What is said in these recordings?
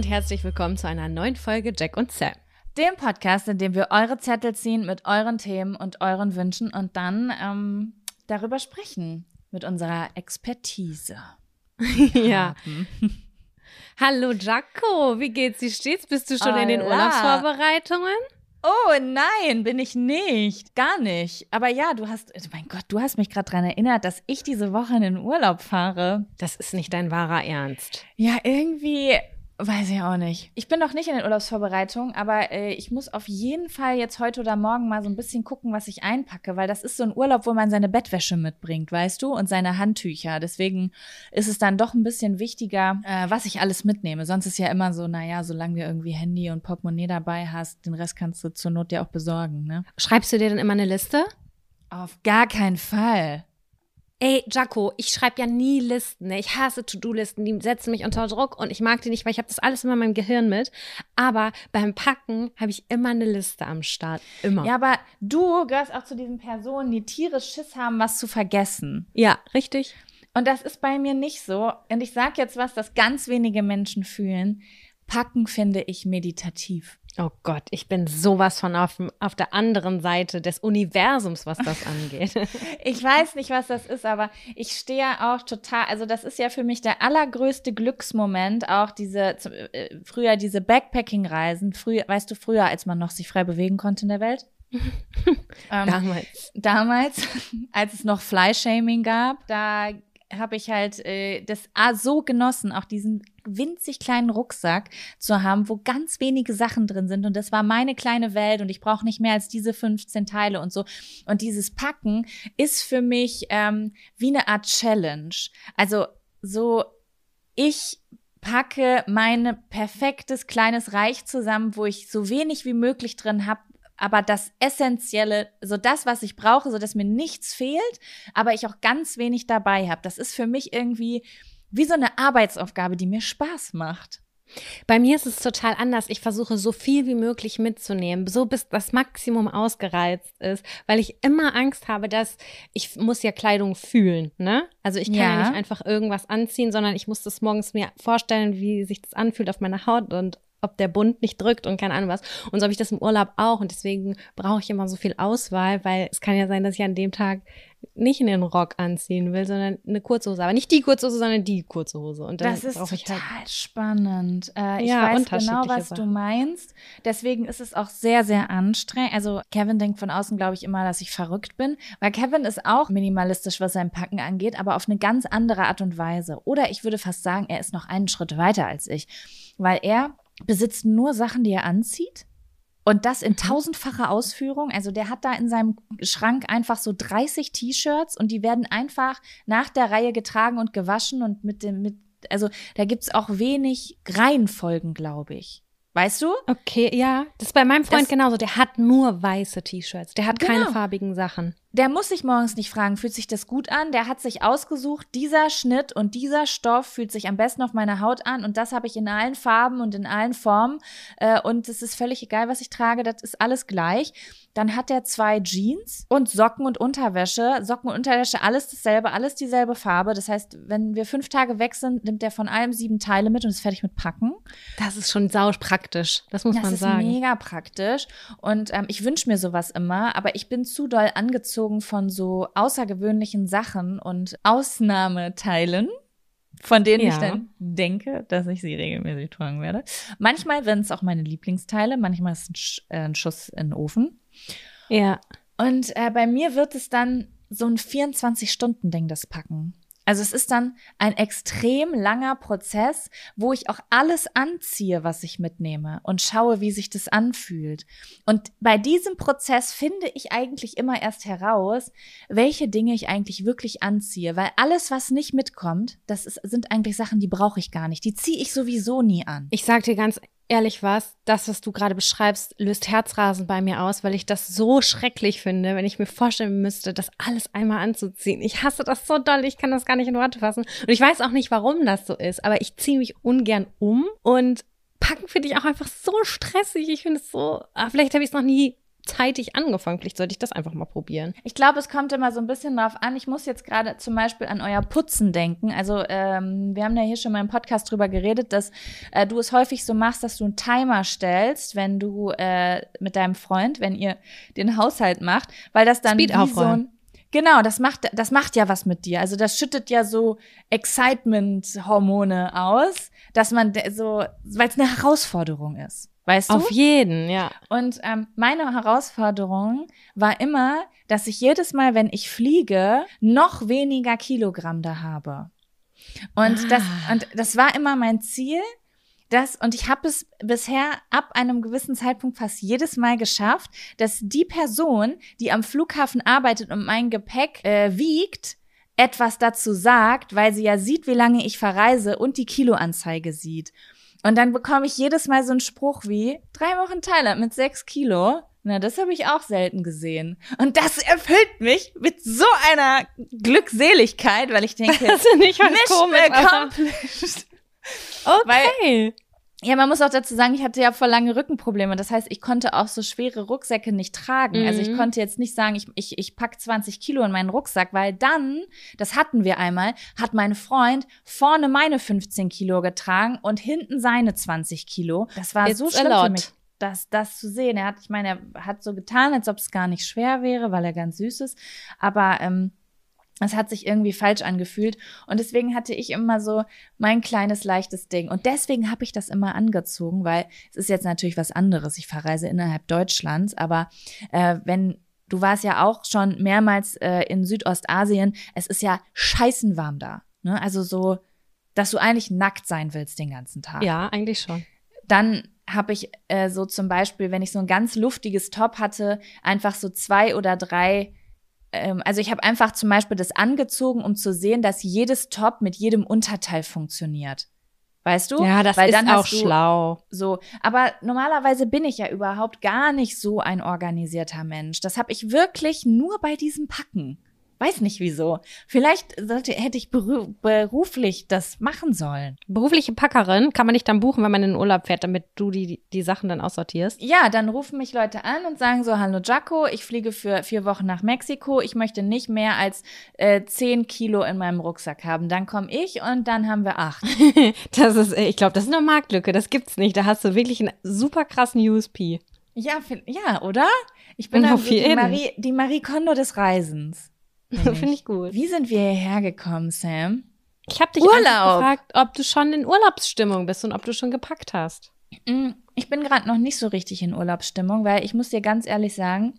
Und herzlich willkommen zu einer neuen Folge Jack und Sam. Dem Podcast, in dem wir eure Zettel ziehen mit euren Themen und euren Wünschen und dann ähm, darüber sprechen mit unserer Expertise. ja. Hallo Jaco, wie geht's? Wie steht's? Bist du schon in den Hola. Urlaubsvorbereitungen? Oh nein, bin ich nicht. Gar nicht. Aber ja, du hast, oh mein Gott, du hast mich gerade daran erinnert, dass ich diese Woche in den Urlaub fahre. Das ist nicht dein wahrer Ernst. Ja, irgendwie weiß ich auch nicht. Ich bin noch nicht in den Urlaubsvorbereitungen, aber äh, ich muss auf jeden Fall jetzt heute oder morgen mal so ein bisschen gucken, was ich einpacke, weil das ist so ein Urlaub, wo man seine Bettwäsche mitbringt, weißt du, und seine Handtücher. Deswegen ist es dann doch ein bisschen wichtiger, äh, was ich alles mitnehme. Sonst ist ja immer so, naja, solange du irgendwie Handy und Portemonnaie dabei hast, den Rest kannst du zur Not dir auch besorgen, ne? Schreibst du dir dann immer eine Liste? Auf gar keinen Fall. Ey, Jaco, ich schreibe ja nie Listen. Ne? Ich hasse To-Do-Listen, die setzen mich unter Druck und ich mag die nicht, weil ich habe das alles immer in meinem Gehirn mit. Aber beim Packen habe ich immer eine Liste am Start. Immer. Ja, aber du gehörst auch zu diesen Personen, die tierisch Schiss haben, was zu vergessen. ja richtig. Und das ist bei mir nicht so. Und ich sage jetzt was, das ganz wenige Menschen fühlen. Packen finde ich meditativ. Oh Gott, ich bin sowas von auf, auf der anderen Seite des Universums, was das angeht. Ich weiß nicht, was das ist, aber ich stehe auch total, also das ist ja für mich der allergrößte Glücksmoment, auch diese, äh, früher diese Backpacking-Reisen, früher, weißt du, früher, als man noch sich frei bewegen konnte in der Welt. ähm, Damals. damals, als es noch Fly-Shaming gab, da habe ich halt äh, das ah, so genossen, auch diesen winzig kleinen Rucksack zu haben, wo ganz wenige Sachen drin sind. Und das war meine kleine Welt und ich brauche nicht mehr als diese 15 Teile und so. Und dieses Packen ist für mich ähm, wie eine Art Challenge. Also so, ich packe mein perfektes kleines Reich zusammen, wo ich so wenig wie möglich drin habe, aber das Essentielle, so das, was ich brauche, so dass mir nichts fehlt, aber ich auch ganz wenig dabei habe. Das ist für mich irgendwie wie so eine Arbeitsaufgabe, die mir Spaß macht. Bei mir ist es total anders. Ich versuche so viel wie möglich mitzunehmen, so bis das Maximum ausgereizt ist, weil ich immer Angst habe, dass ich muss ja Kleidung fühlen, ne? Also ich kann ja, Ja. nicht einfach irgendwas anziehen, sondern ich muss das morgens mir vorstellen, wie sich das anfühlt auf meiner Haut und ob der Bund nicht drückt und keine Ahnung was. Und so habe ich das im Urlaub auch und deswegen brauche ich immer so viel Auswahl, weil es kann ja sein, dass ich an dem Tag nicht einen Rock anziehen will, sondern eine kurze Hose. Aber nicht die kurze Hose, sondern die kurze Hose. Und Das ist ich total halt spannend. Äh, ich Ja, weiß genau, was du Sachen. meinst. Deswegen ist es auch sehr, sehr anstrengend. Also Kevin denkt von außen, glaube ich, immer, dass ich verrückt bin. Weil Kevin ist auch minimalistisch, was sein Packen angeht, aber auf eine ganz andere Art und Weise. Oder ich würde fast sagen, er ist noch einen Schritt weiter als ich. Weil er besitzt nur Sachen, die er anzieht. Und das Mhm. in tausendfacher Ausführung. Also der hat da in seinem Schrank einfach so 30 T-Shirts und die werden einfach nach der Reihe getragen und gewaschen und mit dem, mit, also da gibt's auch wenig Reihenfolgen, glaube ich. Weißt du? Okay, ja. Das ist bei meinem Freund Das- genauso. Der hat nur weiße T-Shirts. Der hat keine Genau. farbigen Sachen. Der muss sich morgens nicht fragen, fühlt sich das gut an? Der hat sich ausgesucht, dieser Schnitt und dieser Stoff fühlt sich am besten auf meiner Haut an und das habe ich in allen Farben und in allen Formen äh, und es ist völlig egal, was ich trage, das ist alles gleich. Dann hat er zwei Jeans und Socken und Unterwäsche. Socken und Unterwäsche, alles dasselbe, alles dieselbe Farbe. Das heißt, wenn wir fünf Tage weg sind, nimmt er von allem sieben Teile mit und ist fertig mit Packen. Das ist schon sau praktisch. Das muss Das man ist sagen. mega praktisch. Und ähm, ich wünsche mir sowas immer, aber ich bin zu doll angezogen von so außergewöhnlichen Sachen und Ausnahmeteilen, von denen ich Ja. dann denke, dass ich sie regelmäßig tragen werde. Manchmal sind es auch meine Lieblingsteile, manchmal ist es ein, Sch äh, ein Schuss in den Ofen. Ja. Und äh, bei mir wird es dann so ein 24-Stunden-Ding, das Packen. Also es ist dann ein extrem langer Prozess, wo ich auch alles anziehe, was ich mitnehme und schaue, wie sich das anfühlt. Und bei diesem Prozess finde ich eigentlich immer erst heraus, welche Dinge ich eigentlich wirklich anziehe, weil alles, was nicht mitkommt, das ist, sind eigentlich Sachen, die brauche ich gar nicht. Die ziehe ich sowieso nie an. Ich sag dir ganz ehrlich was, das, was du gerade beschreibst, löst Herzrasen bei mir aus, weil ich das so schrecklich finde, wenn ich mir vorstellen müsste, das alles einmal anzuziehen. Ich hasse das so doll, ich kann das gar nicht in Worte fassen. Und ich weiß auch nicht, warum das so ist, aber ich ziehe mich ungern um und packen finde ich auch einfach so stressig. Ich finde es so, ah, vielleicht habe ich es noch nie zeitig angefangen. Vielleicht sollte ich das einfach mal probieren. Ich glaube, es kommt immer so ein bisschen drauf an. Ich muss jetzt gerade zum Beispiel an euer Putzen denken. Also ähm, wir haben ja hier schon mal im Podcast drüber geredet, dass äh, du es häufig so machst, dass du einen Timer stellst, wenn du äh, mit deinem Freund, wenn ihr den Haushalt macht, weil das dann Speed wie so ein Genau, das macht, das macht ja was mit dir. Also das schüttet ja so Excitement-Hormone aus, dass man so, weil es eine Herausforderung ist. Weißt du? Auf jeden, ja. Und ähm, meine Herausforderung war immer, dass ich jedes Mal, wenn ich fliege, noch weniger Kilogramm da habe. Und das Ah. und das war immer mein Ziel. Das, und ich habe es bisher ab einem gewissen Zeitpunkt fast jedes Mal geschafft, dass die Person, die am Flughafen arbeitet und mein Gepäck äh, wiegt, etwas dazu sagt, weil sie ja sieht, wie lange ich verreise und die Kiloanzeige sieht. Und dann bekomme ich jedes Mal so einen Spruch wie, drei Wochen Thailand mit sechs Kilo. Na, das habe ich auch selten gesehen. Und das erfüllt mich mit so einer Glückseligkeit, weil ich denke, Das finde ich halt Mission komisch. aber- accomplished. Ja, man muss auch dazu sagen, ich hatte ja voll lange Rückenprobleme. Das heißt, ich konnte auch so schwere Rucksäcke nicht tragen. Also ich Mhm. konnte jetzt nicht sagen, ich, ich, ich pack 20 Kilo in meinen Rucksack, weil dann, das hatten wir einmal, hat mein Freund vorne meine 15 Kilo getragen und hinten seine 20 Kilo. Das war It's so schlimm für mich. Das, das zu sehen. Er hat, ich meine, er hat so getan, als ob es gar nicht schwer wäre, weil er ganz süß ist. Aber ähm, es hat sich irgendwie falsch angefühlt. Und deswegen hatte ich immer so mein kleines, leichtes Ding. Und deswegen habe ich das immer angezogen, weil es ist jetzt natürlich was anderes. Ich verreise innerhalb Deutschlands, aber äh, wenn du warst ja auch schon mehrmals äh, in Südostasien, es ist ja scheißenwarm da. Ne? Also so, dass du eigentlich nackt sein willst den ganzen Tag. Ja, eigentlich schon. Dann habe ich äh, so zum Beispiel, wenn ich so ein ganz luftiges Top hatte, einfach so zwei oder drei. Ähm, also ich habe einfach zum Beispiel das angezogen, um zu sehen, dass jedes Top mit jedem Unterteil funktioniert. Weißt du? Ja, das Weil ist dann auch schlau. So, aber normalerweise bin ich ja überhaupt gar nicht so ein organisierter Mensch. Das habe ich wirklich nur bei diesem Packen. Weiß nicht wieso. Vielleicht sollte, hätte ich beru beruflich das machen sollen. Berufliche Packerin kann man dich dann buchen, wenn man in den Urlaub fährt, damit du die, die Sachen dann aussortierst. Ja, dann rufen mich Leute an und sagen so, hallo Jaco, ich fliege für vier Wochen nach Mexiko. Ich möchte nicht mehr als äh, zehn Kilo in meinem Rucksack haben. Dann komme ich und dann haben wir acht. Das ist, ich glaube, das ist eine Marktlücke. Das gibt's nicht. Da hast du wirklich einen super krassen USP. Ja, ja, oder? Ich bin Auf dann die jeden. Marie, die Marie Kondo des Reisens. Finde ich gut. Wie sind wir hierher gekommen, Sam? Ich habe dich gefragt, ob du schon in Urlaubsstimmung bist und ob du schon gepackt hast. Mm, Ich bin gerade noch nicht so richtig in Urlaubsstimmung, weil ich muss dir ganz ehrlich sagen,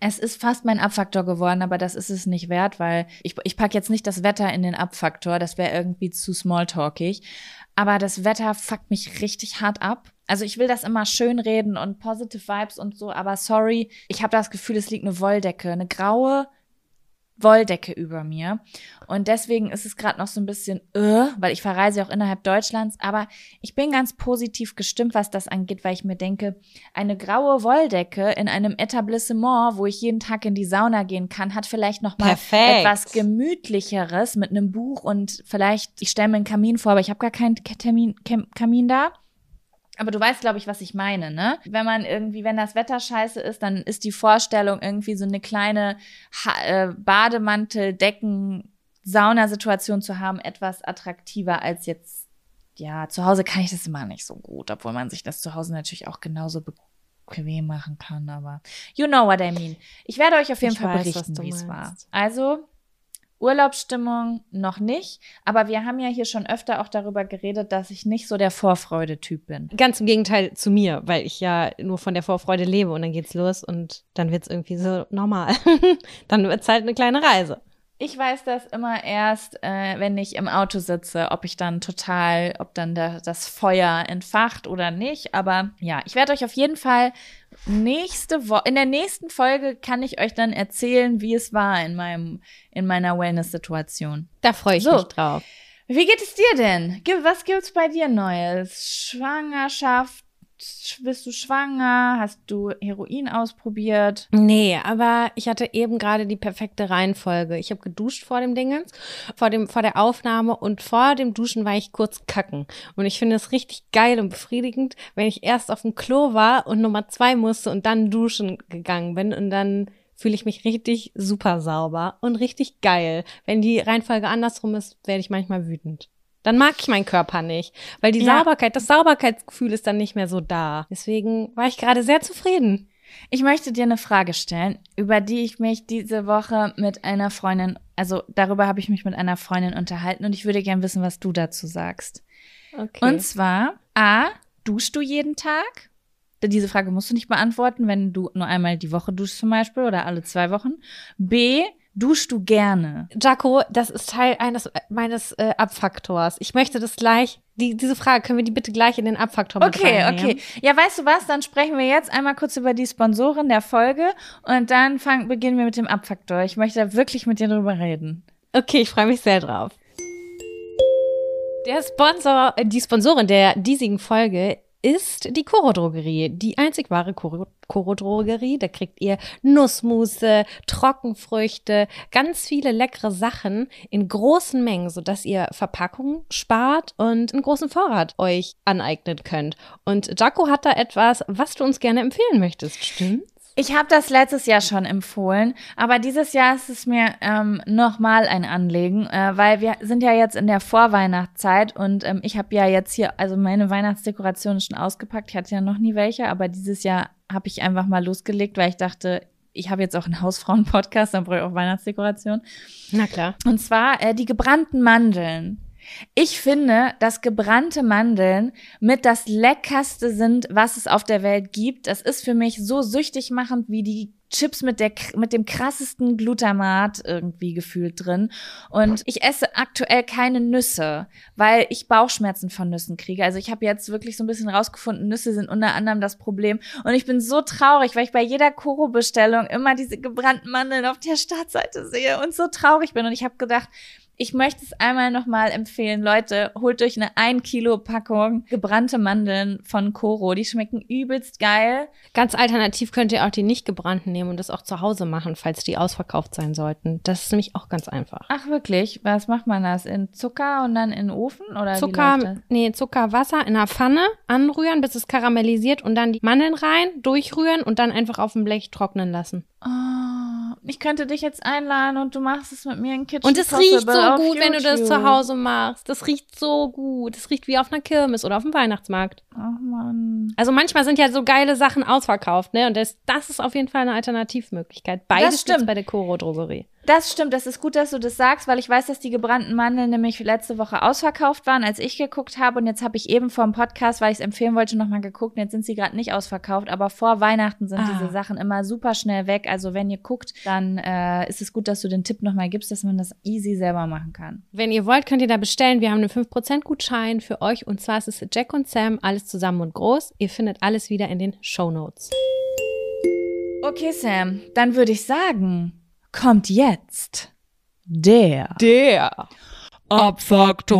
Es ist fast mein Abfaktor geworden, aber das ist es nicht wert, weil ich, ich packe jetzt nicht das Wetter in den Abfaktor, das wäre irgendwie zu smalltalkig. Aber das Wetter fuckt mich richtig hart ab. Also ich will das immer schön reden und positive Vibes und so, aber sorry, ich habe das Gefühl, es liegt eine Wolldecke, eine graue, Wolldecke über mir. Und deswegen ist es gerade noch so ein bisschen, uh, weil ich verreise auch innerhalb Deutschlands, aber ich bin ganz positiv gestimmt, was das angeht, weil ich mir denke, eine graue Wolldecke in einem Etablissement, wo ich jeden Tag in die Sauna gehen kann, hat vielleicht noch mal Perfekt. etwas gemütlicheres mit einem Buch und vielleicht, ich stelle mir einen Kamin vor, aber ich habe gar keinen Termin, Kamin da. Aber du weißt, glaube ich, was ich meine, ne? Wenn man irgendwie, wenn das Wetter scheiße ist, dann ist die Vorstellung irgendwie so eine kleine ha äh, Bademantel, Decken, Saunasituation zu haben etwas attraktiver als jetzt. Ja, zu Hause kann ich das immer nicht so gut, obwohl man sich das zu Hause natürlich auch genauso bequem machen kann. Aber you know what I mean. Ich werde euch auf jeden Ich Fall weiß, berichten, wie es war. Also Urlaubsstimmung noch nicht, aber wir haben ja hier schon öfter auch darüber geredet, dass ich nicht so der Vorfreude-Typ bin. Ganz im Gegenteil zu mir, weil ich ja nur von der Vorfreude lebe und dann geht's los und dann wird's irgendwie so normal. dann wird's halt eine kleine Reise. Ich weiß das immer erst, äh, wenn ich im Auto sitze, ob ich dann total, ob dann der, das Feuer entfacht oder nicht. Aber ja, ich werde euch auf jeden Fall nächste Woche, in der nächsten Folge kann ich euch dann erzählen, wie es war in meinem, in meiner Wellness-Situation. Da freue ich So. mich drauf. Wie geht es dir denn? Was gibt's bei dir Neues? Schwangerschaft? Bist du schwanger? Hast du Heroin ausprobiert? Nee, aber ich hatte eben gerade die perfekte Reihenfolge. Ich habe geduscht vor dem Dingens, vor dem vor der Aufnahme und vor dem Duschen war ich kurz kacken. Und ich finde es richtig geil und befriedigend, wenn ich erst auf dem Klo war und Nummer zwei musste und dann duschen gegangen bin und dann fühle ich mich richtig super sauber und richtig geil. Wenn die Reihenfolge andersrum ist, werde ich manchmal wütend. Dann mag ich meinen Körper nicht, weil die Ja. Sauberkeit, das Sauberkeitsgefühl ist dann nicht mehr so da. Deswegen war ich gerade sehr zufrieden. Ich möchte dir eine Frage stellen, über die ich mich diese Woche mit einer Freundin, also darüber habe ich mich mit einer Freundin unterhalten und ich würde gern wissen, was du dazu sagst. Okay. Und zwar, A, duschst du jeden Tag? Diese Frage musst du nicht beantworten, wenn du nur einmal die Woche duschst zum Beispiel oder alle zwei Wochen. B, duschst du gerne? Jaco, das ist Teil eines meines äh, Abfaktors. Ich möchte das gleich, die, diese Frage, können wir die bitte gleich in den Abfaktor mit Okay, reinnehmen? okay. Ja, weißt du was? Dann sprechen wir jetzt einmal kurz über die Sponsoren der Folge und dann fang, beginnen wir mit dem Abfaktor. Ich möchte da wirklich mit dir drüber reden. Okay, ich freue mich sehr drauf. Der Sponsor, äh, die Sponsorin der diesigen Folge ist die Koro Drogerie, die einzig wahre Koro Koro Drogerie. Da kriegt ihr Nussmusse, Trockenfrüchte, ganz viele leckere Sachen in großen Mengen, sodass ihr Verpackungen spart und einen großen Vorrat euch aneignen könnt. Und Jaco hat da etwas, was du uns gerne empfehlen möchtest, stimmt? Ich habe das letztes Jahr schon empfohlen, aber dieses Jahr ist es mir ähm, nochmal ein Anliegen, äh, weil wir sind ja jetzt in der Vorweihnachtszeit und ähm, ich habe ja jetzt hier, also meine Weihnachtsdekoration ist schon ausgepackt. Ich hatte ja noch nie welche, aber dieses Jahr habe ich einfach mal losgelegt, weil ich dachte, ich habe jetzt auch einen Hausfrauen-Podcast, dann brauche ich auch Weihnachtsdekoration. Na klar. Und zwar äh, die gebrannten Mandeln. Ich finde, dass gebrannte Mandeln mit das leckerste sind, was es auf der Welt gibt. Das ist für mich so süchtig machend wie die Chips mit der mit dem krassesten Glutamat irgendwie gefühlt drin und ich esse aktuell keine Nüsse, weil ich Bauchschmerzen von Nüssen kriege. Also ich habe jetzt wirklich so ein bisschen rausgefunden, Nüsse sind unter anderem das Problem und ich bin so traurig, weil ich bei jeder Koro Bestellung immer diese gebrannten Mandeln auf der Startseite sehe und so traurig bin und ich habe gedacht, ich möchte es einmal nochmal empfehlen. Leute, holt euch eine 1 Kilo Packung gebrannte Mandeln von Koro. Die schmecken übelst geil. Ganz alternativ könnt ihr auch die nicht gebrannten nehmen und das auch zu Hause machen, falls die ausverkauft sein sollten. Das ist nämlich auch ganz einfach. Ach wirklich? Was macht man das? In Zucker und dann in den Ofen? Oder wie Zucker, nee, Zucker, Wasser in einer Pfanne anrühren, bis es karamellisiert und dann die Mandeln rein, durchrühren und dann einfach auf dem Blech trocknen lassen. Oh, ich könnte dich jetzt einladen und du machst es mit mir in Kitchen Und es riecht so gut, wenn du das zu. Hause machst. Das riecht so gut. Es riecht wie auf einer Kirmes oder auf dem Weihnachtsmarkt. Ach man. Also manchmal sind ja so geile Sachen ausverkauft, ne? Und das, das ist auf jeden Fall eine Alternativmöglichkeit. Beides Das stimmt. bei der Koro Drogerie. Das stimmt, das ist gut, dass du das sagst, weil ich weiß, dass die gebrannten Mandeln nämlich letzte Woche ausverkauft waren, als ich geguckt habe. Und jetzt habe ich eben vor dem Podcast, weil ich es empfehlen wollte, nochmal geguckt. Und jetzt sind sie gerade nicht ausverkauft. Aber vor Weihnachten sind Ah. diese Sachen immer super schnell weg. Also wenn ihr guckt, dann äh, ist es gut, dass du den Tipp nochmal gibst, dass man das easy selber machen kann. Wenn ihr wollt, könnt ihr da bestellen. Wir haben einen 5% Gutschein für euch. Und zwar ist es Jack und Sam, alles zusammen und groß. Ihr findet alles wieder in den Show Notes. Okay, Sam, dann würde ich sagen, kommt jetzt der Der Abfaktor.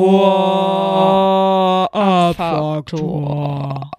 Abfaktor.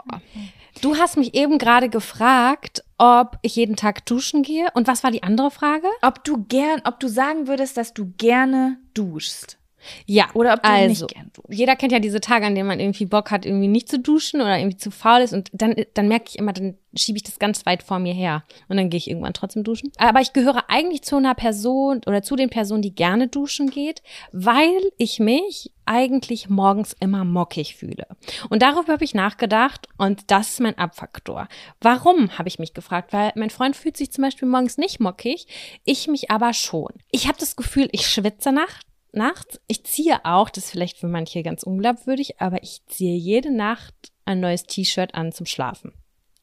Du hast mich eben gerade gefragt, ob ich jeden Tag duschen gehe. Und was war die andere Frage? ob du gern, ob du sagen würdest, dass du gerne duschst. Ja, Oder ob du also, nicht gern duschst. jeder kennt ja diese Tage, an denen man irgendwie Bock hat, irgendwie nicht zu duschen oder irgendwie zu faul ist. Und dann, dann merke ich immer, dann schiebe ich das ganz weit vor mir her. Und dann gehe ich irgendwann trotzdem duschen. Aber ich gehöre eigentlich zu einer Person oder zu den Personen, die gerne duschen geht, weil ich mich eigentlich morgens immer mockig fühle. Und darüber habe ich nachgedacht und das ist mein Abfaktor. Warum, habe ich mich gefragt, weil mein Freund fühlt sich zum Beispiel morgens nicht mockig, ich mich aber schon. Ich habe das Gefühl, ich schwitze nachts nachts. Ich ziehe auch, das ist vielleicht für manche ganz unglaubwürdig, aber ich ziehe jede Nacht ein neues T-Shirt an zum Schlafen.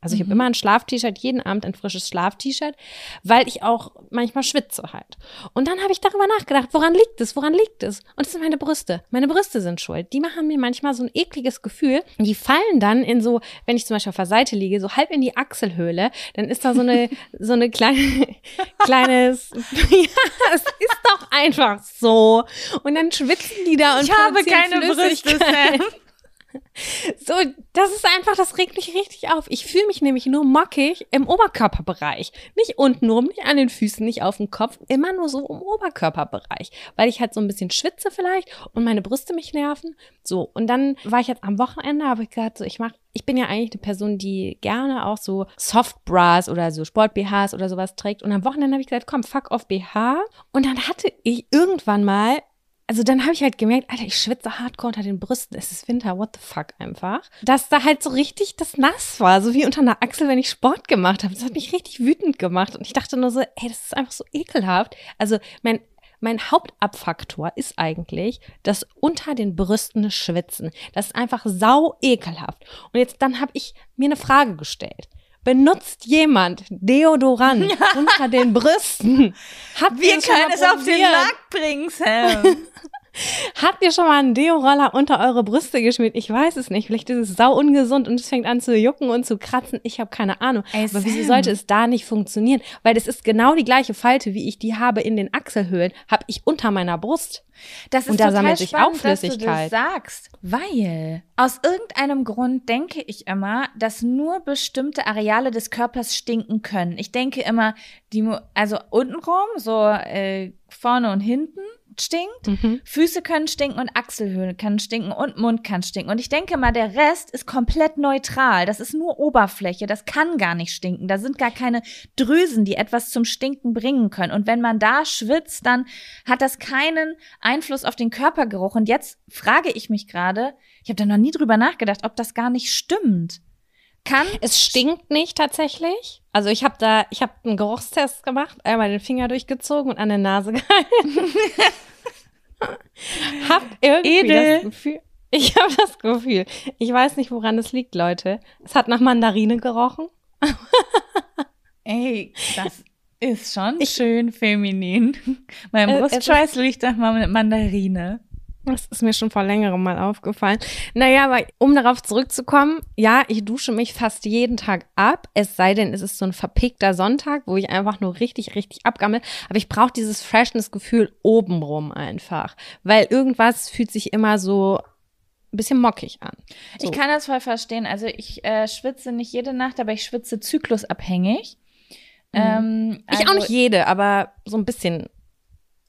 Also ich habe immer ein Schlaf-T-Shirt, jeden Abend ein frisches Schlaf-T-Shirt, weil ich auch manchmal schwitze halt. Und dann habe ich darüber nachgedacht, woran liegt es, woran liegt es? Und es sind meine Brüste. Meine Brüste sind schuld. Die machen mir manchmal so ein ekliges Gefühl. Die fallen dann in so, wenn ich zum Beispiel auf der Seite liege, so halb in die Achselhöhle, dann ist da so eine, so eine kleine, kleines, ja, es ist doch einfach so. Und dann schwitzen die da und Ich habe keine Brüste, Flüssigkeit. Sam. So, das ist einfach, das regt mich richtig auf. Ich fühle mich nämlich nur mockig im Oberkörperbereich. Nicht untenrum, nicht an den Füßen, nicht auf dem Kopf, immer nur so im Oberkörperbereich. Weil ich halt so ein bisschen schwitze vielleicht und meine Brüste mich nerven. So, und dann war ich jetzt am Wochenende, habe ich gesagt, so, ich mach, ich bin ja eigentlich eine Person, die gerne auch so Soft Bras oder so Sport-BHs oder sowas trägt. Und am Wochenende habe ich gesagt, komm, fuck off BH. Und dann hatte ich irgendwann mal also dann habe ich halt gemerkt, Alter, ich schwitze hardcore unter den Brüsten. Es ist Winter, what the fuck einfach. Dass da halt so richtig das nass war, so wie unter einer Achsel, wenn ich Sport gemacht habe. Das hat mich richtig wütend gemacht. Und ich dachte nur so, ey, das ist einfach so ekelhaft. Also mein, mein Hauptabfaktor ist eigentlich das unter den Brüsten Schwitzen. Das ist einfach sau ekelhaft. Und jetzt dann habe ich mir eine Frage gestellt. Benutzt jemand Deodorant unter den Brüsten? Habt ihr Wir können es auf den? Markt bringen, Sam. Habt ihr schon mal einen Deo-Roller unter eure Brüste geschmiert? Ich weiß es nicht. Vielleicht ist es sau ungesund und es fängt an zu jucken und zu kratzen. Ich habe keine Ahnung. Ey, Aber wieso sollte es da nicht funktionieren? Weil das ist genau die gleiche Falte, wie ich die habe in den Achselhöhlen, habe ich unter meiner Brust. Das ist Und da sammelt sich spannend, auch dass du Flüssigkeit. das sagst, weil aus irgendeinem Grund denke ich immer, dass nur bestimmte Areale des Körpers stinken können. Ich denke immer, die, also untenrum, so äh, vorne und hinten stinkt, Mhm. Füße können stinken und Achselhöhle kann stinken und Mund kann stinken. Und ich denke mal, der Rest ist komplett neutral. Das ist nur Oberfläche. Das kann gar nicht stinken. Da sind gar keine Drüsen, die etwas zum Stinken bringen können. Und wenn man da schwitzt, dann hat das keinen Einfluss auf den Körpergeruch. Und jetzt frage ich mich gerade, ich habe da noch nie drüber nachgedacht, ob das gar nicht stimmt. Kann Es stinkt nicht tatsächlich. Also ich habe da, ich habe einen Geruchstest gemacht, einmal den Finger durchgezogen und an der Nase gehalten. Habt irgendwie Edel. das Gefühl. Ich habe das Gefühl. Ich weiß nicht, woran es liegt, Leute. Es hat nach Mandarine gerochen. Ey, das ist schon schön feminin. Mein Äh, Brustschweiß riecht nach Ma- Mandarine. Das ist mir schon vor längerem mal aufgefallen. Naja, aber um darauf zurückzukommen, ja, ich dusche mich fast jeden Tag ab. Es sei denn, es ist so ein verpickter Sonntag, wo ich einfach nur richtig, richtig abgammel. Aber ich brauche dieses Freshness-Gefühl obenrum einfach. Weil irgendwas fühlt sich immer so ein bisschen mockig an. So. Ich kann das voll verstehen. Also ich äh, schwitze nicht jede Nacht, aber ich schwitze zyklusabhängig. Ähm, Mhm. Ich also, auch nicht jede, aber so ein bisschen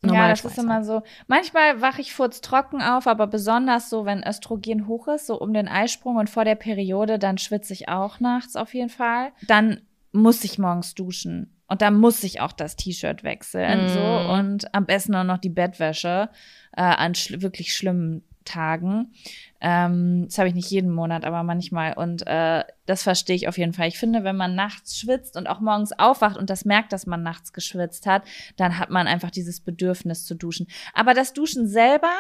Ja, normal. das ist immer so. Manchmal wache ich furztrocken auf, aber besonders so, wenn Östrogen hoch ist, so um den Eisprung und vor der Periode, dann schwitze ich auch nachts auf jeden Fall. Dann muss ich morgens duschen. Und dann muss ich auch das T-Shirt wechseln. Mm. So und am besten auch noch die Bettwäsche äh, an schl wirklich schlimmen Tagen. Ähm, das habe ich nicht jeden Monat, aber manchmal. Und äh, das verstehe ich auf jeden Fall. Ich finde, wenn man nachts schwitzt und auch morgens aufwacht und das merkt, dass man nachts geschwitzt hat, dann hat man einfach dieses Bedürfnis zu duschen. Aber das Duschen selber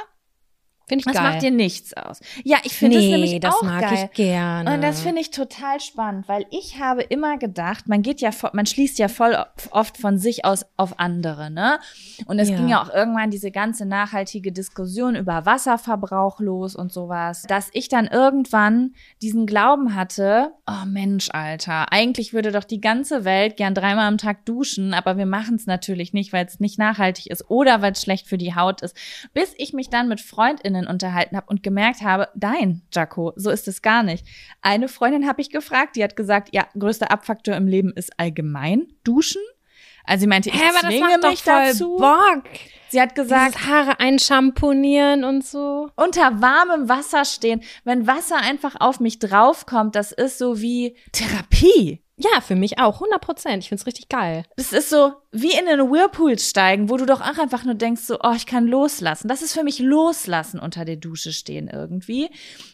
Finde ich das geil. macht dir nichts aus. Ja, ich finde nee, es nämlich das auch mag geil. ich gerne. Und das finde ich total spannend, weil ich habe immer gedacht, man geht ja, man schließt ja voll oft von sich aus auf andere, ne? Und es Ja. ging ja auch irgendwann diese ganze nachhaltige Diskussion über Wasserverbrauch los und sowas, dass ich dann irgendwann diesen Glauben hatte, oh Mensch, Alter, eigentlich würde doch die ganze Welt gern dreimal am Tag duschen, aber wir machen es natürlich nicht, weil es nicht nachhaltig ist oder weil es schlecht für die Haut ist. Bis ich mich dann mit FreundInnen unterhalten habe und gemerkt habe, nein, Jaco, so ist es gar nicht. Eine Freundin habe ich gefragt, die hat gesagt, ja, größter Abfaktor im Leben ist allgemein duschen. Also sie meinte, ich Hä, aber das zwinge mich voll dazu. Bock. Sie hat gesagt, Dieses Haare einschamponieren und so. unter warmem Wasser stehen, wenn Wasser einfach auf mich draufkommt, das ist so wie Therapie. Ja, für mich auch, 100 Prozent. Ich find's richtig geil. Das ist so wie in einen Whirlpool steigen, wo du doch auch einfach nur denkst, so, oh, ich kann loslassen. Das ist für mich loslassen unter der Dusche stehen irgendwie.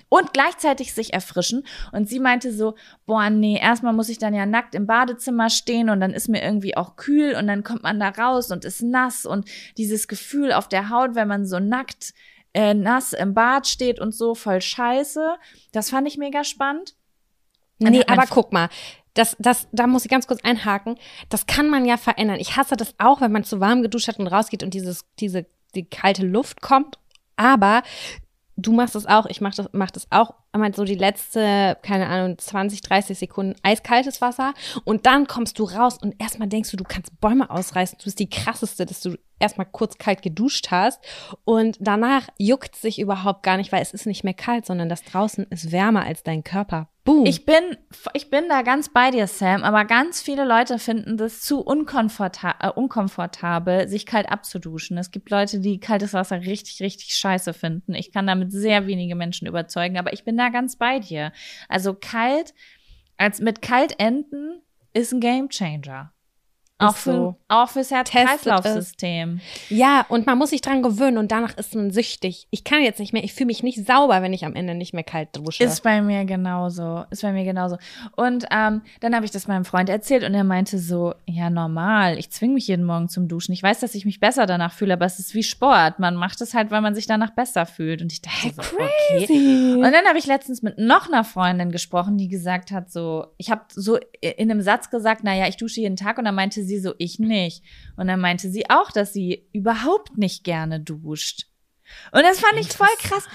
Und gleichzeitig sich erfrischen. Und sie meinte so, boah, nee, erstmal muss ich dann ja nackt im Badezimmer stehen und dann ist mir irgendwie auch kühl und dann kommt man da raus und ist nass und dieses Gefühl auf der Haut, wenn man so nackt äh, nass im Bad steht und so voll scheiße. Das fand ich mega spannend. Nee, aber guck mal, das, das, da muss ich ganz kurz einhaken. Das kann man ja verändern. Ich hasse das auch, wenn man zu warm geduscht hat und rausgeht und dieses, diese, die kalte Luft kommt. Aber du machst es auch, ich mach das, mach das auch. Einmal so die letzte, keine Ahnung, 20, 30 Sekunden eiskaltes Wasser. Und dann kommst du raus und erstmal denkst du, du kannst Bäume ausreißen. Du bist die krasseste, dass du erstmal kurz kalt geduscht hast. Und danach juckt sich überhaupt gar nicht, weil es ist nicht mehr kalt, sondern das draußen ist wärmer als dein Körper. Boom. Ich bin, ich bin da ganz bei dir, Sam, aber ganz viele Leute finden das zu unkomforta äh, unkomfortabel, sich kalt abzuduschen. Es gibt Leute, die kaltes Wasser richtig, richtig scheiße finden. Ich kann damit sehr wenige Menschen überzeugen, aber ich bin da ganz bei dir. Also kalt, als mit kalt enden, ist ein Gamechanger. Auch, für, so. auch fürs Herz-Kreislauf-System. Ja, und man muss sich dran gewöhnen und danach ist man süchtig. Ich kann jetzt nicht mehr, ich fühle mich nicht sauber, wenn ich am Ende nicht mehr kalt dusche. Ist bei mir genauso. Ist bei mir genauso. Und ähm, dann habe ich das meinem Freund erzählt und er meinte so, ja, normal, ich zwinge mich jeden Morgen zum Duschen. Ich weiß, dass ich mich besser danach fühle, aber es ist wie Sport. Man macht es halt, weil man sich danach besser fühlt. Und ich dachte so, okay. Und dann habe ich letztens mit noch einer Freundin gesprochen, die gesagt hat, so, ich habe so in einem Satz gesagt, naja, ich dusche jeden Tag und dann meinte sie so, ich nicht. Und dann meinte sie auch, dass sie überhaupt nicht gerne duscht. Und das fand ich voll krass.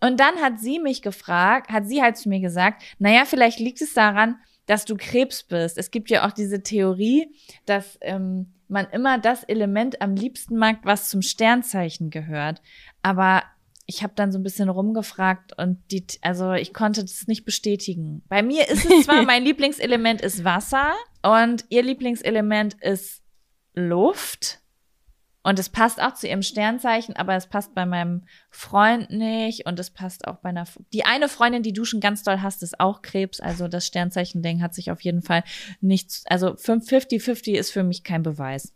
Und dann hat sie mich gefragt, hat sie halt zu mir gesagt, naja, vielleicht liegt es daran, dass du Krebs bist. Es gibt ja auch diese Theorie, dass ähm, man immer das Element am liebsten mag, was zum Sternzeichen gehört. Aber ich habe dann so ein bisschen rumgefragt und die, also ich konnte das nicht bestätigen. Bei mir ist es zwar, mein Lieblingselement ist Wasser und ihr Lieblingselement ist Luft. Und es passt auch zu ihrem Sternzeichen, aber es passt bei meinem Freund nicht und es passt auch bei einer. Die eine Freundin, die duschen ganz doll hasst, ist auch Krebs. Also das Sternzeichen-Ding hat sich auf jeden Fall nichts. Also 50-50 ist für mich kein Beweis.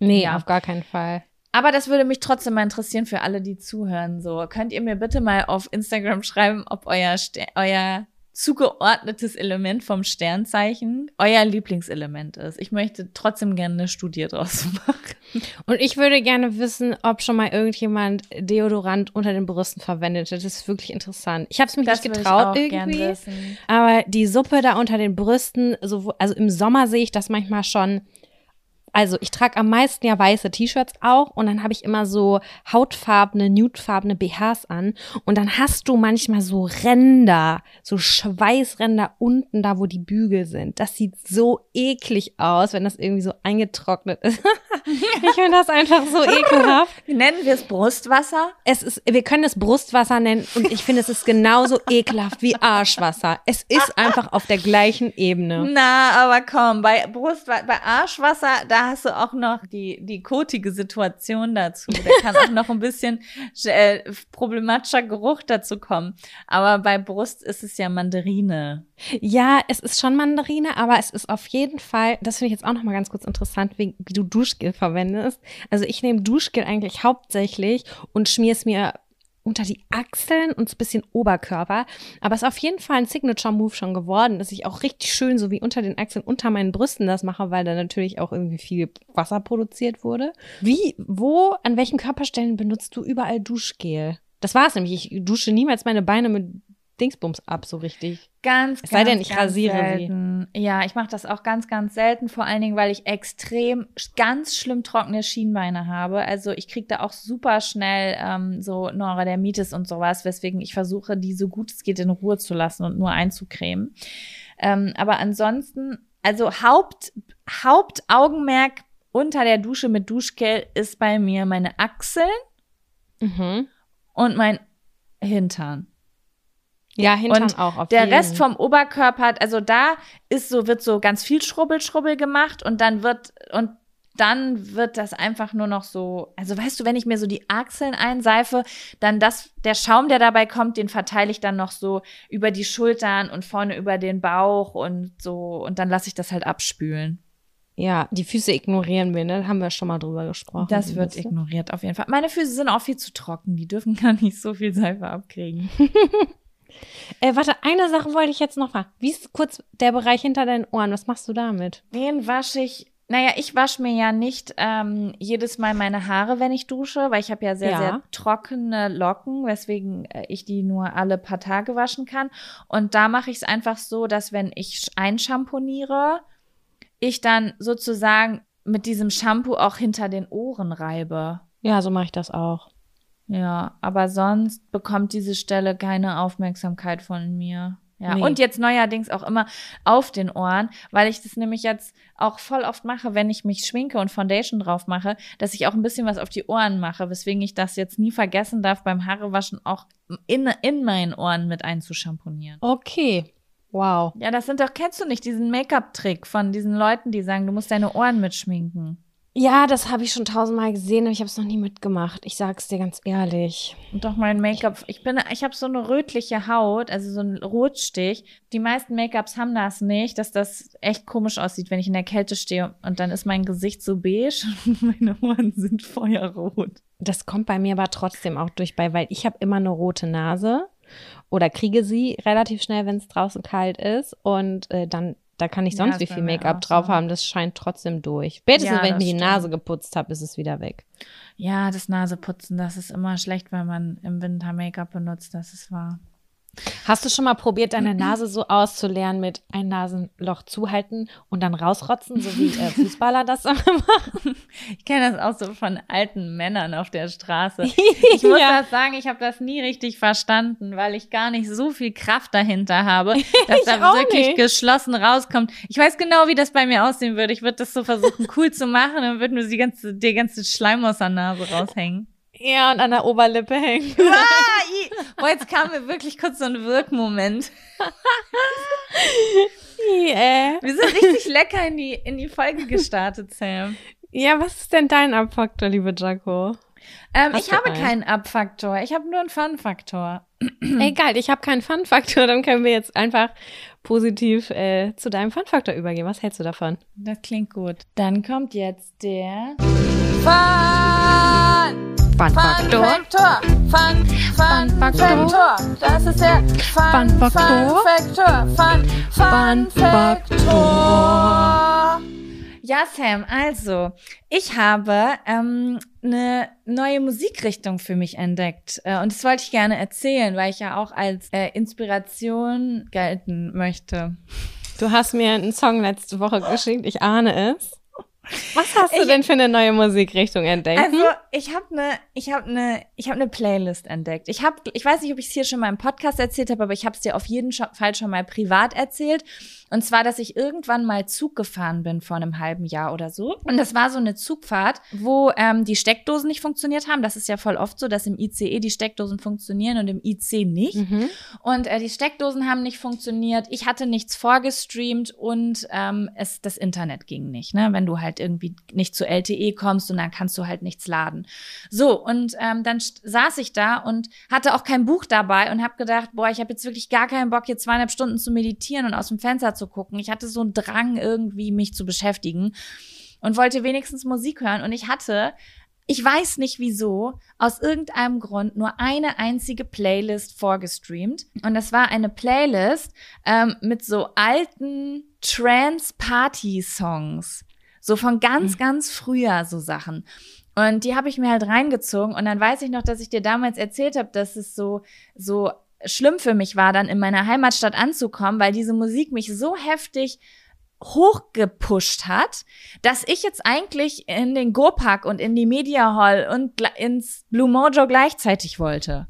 nee, Ja. auf gar keinen Fall. Aber das würde mich trotzdem mal interessieren für alle, die zuhören. So, könnt ihr mir bitte mal auf Instagram schreiben, ob euer, Ster euer zugeordnetes Element vom Sternzeichen euer Lieblingselement ist. Ich möchte trotzdem gerne eine Studie draus machen. Und ich würde gerne wissen, ob schon mal irgendjemand Deodorant unter den Brüsten verwendet hat. Das ist wirklich interessant. Ich habe es mich nicht will ich getraut irgendwie. Aber die Suppe da unter den Brüsten, so, also im Sommer sehe ich das manchmal schon. Also ich trage am meisten ja weiße T-Shirts auch und dann habe ich immer so hautfarbene, nudefarbene BHs an und dann hast du manchmal so Ränder, so Schweißränder unten da, wo die Bügel sind. Das sieht so eklig aus, wenn das irgendwie so eingetrocknet ist. ich finde das einfach so ekelhaft. Nennen wir es Brustwasser? Es ist, wir können es Brustwasser nennen und ich finde, es ist genauso ekelhaft wie Arschwasser. Es ist einfach auf der gleichen Ebene. Na, aber komm, bei Brustwa bei Arschwasser, da hast du auch noch die, die kotige Situation dazu. Da kann auch noch ein bisschen äh, problematischer Geruch dazu kommen. Aber bei Brust ist es ja Mandarine. Ja, es ist schon Mandarine, aber es ist auf jeden Fall, das finde ich jetzt auch noch mal ganz kurz interessant, wie, wie du Duschgel verwendest. Also ich nehme Duschgel eigentlich hauptsächlich und schmier es mir unter die Achseln und ein bisschen Oberkörper. Aber es ist auf jeden Fall ein Signature-Move schon geworden, dass ich auch richtig schön so wie unter den Achseln, unter meinen Brüsten das mache, weil da natürlich auch irgendwie viel Wasser produziert wurde. Wie, wo, an welchen Körperstellen benutzt du überall Duschgel? Das war es nämlich. Ich dusche niemals meine Beine mit Dingsbums ab, so richtig. Ganz, Es sei ganz, denn, ich rasiere sie. selten. Ja, ich mache das auch ganz, ganz selten, vor allen Dingen, weil ich extrem, ganz schlimm trockene Schienbeine habe. Also ich kriege da auch super schnell ähm, so Neurodermitis und sowas, weswegen ich versuche, die so gut es geht in Ruhe zu lassen und nur einzucremen. Ähm, aber ansonsten, also Haupt, Hauptaugenmerk unter der Dusche mit Duschgel ist bei mir meine Achseln Mhm. und mein Hintern. Ja, Hintern Und auch. Auf Der jeden. Rest vom Oberkörper, hat- also da ist so, wird so ganz viel Schrubbel, Schrubbel gemacht und dann wird, und dann wird das einfach nur noch so, also weißt du, wenn ich mir so die Achseln einseife, dann das, der Schaum, der dabei kommt, den verteile ich dann noch so über die Schultern und vorne über den Bauch und so, und dann lasse ich das halt abspülen. Ja, die Füße ignorieren wir, ne? Da haben wir schon mal drüber gesprochen. Das wird du? ignoriert auf jeden Fall. Meine Füße sind auch viel zu trocken, die dürfen gar nicht so viel Seife abkriegen. Äh, warte, eine Sache wollte ich jetzt noch fragen. Wie ist kurz der Bereich hinter deinen Ohren? Was machst du damit? Den wasche ich. Naja, ich wasche mir ja nicht ähm, jedes Mal meine Haare, wenn ich dusche, weil ich habe ja sehr, Ja. sehr trockene Locken, weswegen äh, ich die nur alle paar Tage waschen kann. Und da mache ich es einfach so, dass wenn ich sch- einschamponiere, ich dann sozusagen mit diesem Shampoo auch hinter den Ohren reibe. Ja, so mache ich das auch. Ja, aber sonst bekommt diese Stelle keine Aufmerksamkeit von mir. Ja, Nee. und jetzt neuerdings auch immer auf den Ohren, weil ich das nämlich jetzt auch voll oft mache, wenn ich mich schminke und Foundation drauf mache, dass ich auch ein bisschen was auf die Ohren mache, weswegen ich das jetzt nie vergessen darf, beim Haarewaschen auch in, in meinen Ohren mit einzuschamponieren. Okay. Wow. Ja, das sind doch, kennst du nicht diesen Make-up-Trick von diesen Leuten, die sagen, du musst deine Ohren mitschminken? Ja, das habe ich schon tausendmal gesehen, aber ich habe es noch nie mitgemacht. Ich sag's dir ganz ehrlich. Und doch mein Make-up. Ich bin, ich habe so eine rötliche Haut, also so ein Rotstich. Die meisten Make-ups haben das nicht, dass das echt komisch aussieht, wenn ich in der Kälte stehe und dann ist mein Gesicht so beige und meine Ohren sind feuerrot. Das kommt bei mir aber trotzdem auch durch bei, weil ich habe immer eine rote Nase oder kriege sie relativ schnell, wenn es draußen kalt ist und äh, dann da kann ich Ja, sonst ist wie viel Make-up drauf so. haben, das scheint trotzdem durch. Spätestens Ja, wenn ich mir die stimmt. Nase geputzt habe, ist es wieder weg. Ja, das Naseputzen, das ist immer schlecht, wenn man im Winter Make-up benutzt, das ist wahr. Hast du schon mal probiert, deine Nase so auszuleeren mit ein Nasenloch zuhalten und dann rausrotzen, so wie äh, Fußballer das immer machen? Ich kenne das auch so von alten Männern auf der Straße. Ich muss Ja. das sagen, ich habe das nie richtig verstanden, weil ich gar nicht so viel Kraft dahinter habe, dass da wirklich nicht. geschlossen rauskommt. Ich weiß genau, wie das bei mir aussehen würde. Ich würde das so versuchen, cool zu machen und würde nur die ganze, der ganze Schleim aus der Nase raushängen. Ja, und an der Oberlippe hängen. Ah, Boah, jetzt kam mir wirklich kurz so ein Wirkmoment. äh. Wir sind richtig lecker in die, in die Folge gestartet, Sam. Ja, was ist denn dein Abfaktor, liebe Jaco? Ähm, ich habe einen? keinen Abfaktor. Ich habe nur einen Fun-Faktor. Egal, ich habe keinen Fun-Faktor, dann können wir jetzt einfach positiv äh, zu deinem Fun-Faktor übergehen. Was hältst du davon? Das klingt gut. Dann kommt jetzt der Fun! Fun-Faktor. Faktor. Fun, Fun, Fun Faktor. Faktor. Das ist der Fun, Fun Faktor. Faktor. Fun, Fun, Fun Faktor. Ja, Sam, also, ich habe ähm, eine neue Musikrichtung für mich entdeckt. Äh, und das wollte ich gerne erzählen, weil ich ja auch als äh, Inspiration gelten möchte. Du hast mir einen Song letzte Woche geschickt, ich ahne es. Was hast du Ich- denn für eine neue Musikrichtung entdeckt? Also ich habe eine, ich habe eine, ich habe eine Playlist entdeckt. Ich habe, ich weiß nicht, ob ich es hier schon mal im Podcast erzählt habe, aber ich habe es dir auf jeden Fall schon mal privat erzählt. Und zwar, dass ich irgendwann mal Zug gefahren bin vor einem halben Jahr oder so. Und das war so eine Zugfahrt, wo ähm, die Steckdosen nicht funktioniert haben. Das ist ja voll oft so, dass im ICE die Steckdosen funktionieren und im IC nicht. mhm. Und äh, die Steckdosen haben nicht funktioniert. Ich hatte nichts vorgestreamt und ähm, es, das Internet ging nicht, ne? Wenn du halt irgendwie nicht zu LTE kommst und dann kannst du halt nichts laden. So, und ähm, dann saß ich da und hatte auch kein Buch dabei und habe gedacht, boah, ich habe jetzt wirklich gar keinen Bock, hier zweieinhalb Stunden zu meditieren und aus dem Fenster zu gucken. Ich hatte so einen Drang, irgendwie mich zu beschäftigen und wollte wenigstens Musik hören. Und ich hatte ich weiß nicht wieso, aus irgendeinem Grund nur eine einzige Playlist vorgestreamt. Und das war eine Playlist ähm, mit so alten Trance-Party-Songs. So von ganz, Mhm. ganz früher so Sachen. Und die habe ich mir halt reingezogen. Und dann weiß ich noch, dass ich dir damals erzählt habe, dass es so, so schlimm für mich war, dann in meiner Heimatstadt anzukommen, weil diese Musik mich so heftig hochgepusht hat, dass ich jetzt eigentlich in den Go-Park und in die Media Hall und ins Blue Mojo gleichzeitig wollte.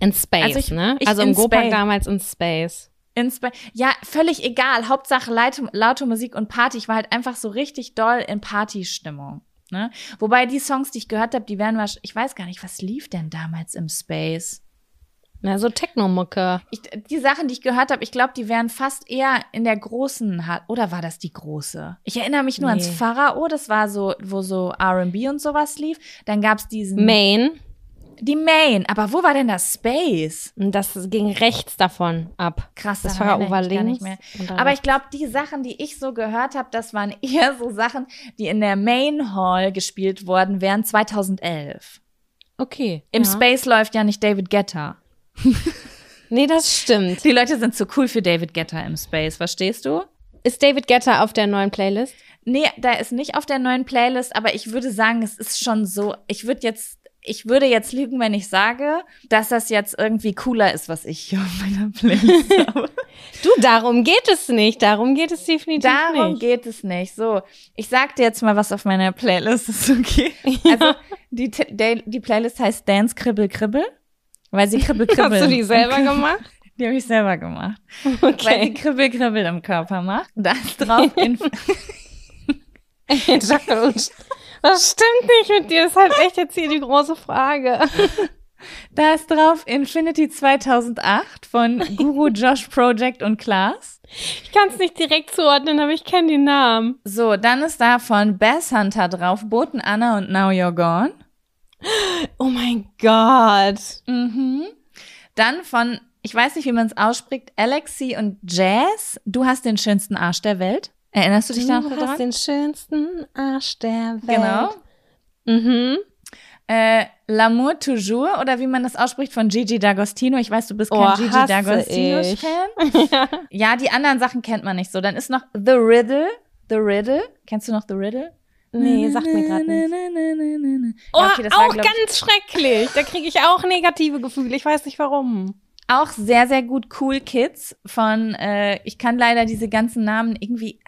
In Space, Also ich- ne? ich also im Go-Park Space. damals in Space. Inspe ja, völlig egal. Hauptsache laute, laute Musik und Party. Ich war halt einfach so richtig doll in Partystimmung. Ne? Wobei die Songs, die ich gehört habe, die wären wahrscheinlich, ich weiß gar nicht, was lief denn damals im Space? Na, so Techno-Mucke. Die Sachen, die ich gehört habe, ich glaube, die wären fast eher in der großen Halle. Oder war das die große? Ich erinnere mich nur Nee. ans Pharao, das war so, wo so RB und sowas lief. Dann gab's diesen. Main. Die Main. Aber wo war denn das Space? Das ging rechts davon ab. Krass, Das war gar links. Aber ich glaube, die Sachen, die ich so gehört habe, das waren eher so Sachen, die in der Main Hall gespielt worden wären 2011. Okay. Im ja. Space läuft ja nicht David Guetta. Nee, das stimmt. Die Leute sind zu cool für David Guetta im Space, verstehst du? Ist David Guetta auf der neuen Playlist? Nee, da ist nicht auf der neuen Playlist, aber ich würde sagen, es ist schon so, ich würde jetzt, ich würde jetzt lügen, wenn ich sage, dass das jetzt irgendwie cooler ist, was ich hier auf meiner Playlist habe. Du, darum geht es nicht. Darum geht es definitiv Darum nicht. geht es nicht. So, ich sag dir jetzt mal, was auf meiner Playlist ist, okay? Also, die, die Playlist heißt Dance Kribbel Kribbel, weil sie Kribbel Kribbel. Hast du die selber gemacht? Die habe ich selber gemacht. Weil sie Okay. Kribbel Kribbel im Körper macht. Da ist drauf in, Jacqueline, Was stimmt nicht mit dir? Das ist halt echt jetzt hier die große Frage. da ist drauf Infinity 2008 von Guru Josh Project und Klaas. Ich kann es nicht direkt zuordnen, aber ich kenne die Namen. So, dann ist da von Bass Hunter drauf Boten Anna und Now You're Gone. Oh mein Gott. Mhm. Dann von, ich weiß nicht, wie man es ausspricht, Alexi und Jazz. Du hast den schönsten Arsch der Welt. Erinnerst du dich da Du noch hast den schönsten Arsch der Welt. Genau. Mhm. Äh, L'amour toujours oder wie man das ausspricht von Gigi D'Agostino. Ich weiß, du bist kein Oh, Gigi D'Agostino-Fan. ja, die anderen Sachen kennt man nicht so. Dann ist noch The Riddle. The Riddle. Kennst du noch The Riddle? Nee, sagt mir gerade nicht. Oh, Ja, okay, das war, auch glaub ich, ganz schrecklich. Da kriege ich auch negative Gefühle. Ich weiß nicht warum. Auch sehr, sehr gut Cool Kids von, äh, ich kann leider diese ganzen Namen irgendwie,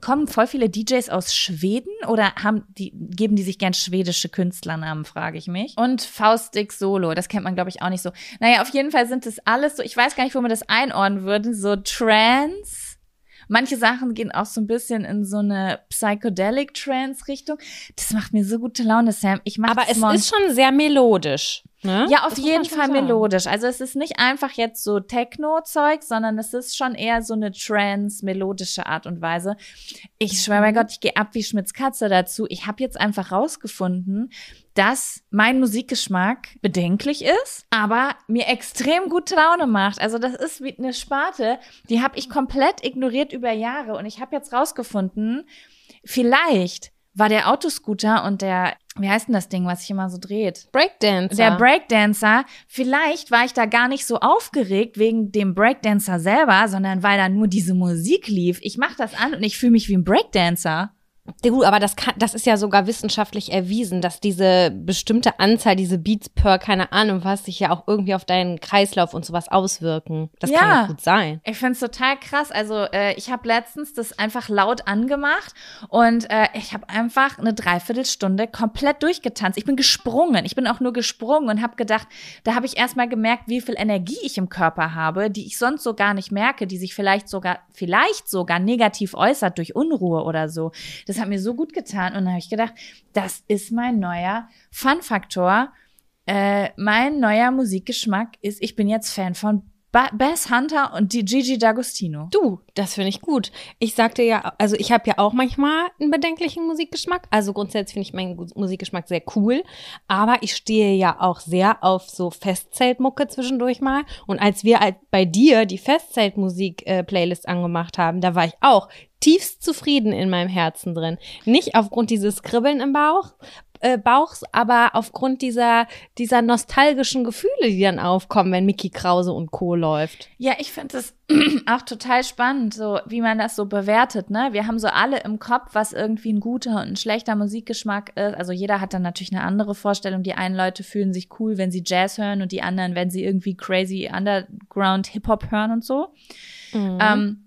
kommen voll viele DJs aus Schweden oder haben die, geben die sich gern schwedische Künstlernamen, frage ich mich. Und Faustik Solo, das kennt man glaube ich auch nicht so. Naja, auf jeden Fall sind das alles so, ich weiß gar nicht, wo man das einordnen würde, so Trance. Manche Sachen gehen auch so ein bisschen in so eine Psychedelic Trance Richtung. Das macht mir so gute Laune, Sam. Ich mache Aber es ist schon sehr melodisch. Ne? ja, auf Das jeden Fall melodisch. Also es ist nicht einfach jetzt so Techno-Zeug, sondern es ist schon eher so eine trance-melodische Art und Weise. Ich schwöre Mhm. bei Gott, ich gehe ab wie Schmitz Katze dazu. Ich habe jetzt einfach rausgefunden, dass mein Musikgeschmack bedenklich ist, aber mir extrem gute Laune macht. Also das ist wie eine Sparte, die habe ich komplett ignoriert über Jahre und ich habe jetzt rausgefunden, vielleicht war der Autoscooter und der, wie heißt denn das Ding, was sich immer so dreht? Breakdance. Der Breakdancer, vielleicht war ich da gar nicht so aufgeregt wegen dem Breakdancer selber, sondern weil da nur diese Musik lief. Ich mach das an und ich fühle mich wie ein Breakdancer. Du, aber das kann, das ist ja sogar wissenschaftlich erwiesen, dass diese bestimmte Anzahl, diese Beats per, keine Ahnung was, sich ja auch irgendwie auf deinen Kreislauf und sowas auswirken. Das Ja. kann ja gut sein. Ich find's total krass. Also äh, ich habe letztens das einfach laut angemacht und äh, ich habe einfach eine Dreiviertelstunde komplett durchgetanzt. Ich bin gesprungen. Ich bin auch nur gesprungen und habe gedacht, da habe ich erstmal gemerkt, wie viel Energie ich im Körper habe, die ich sonst so gar nicht merke, die sich vielleicht sogar, vielleicht sogar negativ äußert durch Unruhe oder so. Das hat mir so gut getan und dann habe ich gedacht, das ist mein neuer Fun-Faktor. Äh, mein neuer Musikgeschmack ist, ich bin jetzt Fan von ba Bass Hunter und die Gigi D'Agostino. Du, das finde ich gut. Ich sagte ja, also ich habe ja auch manchmal einen bedenklichen Musikgeschmack. Also grundsätzlich finde ich meinen Musikgeschmack sehr cool. Aber ich stehe ja auch sehr auf so Festzeltmucke zwischendurch mal. Und als wir bei dir die Festzeltmusik-Playlist angemacht haben, da war ich auch tiefst zufrieden in meinem Herzen drin. Nicht aufgrund dieses Kribbeln im Bauch, äh, Bauch, aber aufgrund dieser, dieser nostalgischen Gefühle, die dann aufkommen, wenn Mickey Krause und Co. läuft. Ja, ich finde es auch total spannend, so wie man das so bewertet, ne? Wir haben so alle im Kopf, was irgendwie ein guter und ein schlechter Musikgeschmack ist. Also jeder hat dann natürlich eine andere Vorstellung. Die einen Leute fühlen sich cool, wenn sie Jazz hören und die anderen, wenn sie irgendwie crazy Underground Hip-Hop hören und so. Mhm. Ähm,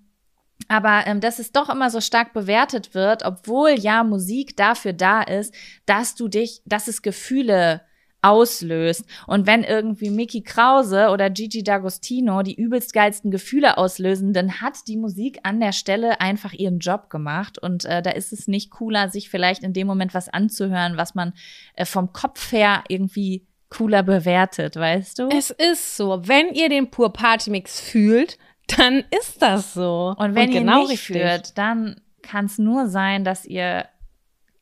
aber ähm, dass es doch immer so stark bewertet wird, obwohl ja Musik dafür da ist, dass du dich, dass es Gefühle auslöst. Und wenn irgendwie Mickey Krause oder Gigi D'Agostino die übelst geilsten Gefühle auslösen, dann hat die Musik an der Stelle einfach ihren Job gemacht. Und äh, da ist es nicht cooler, sich vielleicht in dem Moment was anzuhören, was man äh, vom Kopf her irgendwie cooler bewertet, weißt du? Es ist so, wenn ihr den Pur Party Mix fühlt, dann ist das so. Und wenn Und ihr genau nicht richtig. führt, dann kann es nur sein, dass ihr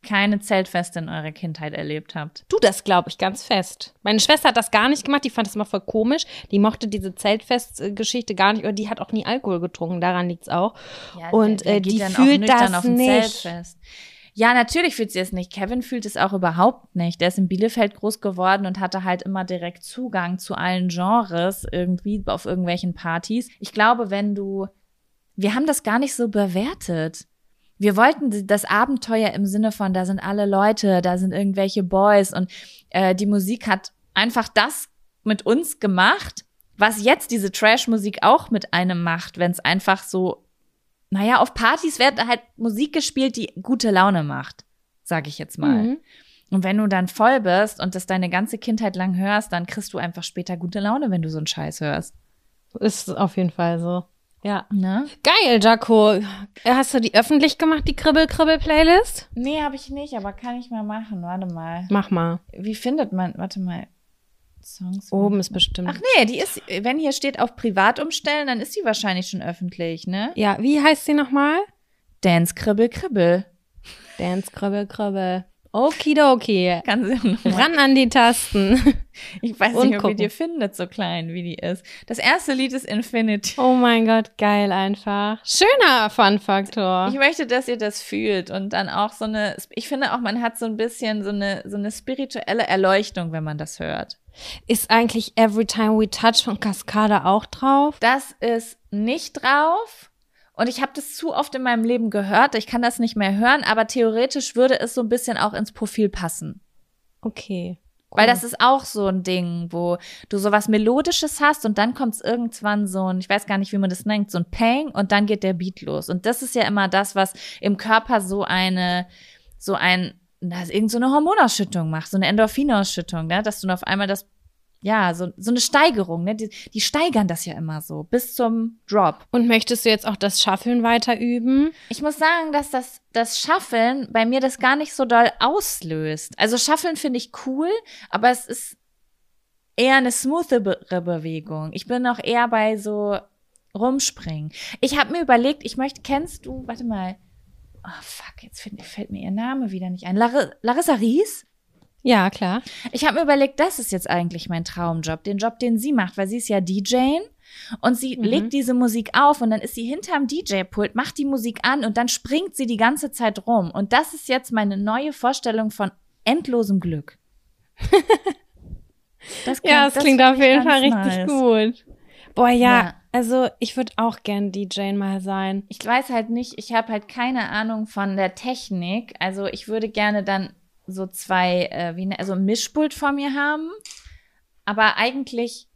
keine Zeltfeste in eurer Kindheit erlebt habt. Du, das glaube ich ganz fest. Meine Schwester hat das gar nicht gemacht, die fand das immer voll komisch. Die mochte diese Zeltfestgeschichte gar nicht, oder die hat auch nie Alkohol getrunken, daran liegt's auch. Ja, Und der, der äh, die fühlt das nicht. Zeltfest. Ja, natürlich fühlt sie es nicht. Kevin fühlt es auch überhaupt nicht. Der ist in Bielefeld groß geworden und hatte halt immer direkt Zugang zu allen Genres irgendwie auf irgendwelchen Partys. Ich glaube, wenn du, wir haben das gar nicht so bewertet. Wir wollten das Abenteuer im Sinne von, da sind alle Leute, da sind irgendwelche Boys und äh, die Musik hat einfach das mit uns gemacht, was jetzt diese Trash-Musik auch mit einem macht, wenn es einfach so naja, auf Partys wird halt Musik gespielt, die gute Laune macht, sag ich jetzt mal. Mhm. Und wenn du dann voll bist und das deine ganze Kindheit lang hörst, dann kriegst du einfach später gute Laune, wenn du so einen Scheiß hörst. Ist auf jeden Fall so. Ja. Ne? Geil, Jaco. Hast du die öffentlich gemacht, die Kribbel-Kribbel-Playlist? Nee, habe ich nicht, aber kann ich mal machen. Warte mal. Mach mal. Wie findet man, warte mal. Songs. Oben ist bestimmt. Ach nee, die ist, wenn hier steht auf privat umstellen, dann ist sie wahrscheinlich schon öffentlich, ne? Ja, wie heißt sie nochmal? Dance Kribbel Kribbel. Dance Kribbel Kribbel. Okidoki. Ran an die Tasten. Ich weiß nicht, ob ihr die findet, so klein wie die ist. Das erste Lied ist Infinity. Oh mein Gott, geil einfach. Schöner Fun-Faktor. Ich möchte, dass ihr das fühlt und dann auch so eine, ich finde auch, man hat so ein bisschen so eine, so eine spirituelle Erleuchtung, wenn man das hört. Ist eigentlich Every Time We Touch von Cascada auch drauf? Das ist nicht drauf. Und ich habe das zu oft in meinem Leben gehört. Ich kann das nicht mehr hören, aber theoretisch würde es so ein bisschen auch ins Profil passen. Okay. Cool. Weil das ist auch so ein Ding, wo du sowas Melodisches hast und dann kommt es irgendwann so ein, ich weiß gar nicht, wie man das nennt, so ein Pang und dann geht der Beat los. Und das ist ja immer das, was im Körper so eine, so ein dass irgend so eine Hormonausschüttung macht, so eine Endorphinausschüttung, ne? dass du auf einmal das, ja, so, so eine Steigerung, ne? Die, die steigern das ja immer so bis zum Drop. Und möchtest du jetzt auch das Shuffeln weiter üben? Ich muss sagen, dass das, das Shuffeln bei mir das gar nicht so doll auslöst. Also Shuffeln finde ich cool, aber es ist eher eine smoothere Bewegung. Ich bin auch eher bei so rumspringen. Ich habe mir überlegt, ich möchte, kennst du, warte mal, oh fuck, jetzt fällt, fällt mir ihr Name wieder nicht ein. Lar Larissa Ries? Ja, klar. Ich habe mir überlegt, das ist jetzt eigentlich mein Traumjob, den Job, den sie macht, weil sie ist ja DJ und sie mhm. legt diese Musik auf und dann ist sie hinterm DJ-Pult, macht die Musik an und dann springt sie die ganze Zeit rum. Und das ist jetzt meine neue Vorstellung von endlosem Glück. das kann, ja, das, das klingt auf jeden Fall richtig nice. gut. Boah, ja, ja. Also ich würde auch gern DJ mal sein. Ich weiß halt nicht, ich habe halt keine Ahnung von der Technik. Also ich würde gerne dann so zwei, äh, wie, ne, also ein Mischpult vor mir haben. Aber eigentlich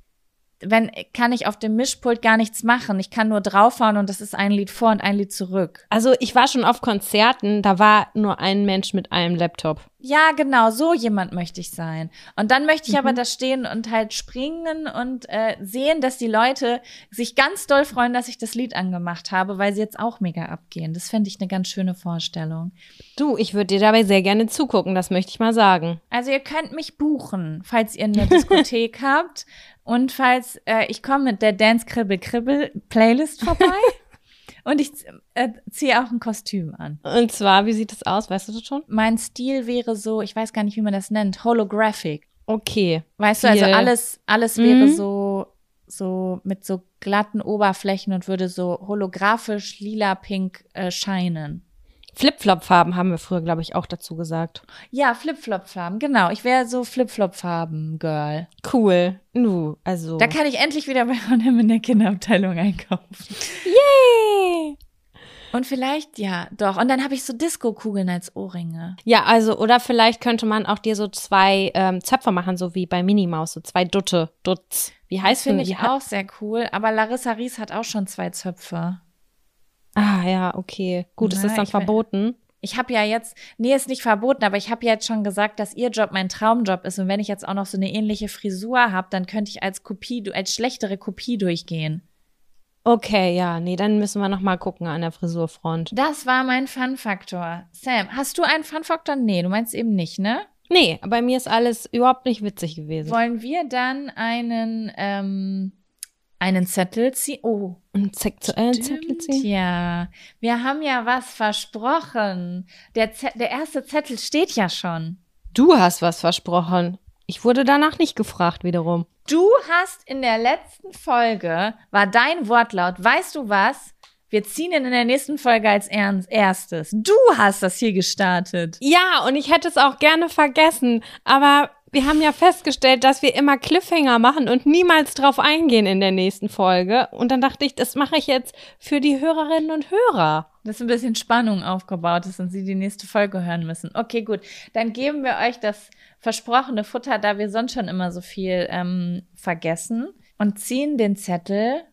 wenn, kann ich auf dem Mischpult gar nichts machen. Ich kann nur draufhauen und das ist ein Lied vor und ein Lied zurück. Also ich war schon auf Konzerten, da war nur ein Mensch mit einem Laptop. Ja, genau, so jemand möchte ich sein. Und dann möchte ich mhm. aber da stehen und halt springen und äh, sehen, dass die Leute sich ganz doll freuen, dass ich das Lied angemacht habe, weil sie jetzt auch mega abgehen. Das fände ich eine ganz schöne Vorstellung. Du, ich würde dir dabei sehr gerne zugucken, das möchte ich mal sagen. Also ihr könnt mich buchen, falls ihr eine Diskothek habt und falls äh, ich komme mit der Dance Kribbel Kribbel Playlist vorbei. Und ich äh, ziehe auch ein Kostüm an. Und zwar, wie sieht es aus? Weißt du das schon? Mein Stil wäre so, ich weiß gar nicht, wie man das nennt, holographic. Okay. Weißt Viel. du, also alles, alles mhm. wäre so, so mit so glatten Oberflächen und würde so holographisch lila-pink äh, scheinen. Flip-Flop-Farben haben wir früher, glaube ich, auch dazu gesagt. Ja, Flip-Flop-Farben, genau. Ich wäre so Flip-Flop-Farben-Girl. Cool. Nu, also. Da kann ich endlich wieder bei H&M in der Kinderabteilung einkaufen. Yay! Und vielleicht, ja, doch. Und dann habe ich so Disco-Kugeln als Ohrringe. Ja, also, oder vielleicht könnte man auch dir so zwei ähm, Zöpfe machen, so wie bei Minimaus, so zwei Dutte, Dutz. Wie heißt Finde denn ich auch sehr cool. Aber Larissa Ries hat auch schon zwei Zöpfe. Ah, ja, okay. Gut, ist Na, das dann ich verboten? Ich habe ja jetzt, nee, ist nicht verboten, aber ich habe ja jetzt schon gesagt, dass ihr Job mein Traumjob ist. Und wenn ich jetzt auch noch so eine ähnliche Frisur habe, dann könnte ich als Kopie, als schlechtere Kopie durchgehen. Okay, ja, nee, dann müssen wir noch mal gucken an der Frisurfront. Das war mein Fun-Faktor. Sam, hast du einen Fun-Faktor? Nee, du meinst eben nicht, ne? Nee, bei mir ist alles überhaupt nicht witzig gewesen. Wollen wir dann einen, ähm, einen Zettel ziehen? Oh, Ein sexuellen Zettel stimmt, ziehen? ja. Wir haben ja was versprochen. Der, Ze der erste Zettel steht ja schon. Du hast was versprochen. Ich wurde danach nicht gefragt wiederum. Du hast in der letzten Folge, war dein Wortlaut, weißt du was? Wir ziehen ihn in der nächsten Folge als erstes. Du hast das hier gestartet. Ja, und ich hätte es auch gerne vergessen, aber wir haben ja festgestellt, dass wir immer Cliffhanger machen und niemals drauf eingehen in der nächsten Folge. Und dann dachte ich, das mache ich jetzt für die Hörerinnen und Hörer. Dass ein bisschen Spannung aufgebaut ist und sie die nächste Folge hören müssen. Okay, gut. Dann geben wir euch das versprochene Futter, da wir sonst schon immer so viel ähm, vergessen. Und ziehen den Zettel.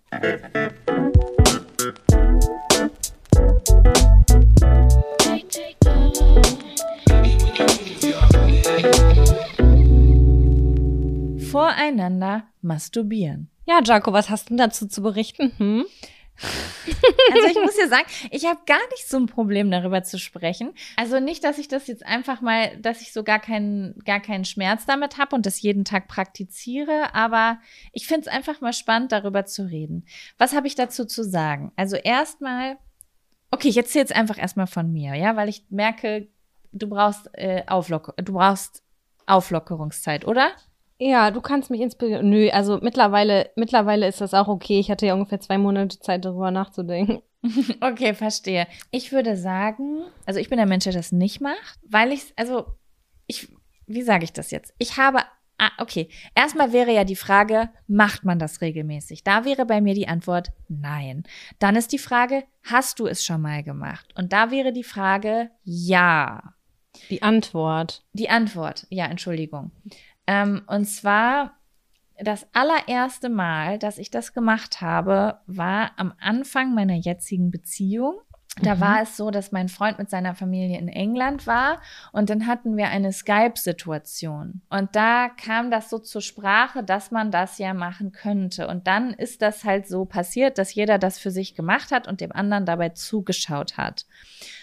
Voreinander masturbieren. Ja, Jaco, was hast du dazu zu berichten? Hm? Also ich muss ja sagen, ich habe gar nicht so ein Problem darüber zu sprechen. Also nicht, dass ich das jetzt einfach mal, dass ich so gar keinen, gar keinen Schmerz damit habe und das jeden Tag praktiziere, aber ich finde es einfach mal spannend, darüber zu reden. Was habe ich dazu zu sagen? Also erstmal, okay, ich erzähle jetzt einfach erstmal von mir, ja, weil ich merke, du brauchst äh, Auflock du brauchst Auflockerungszeit, oder? Ja, du kannst mich inspirieren. Nö, also mittlerweile, mittlerweile ist das auch okay. Ich hatte ja ungefähr zwei Monate Zeit, darüber nachzudenken. Okay, verstehe. Ich würde sagen, also ich bin der Mensch, der das nicht macht, weil ich, also ich, wie sage ich das jetzt? Ich habe, ah, okay, erstmal wäre ja die Frage, macht man das regelmäßig? Da wäre bei mir die Antwort nein. Dann ist die Frage, hast du es schon mal gemacht? Und da wäre die Frage ja. Die Antwort. Die Antwort, ja, Entschuldigung. Ähm, und zwar das allererste Mal, dass ich das gemacht habe, war am Anfang meiner jetzigen Beziehung. Da Mhm. war es so, dass mein Freund mit seiner Familie in England war und dann hatten wir eine Skype-Situation. Und da kam das so zur Sprache, dass man das ja machen könnte. Und dann ist das halt so passiert, dass jeder das für sich gemacht hat und dem anderen dabei zugeschaut hat.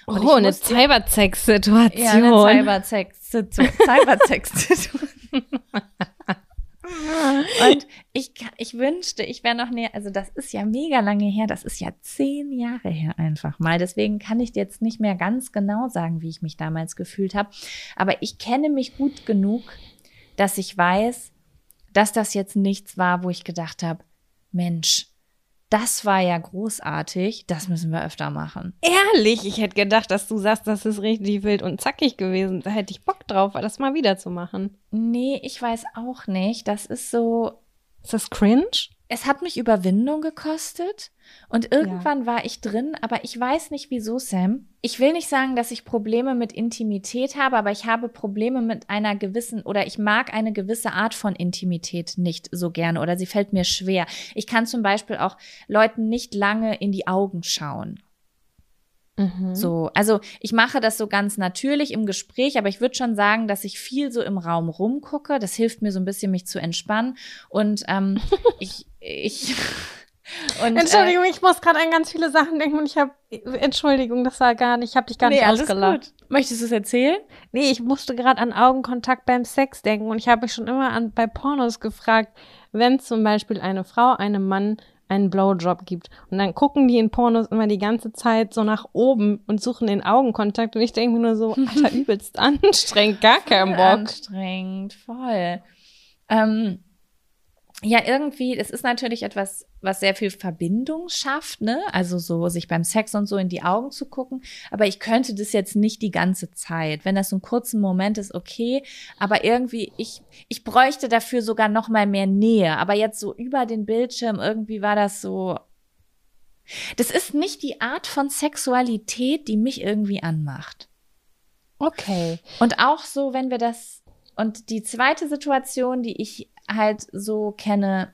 Und oh, eine Cybersex-Situation. ja, eine Cybersex-Situation. Cybersex-Situation. Und ich, ich wünschte, ich wäre noch näher, also das ist ja mega lange her, das ist ja zehn Jahre her einfach mal. Deswegen kann ich jetzt nicht mehr ganz genau sagen, wie ich mich damals gefühlt habe. Aber ich kenne mich gut genug, dass ich weiß, dass das jetzt nichts war, wo ich gedacht habe, Mensch, das war ja großartig, das müssen wir öfter machen. Ehrlich, ich hätte gedacht, dass du sagst, das ist richtig wild und zackig gewesen. Da hätte ich Bock drauf, das mal wieder zu machen. Nee, ich weiß auch nicht. Das ist so, Ist das cringe? Es hat mich Überwindung gekostet und irgendwann war ich drin, aber ich weiß nicht wieso, Sam. Ich will nicht sagen, dass ich Probleme mit Intimität habe, aber ich habe Probleme mit einer gewissen oder ich mag eine gewisse Art von Intimität nicht so gerne oder sie fällt mir schwer. Ich kann zum Beispiel auch Leuten nicht lange in die Augen schauen. Mhm. So, also ich mache das so ganz natürlich im Gespräch, aber ich würde schon sagen, dass ich viel so im Raum rumgucke. Das hilft mir so ein bisschen, mich zu entspannen. Und ähm, ich, ich und, Entschuldigung, ich muss gerade an ganz viele Sachen denken und ich habe Entschuldigung, das war gar nicht, ich habe dich gar nee, nicht alles ausgelacht. gut. Möchtest du es erzählen? Nee, ich musste gerade an Augenkontakt beim Sex denken und ich habe mich schon immer an bei Pornos gefragt, wenn zum Beispiel eine Frau einem Mann einen Blowjob gibt und dann gucken die in Pornos immer die ganze Zeit so nach oben und suchen den Augenkontakt und ich denke mir nur so, Alter, übelst anstrengend, gar keinen Bock. Anstrengend, voll. Ähm, ja, irgendwie, es ist natürlich etwas, was sehr viel Verbindung schafft, ne? Also so sich beim Sex und so in die Augen zu gucken. Aber ich könnte das jetzt nicht die ganze Zeit. Wenn das so einen kurzen Moment ist, okay. Aber irgendwie, ich, ich bräuchte dafür sogar noch mal mehr Nähe. Aber jetzt so über den Bildschirm, irgendwie war das so. Das ist nicht die Art von Sexualität, die mich irgendwie anmacht. Okay. Und auch so, wenn wir das, und die zweite Situation, die ich halt so kenne,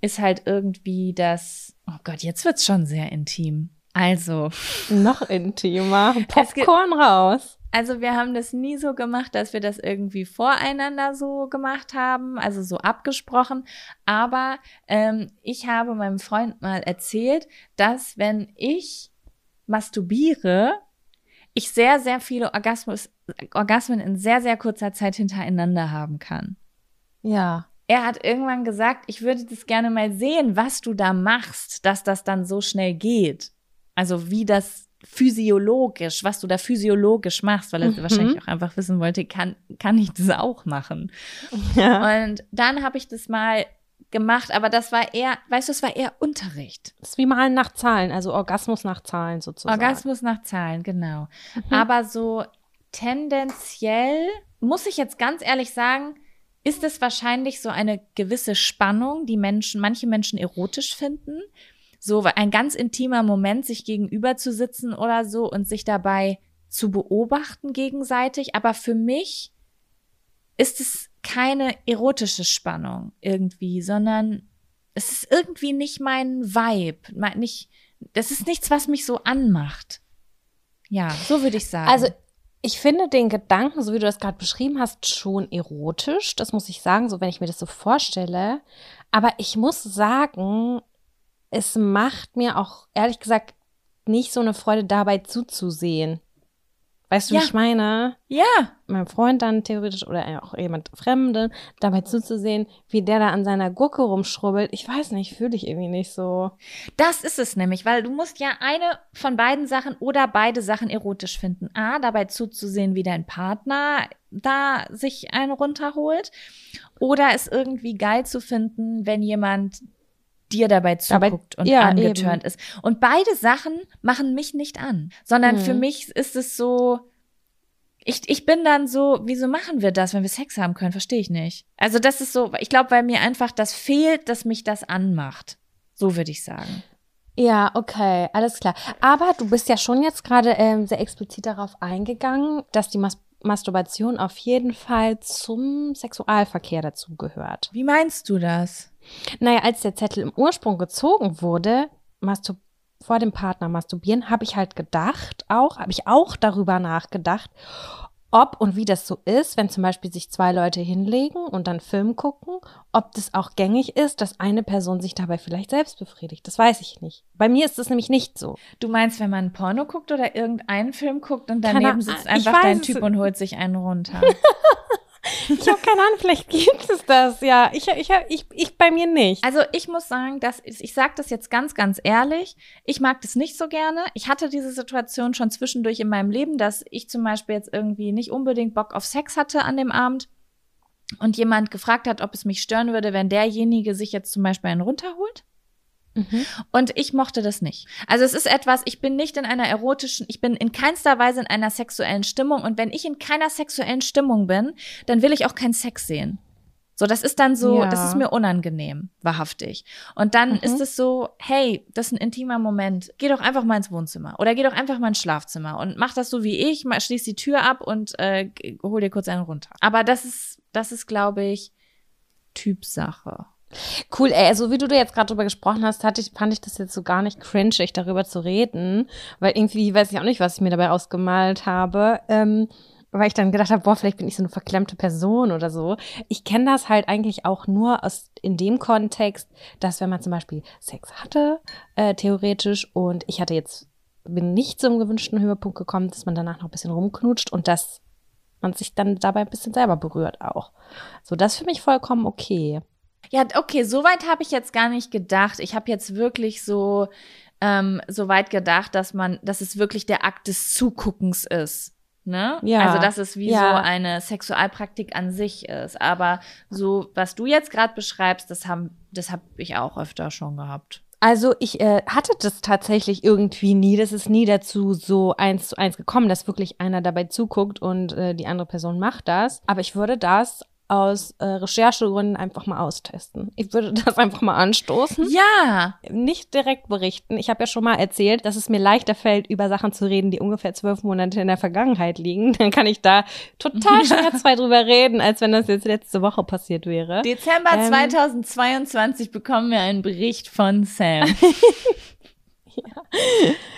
ist halt irgendwie das, oh Gott, jetzt wird's schon sehr intim. Also. Noch intimer. Popcorn raus. Also wir haben das nie so gemacht, dass wir das irgendwie voreinander so gemacht haben, also so abgesprochen. Aber ähm, ich habe meinem Freund mal erzählt, dass wenn ich masturbiere, ich sehr, sehr viele Orgasmus, Orgasmen in sehr, sehr kurzer Zeit hintereinander haben kann. Ja er hat irgendwann gesagt, ich würde das gerne mal sehen, was du da machst, dass das dann so schnell geht. Also wie das physiologisch, was du da physiologisch machst, weil er mhm. wahrscheinlich auch einfach wissen wollte, kann, kann ich das auch machen? Ja. Und dann habe ich das mal gemacht, aber das war eher, weißt du, es war eher Unterricht. Das ist wie Malen nach Zahlen, also Orgasmus nach Zahlen sozusagen. Orgasmus nach Zahlen, genau. Mhm. Aber so tendenziell muss ich jetzt ganz ehrlich sagen, ist es wahrscheinlich so eine gewisse Spannung, die Menschen, manche Menschen erotisch finden. So ein ganz intimer Moment, sich gegenüber zu sitzen oder so und sich dabei zu beobachten gegenseitig. Aber für mich ist es keine erotische Spannung irgendwie, sondern es ist irgendwie nicht mein Vibe, nicht, das ist nichts, was mich so anmacht. Ja, so würde ich sagen. Also ich finde den Gedanken, so wie du das gerade beschrieben hast, schon erotisch. Das muss ich sagen, so wenn ich mir das so vorstelle. Aber ich muss sagen, es macht mir auch ehrlich gesagt nicht so eine Freude dabei zuzusehen. Weißt du, ja. wie ich meine? Ja. Mein Freund dann theoretisch oder auch jemand Fremden dabei zuzusehen, wie der da an seiner Gurke rumschrubbelt. Ich weiß nicht, fühle ich irgendwie nicht so. Das ist es nämlich, weil du musst ja eine von beiden Sachen oder beide Sachen erotisch finden. A, dabei zuzusehen, wie dein Partner da sich einen runterholt. Oder es irgendwie geil zu finden, wenn jemand dir dabei zuguckt dabei, und ja, angeturnt ist. Und beide Sachen machen mich nicht an, sondern mhm. für mich ist es so, ich, ich bin dann so, wieso machen wir das, wenn wir Sex haben können? Verstehe ich nicht. Also das ist so, ich glaube, weil mir einfach das fehlt, dass mich das anmacht. So würde ich sagen. Ja, okay, alles klar. Aber du bist ja schon jetzt gerade ähm, sehr explizit darauf eingegangen, dass die Mas Masturbation auf jeden Fall zum Sexualverkehr dazugehört. Wie meinst du das? Naja, als der Zettel im Ursprung gezogen wurde, Mastur vor dem Partner masturbieren, habe ich halt gedacht, auch, habe ich auch darüber nachgedacht, ob und wie das so ist, wenn zum Beispiel sich zwei Leute hinlegen und dann Film gucken, ob das auch gängig ist, dass eine Person sich dabei vielleicht selbst befriedigt. Das weiß ich nicht. Bei mir ist das nämlich nicht so. Du meinst, wenn man Porno guckt oder irgendeinen Film guckt und daneben Keine, sitzt einfach dein Typ und holt sich einen runter? Ich habe keine Ahnung, vielleicht gibt es das. Ja, ich, ich, ich, ich bei mir nicht. Also ich muss sagen, dass ich sage das jetzt ganz, ganz ehrlich. Ich mag das nicht so gerne. Ich hatte diese Situation schon zwischendurch in meinem Leben, dass ich zum Beispiel jetzt irgendwie nicht unbedingt Bock auf Sex hatte an dem Abend und jemand gefragt hat, ob es mich stören würde, wenn derjenige sich jetzt zum Beispiel einen runterholt. Mhm. Und ich mochte das nicht. Also es ist etwas, ich bin nicht in einer erotischen, ich bin in keinster Weise in einer sexuellen Stimmung. Und wenn ich in keiner sexuellen Stimmung bin, dann will ich auch keinen Sex sehen. So, das ist dann so, ja. das ist mir unangenehm, wahrhaftig. Und dann mhm. ist es so, hey, das ist ein intimer Moment. Geh doch einfach mal ins Wohnzimmer oder geh doch einfach mal ins Schlafzimmer und mach das so wie ich, schließ die Tür ab und äh, hol dir kurz einen runter. Aber das ist, das ist, glaube ich, Typsache. Cool, ey, so wie du da jetzt gerade drüber gesprochen hast, hatte ich, fand ich das jetzt so gar nicht cringig, darüber zu reden, weil irgendwie weiß ich auch nicht, was ich mir dabei ausgemalt habe. Ähm, weil ich dann gedacht habe, boah, vielleicht bin ich so eine verklemmte Person oder so. Ich kenne das halt eigentlich auch nur aus in dem Kontext, dass wenn man zum Beispiel Sex hatte, äh, theoretisch, und ich hatte jetzt, bin nicht zum gewünschten Höhepunkt gekommen, dass man danach noch ein bisschen rumknutscht und dass man sich dann dabei ein bisschen selber berührt auch. So, das ist für mich vollkommen okay. Ja, okay, so weit habe ich jetzt gar nicht gedacht. Ich habe jetzt wirklich so, ähm, so weit gedacht, dass man, dass es wirklich der Akt des Zuguckens ist. Ne? Ja. Also, dass es wie Ja. so eine Sexualpraktik an sich ist. Aber so, was du jetzt gerade beschreibst, das haben, das habe ich auch öfter schon gehabt. Also ich äh, hatte das tatsächlich irgendwie nie. Das ist nie dazu so eins zu eins gekommen, dass wirklich einer dabei zuguckt und äh, die andere Person macht das. Aber ich würde das aus äh, Recherchegründen einfach mal austesten. Ich würde das einfach mal anstoßen. Ja, Nicht direkt berichten. Ich habe ja schon mal erzählt, dass es mir leichter fällt, über Sachen zu reden, die ungefähr zwölf Monate in der Vergangenheit liegen. Dann kann ich da total schmerzfrei drüber reden, als wenn das jetzt letzte Woche passiert wäre. Dezember Ähm. 2022 bekommen wir einen Bericht von Sam.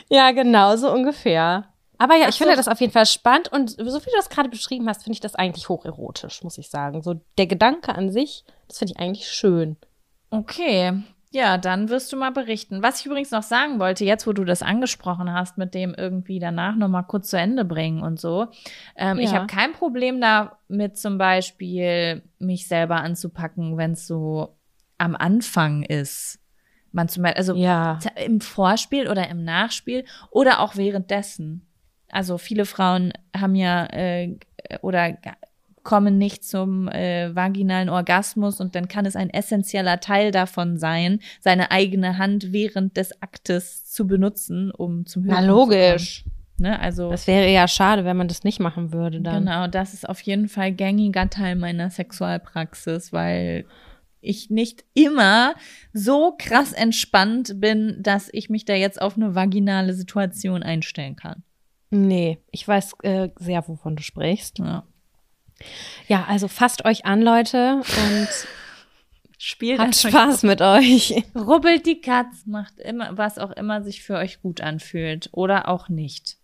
Ja, genau, so ungefähr. Aber ja, Ach ich finde so. das auf jeden Fall spannend und so wie du das gerade beschrieben hast, finde ich das eigentlich hocherotisch, muss ich sagen. So der Gedanke an sich, das finde ich eigentlich schön. Okay. Ja, dann wirst du mal berichten. Was ich übrigens noch sagen wollte, jetzt wo du das angesprochen hast, mit dem irgendwie danach noch mal kurz zu Ende bringen und so. Ähm, Ich Ja. habe kein Problem damit, zum Beispiel mich selber anzupacken, wenn es so am Anfang ist. Man zum Beispiel, also Ja. im Vorspiel oder im Nachspiel oder auch währenddessen. Also viele Frauen haben ja äh, oder kommen nicht zum äh, vaginalen Orgasmus und dann kann es ein essentieller Teil davon sein, seine eigene Hand während des Aktes zu benutzen, um zum Na Höhepunkt zu logisch. kommen. Ne? Also Das wäre ja schade, wenn man das nicht machen würde dann. Genau, das ist auf jeden Fall gängiger Teil meiner Sexualpraxis, weil ich nicht immer so krass entspannt bin, dass ich mich da jetzt auf eine vaginale Situation einstellen kann. Nee, ich weiß äh, sehr, wovon du sprichst. Ja. Ja, also fasst euch an, Leute, und Spielt habt Spaß mit euch. Rubbelt die Katz, macht immer, was auch immer sich für euch gut anfühlt oder auch nicht.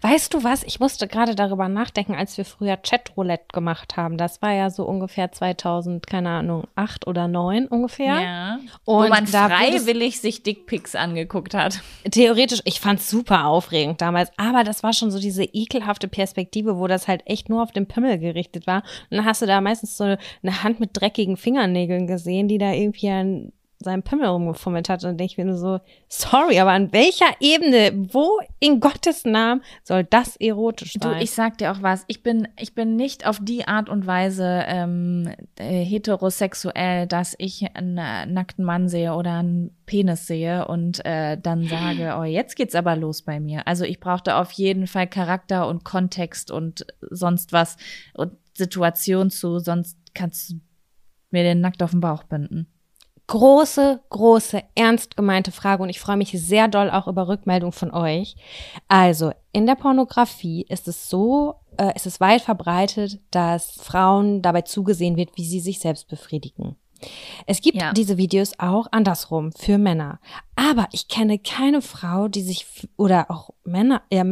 Weißt du was? Ich musste gerade darüber nachdenken, als wir früher Chatroulette gemacht haben. Das war ja so ungefähr 2000, keine Ahnung, acht oder neun ungefähr. Ja. Und Wo man freiwillig sich Dickpics angeguck hat. Theoretisch, ich fand's super aufregend damals, aber das war schon so diese ekelhafte Perspektive, wo das halt echt nur auf den Pimmel gerichtet war. Und dann hast du da meistens so eine Hand mit dreckigen Fingernägeln gesehen, die da irgendwie an seinem Pimmel rumgefummelt hat. Und dann denke ich mir nur so, sorry, aber an welcher Ebene, wo in Gottes Namen soll das erotisch Du, sein? ich sag dir auch was. Ich bin, ich bin nicht auf die Art und Weise ähm, äh, heterosexuell, dass ich einen äh, nackten Mann sehe oder einen Penis sehe und äh, dann sage, oh, jetzt geht's aber los bei mir. Also ich brauchte auf jeden Fall Charakter und Kontext und sonst was und Situation zu, sonst kannst du mir den nackt auf den Bauch binden. Große, große, ernst gemeinte Frage und ich freue mich sehr doll auch über Rückmeldung von euch. Also, in der Pornografie ist es so, äh, es ist weit verbreitet, dass Frauen dabei zugesehen wird, wie sie sich selbst befriedigen. Es gibt Ja. diese Videos auch andersrum für Männer. Aber ich kenne keine Frau, die sich oder auch Männer, ja,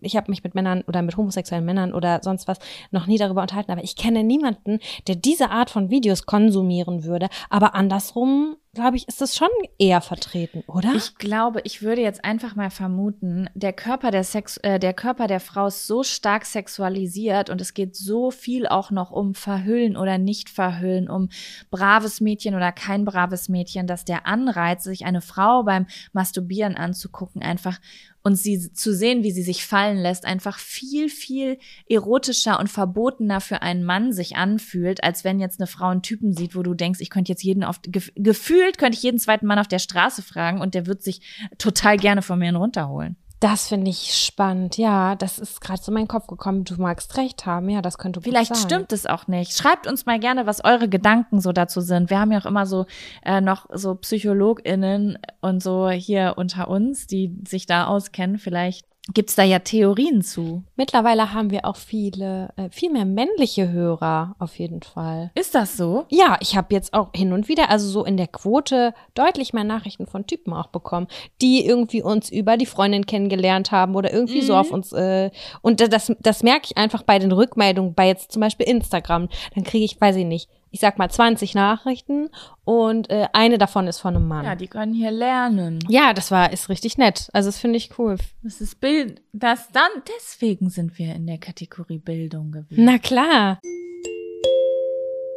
ich habe mich mit Männern oder mit homosexuellen Männern oder sonst was noch nie darüber unterhalten, aber ich kenne niemanden, der diese Art von Videos konsumieren würde. Aber andersrum, glaube ich, ist es schon eher vertreten, oder? Ich glaube, ich würde jetzt einfach mal vermuten, der Körper der Sex, äh, der Körper der Frau ist so stark sexualisiert und es geht so viel auch noch um Verhüllen oder nicht Verhüllen, um braves Mädchen oder kein braves Mädchen, dass der Anreiz, sich eine Frau beim Masturbieren anzugucken, einfach und sie zu sehen, wie sie sich fallen lässt, einfach viel, viel erotischer und verbotener für einen Mann sich anfühlt, als wenn jetzt eine Frau einen Typen sieht, wo du denkst, ich könnte jetzt jeden auf, gef gefühlt könnte ich jeden zweiten Mann auf der Straße fragen und der wird sich total gerne von mir runterholen. Das finde ich spannend. Ja, das ist gerade so in meinen Kopf gekommen. Du magst recht haben. Ja, das könnte Vielleicht sein. stimmt es auch nicht. Schreibt uns mal gerne, was eure Gedanken so dazu sind. Wir haben ja auch immer so äh, noch so PsychologInnen und so hier unter uns, die sich da auskennen. Vielleicht gibt's da ja Theorien zu. Mittlerweile haben wir auch viele, äh, viel mehr männliche Hörer auf jeden Fall. Ist das so? Ja, ich habe jetzt auch hin und wieder, also so in der Quote, deutlich mehr Nachrichten von Typen auch bekommen, die irgendwie uns über die Freundin kennengelernt haben oder irgendwie so Mhm. auf uns. Äh, und das, das merke ich einfach bei den Rückmeldungen, bei jetzt zum Beispiel Instagram. Dann kriege ich, weiß ich nicht, ich sag mal 20 Nachrichten und äh, eine davon ist von einem Mann. Ja, die können hier lernen. ja, das war, ist richtig nett. Also das finde ich cool. Das ist Bild, das dann, deswegen sind wir in der Kategorie Bildung gewesen. Na klar.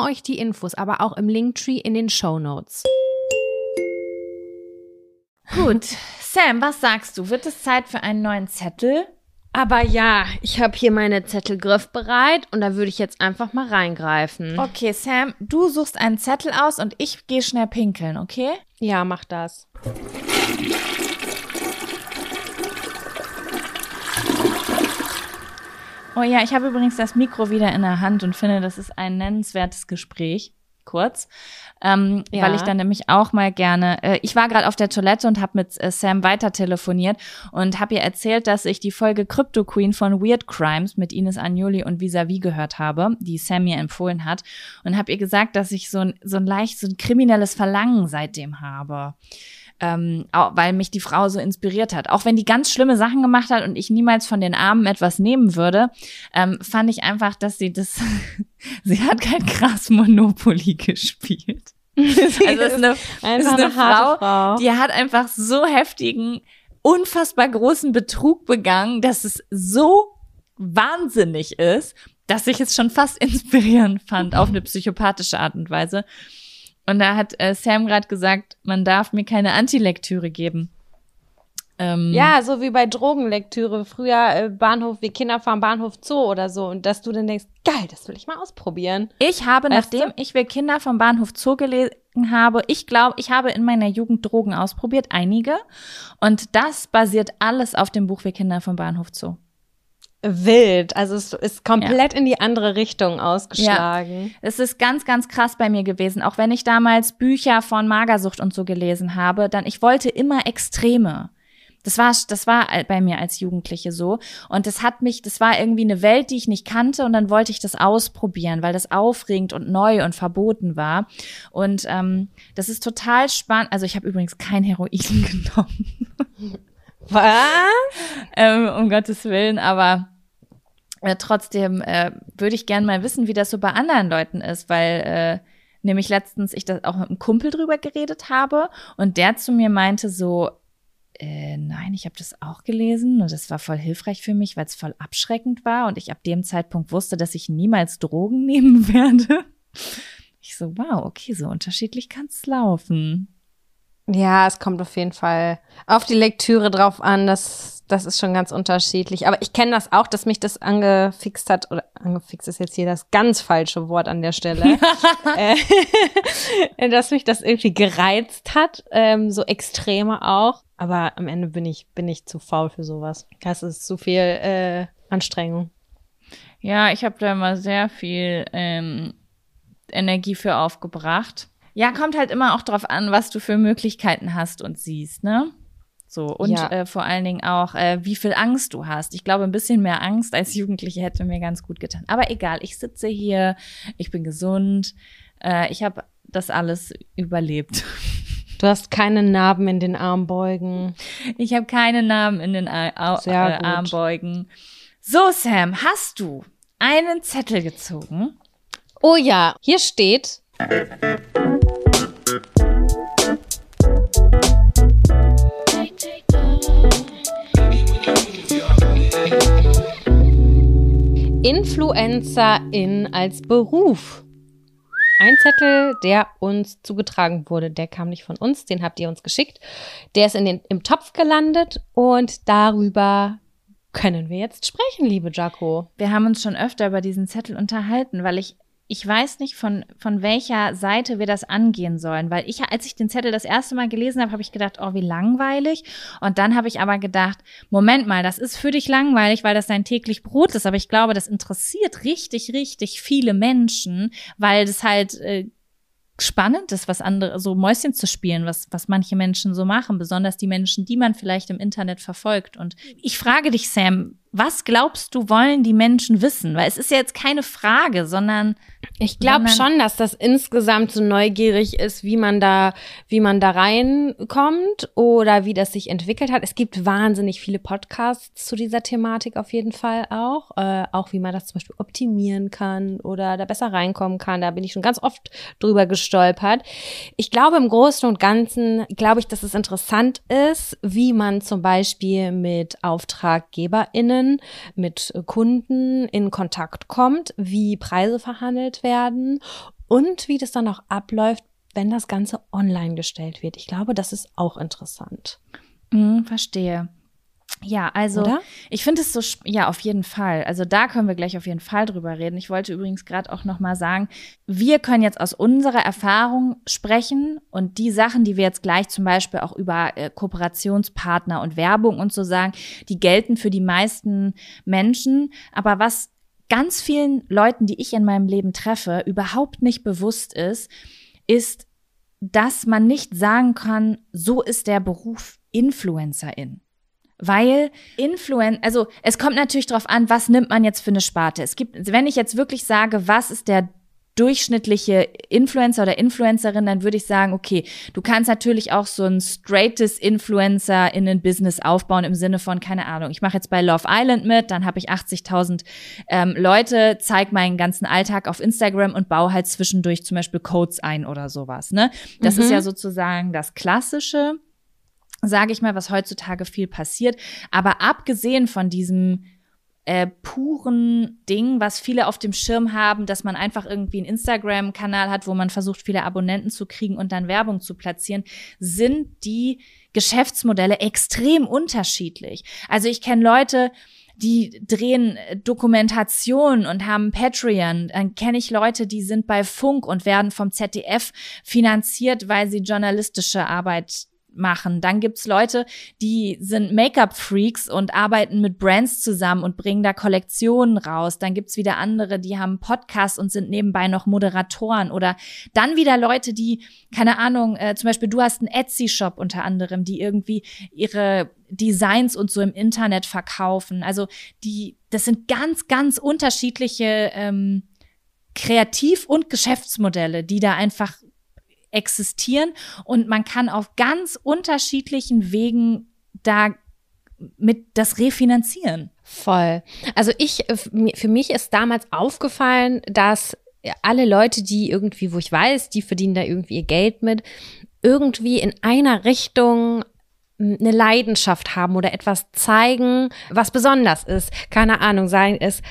euch die Infos aber auch im Linktree in den Show Notes. Gut, Sam, was sagst du? Wird es Zeit für einen neuen Zettel? Aber ja, ich habe hier meine Zettel griffbereit und da würde ich jetzt einfach mal reingreifen. Okay, Sam, du suchst einen Zettel aus und ich gehe schnell pinkeln, okay? Ja, mach das. Oh ja, ich habe übrigens das Mikro wieder in der Hand und finde, das ist ein nennenswertes Gespräch. Kurz, ähm, Ja. weil ich dann nämlich auch mal gerne. Äh, ich war gerade auf der Toilette und habe mit äh, Sam weiter telefoniert und habe ihr erzählt, dass ich die Folge Crypto Queen von Weird Crimes mit Ines Agnoli und Visavi gehört habe, die Sam mir empfohlen hat und habe ihr gesagt, dass ich so ein so ein leicht so ein kriminelles Verlangen seitdem habe ähm, auch, weil mich die Frau so inspiriert hat. Auch wenn die ganz schlimme Sachen gemacht hat und ich niemals von den Armen etwas nehmen würde, ähm, fand ich einfach, dass sie das, sie hat kein krass Monopoly gespielt. Also es ist eine, ist eine Frau, Frau. die hat einfach so heftigen, unfassbar großen Betrug begangen, dass es so wahnsinnig ist, dass ich es schon fast inspirierend fand, auf eine psychopathische Art und Weise. Und da hat äh, Sam gerade gesagt, man darf mir keine Antilektüre geben. Ähm, Ja, so wie bei Drogenlektüre. Früher äh, Bahnhof, wie Kinder fahren Bahnhof Zoo oder so. Und dass du dann denkst, geil, das will ich mal ausprobieren. Ich habe, Weißt nachdem ich wir Kinder vom Bahnhof Zoo gelesen habe, ich glaube, ich habe in meiner Jugend Drogen ausprobiert, einige. Und das basiert alles auf dem Buch Wir Kinder vom Bahnhof Zoo. Wild. Also es ist komplett in die andere Richtung ausgeschlagen. Es ist ganz, ganz krass bei mir gewesen. Auch wenn ich damals Bücher von Magersucht und so gelesen habe, dann ich wollte immer Extreme. Das war, das war bei mir als Jugendliche so. Und das hat mich, das war irgendwie eine Welt, die ich nicht kannte. Und dann wollte ich das ausprobieren, weil das aufregend und neu und verboten war. Und ähm, das ist total spannend. Also ich habe übrigens kein Heroin genommen, Was? ähm, um Gottes Willen. Aber äh, trotzdem äh, würde ich gerne mal wissen, wie das so bei anderen Leuten ist, weil äh, nämlich letztens ich das auch mit einem Kumpel drüber geredet habe und der zu mir meinte so, äh, nein, ich habe das auch gelesen und das war voll hilfreich für mich, weil es voll abschreckend war und ich ab dem Zeitpunkt wusste, dass ich niemals Drogen nehmen werde. Ich so, wow, okay, so unterschiedlich kann's laufen. Ja, es kommt auf jeden Fall auf die Lektüre drauf an. Das, das ist schon ganz unterschiedlich. Aber ich kenne das auch, dass mich das angefixt hat. Oder angefixt ist jetzt hier das ganz falsche Wort an der Stelle. äh, dass mich das irgendwie gereizt hat. Ähm, so extreme auch. Aber am Ende bin ich, bin ich zu faul für sowas. Das ist zu viel äh, Anstrengung. Ja, ich habe da immer sehr viel ähm, Energie für aufgebracht. Ja, kommt halt immer auch drauf an, was du für Möglichkeiten hast und siehst, ne? So, und Ja. äh, vor allen Dingen auch, äh, wie viel Angst du hast. Ich glaube, ein bisschen mehr Angst als Jugendliche hätte mir ganz gut getan. Aber egal, ich sitze hier, ich bin gesund, äh, ich habe das alles überlebt. Du hast keine Narben in den Armbeugen. Ich habe keine Namen in den Ar äh. Armbeugen. So, Sam, hast du einen Zettel gezogen? Oh ja, hier steht. Influencerin als Beruf. Ein Zettel, der uns zugetragen wurde, der kam nicht von uns, den habt ihr uns geschickt. Der ist in den, im Topf gelandet und darüber können wir jetzt sprechen, liebe Jaco. Wir haben uns schon öfter über diesen Zettel unterhalten, weil ich ich weiß nicht, von, von welcher Seite wir das angehen sollen, weil ich, als ich den Zettel das erste Mal gelesen habe, habe ich gedacht, oh, wie langweilig. Und dann habe ich aber gedacht, Moment mal, das ist für dich langweilig, weil das dein täglich Brot ist. Aber ich glaube, das interessiert richtig, richtig viele Menschen, weil das halt äh, spannend ist, was andere, so Mäuschen zu spielen, was, was manche Menschen so machen, besonders die Menschen, die man vielleicht im Internet verfolgt. Und ich frage dich, Sam, was glaubst du, wollen die Menschen wissen? Weil es ist ja jetzt keine Frage, sondern ich glaube schon, dass das insgesamt so neugierig ist, wie man da, wie man da reinkommt oder wie das sich entwickelt hat. Es gibt wahnsinnig viele Podcasts zu dieser Thematik auf jeden Fall auch, äh, auch wie man das zum Beispiel optimieren kann oder da besser reinkommen kann. Da bin ich schon ganz oft drüber gestolpert. Ich glaube im Großen und Ganzen glaube ich, dass es interessant ist, wie man zum Beispiel mit AuftraggeberInnen Unternehmen mit Kunden in Kontakt kommt, wie Preise verhandelt werden und wie das dann auch abläuft, wenn das Ganze online gestellt wird. Ich glaube, das ist auch interessant. Mhm, verstehe. Ja, also Oder? ich finde es so, ja, auf jeden Fall. Also da können wir gleich auf jeden Fall drüber reden. Ich wollte übrigens gerade auch noch mal sagen, wir können jetzt aus unserer Erfahrung sprechen und die Sachen, die wir jetzt gleich zum Beispiel auch über äh, Kooperationspartner und Werbung und so sagen, die gelten für die meisten Menschen. Aber was ganz vielen Leuten, die ich in meinem Leben treffe, überhaupt nicht bewusst ist, ist, dass man nicht sagen kann, so ist der Beruf Influencerin. Weil Influen, also es kommt natürlich darauf an, was nimmt man jetzt für eine Sparte. Es gibt, wenn ich jetzt wirklich sage, was ist der durchschnittliche Influencer oder Influencerin, dann würde ich sagen, okay, du kannst natürlich auch so ein straightes Influencer in ein Business aufbauen im Sinne von, keine Ahnung, ich mache jetzt bei Love Island mit, dann habe ich 80.000 ähm, Leute, zeig meinen ganzen Alltag auf Instagram und baue halt zwischendurch zum Beispiel Codes ein oder sowas. Ne? Das mhm. ist ja sozusagen das Klassische sage ich mal, was heutzutage viel passiert. Aber abgesehen von diesem äh, puren Ding, was viele auf dem Schirm haben, dass man einfach irgendwie einen Instagram-Kanal hat, wo man versucht, viele Abonnenten zu kriegen und dann Werbung zu platzieren, sind die Geschäftsmodelle extrem unterschiedlich. Also ich kenne Leute, die drehen Dokumentation und haben Patreon. Dann kenne ich Leute, die sind bei Funk und werden vom ZDF finanziert, weil sie journalistische Arbeit machen. Dann gibt's Leute, die sind Make-up-Freaks und arbeiten mit Brands zusammen und bringen da Kollektionen raus. Dann gibt's wieder andere, die haben Podcasts und sind nebenbei noch Moderatoren. Oder dann wieder Leute, die, keine Ahnung, äh, zum Beispiel du hast einen Etsy-Shop unter anderem, die irgendwie ihre Designs und so im Internet verkaufen. Also die, das sind ganz, ganz unterschiedliche ähm, Kreativ- und Geschäftsmodelle, die da einfach existieren und man kann auf ganz unterschiedlichen Wegen da mit das refinanzieren. Voll. Also ich, für mich ist damals aufgefallen, dass alle Leute, die irgendwie, wo ich weiß, die verdienen da irgendwie ihr Geld mit, irgendwie in einer Richtung eine Leidenschaft haben oder etwas zeigen, was besonders ist. Keine Ahnung, sei es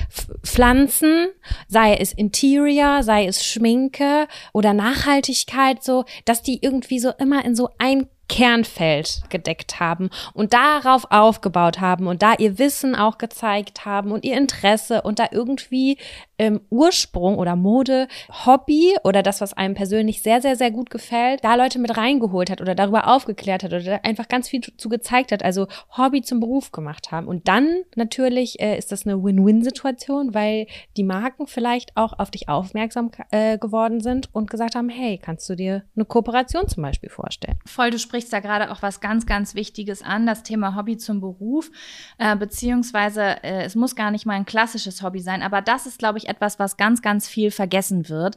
Pflanzen, sei es Interior, sei es Schminke oder Nachhaltigkeit, so, dass die irgendwie so immer in so ein Kernfeld gedeckt haben und darauf aufgebaut haben und da ihr Wissen auch gezeigt haben und ihr Interesse und da irgendwie ähm, Ursprung oder Mode, Hobby oder das, was einem persönlich sehr, sehr, sehr gut gefällt, da Leute mit reingeholt hat oder darüber aufgeklärt hat oder einfach ganz viel zu gezeigt hat, also Hobby zum Beruf gemacht haben. Und dann natürlich äh, ist das eine Win-Win-Situation, weil die Marken vielleicht auch auf dich aufmerksam äh, geworden sind und gesagt haben, hey, kannst du dir eine Kooperation zum Beispiel vorstellen? Voll, du sprichst da gerade auch was ganz, ganz Wichtiges an, das Thema Hobby zum Beruf, äh, beziehungsweise äh, es muss gar nicht mal ein klassisches Hobby sein, aber das ist, glaube ich, etwas, was ganz, ganz viel vergessen wird,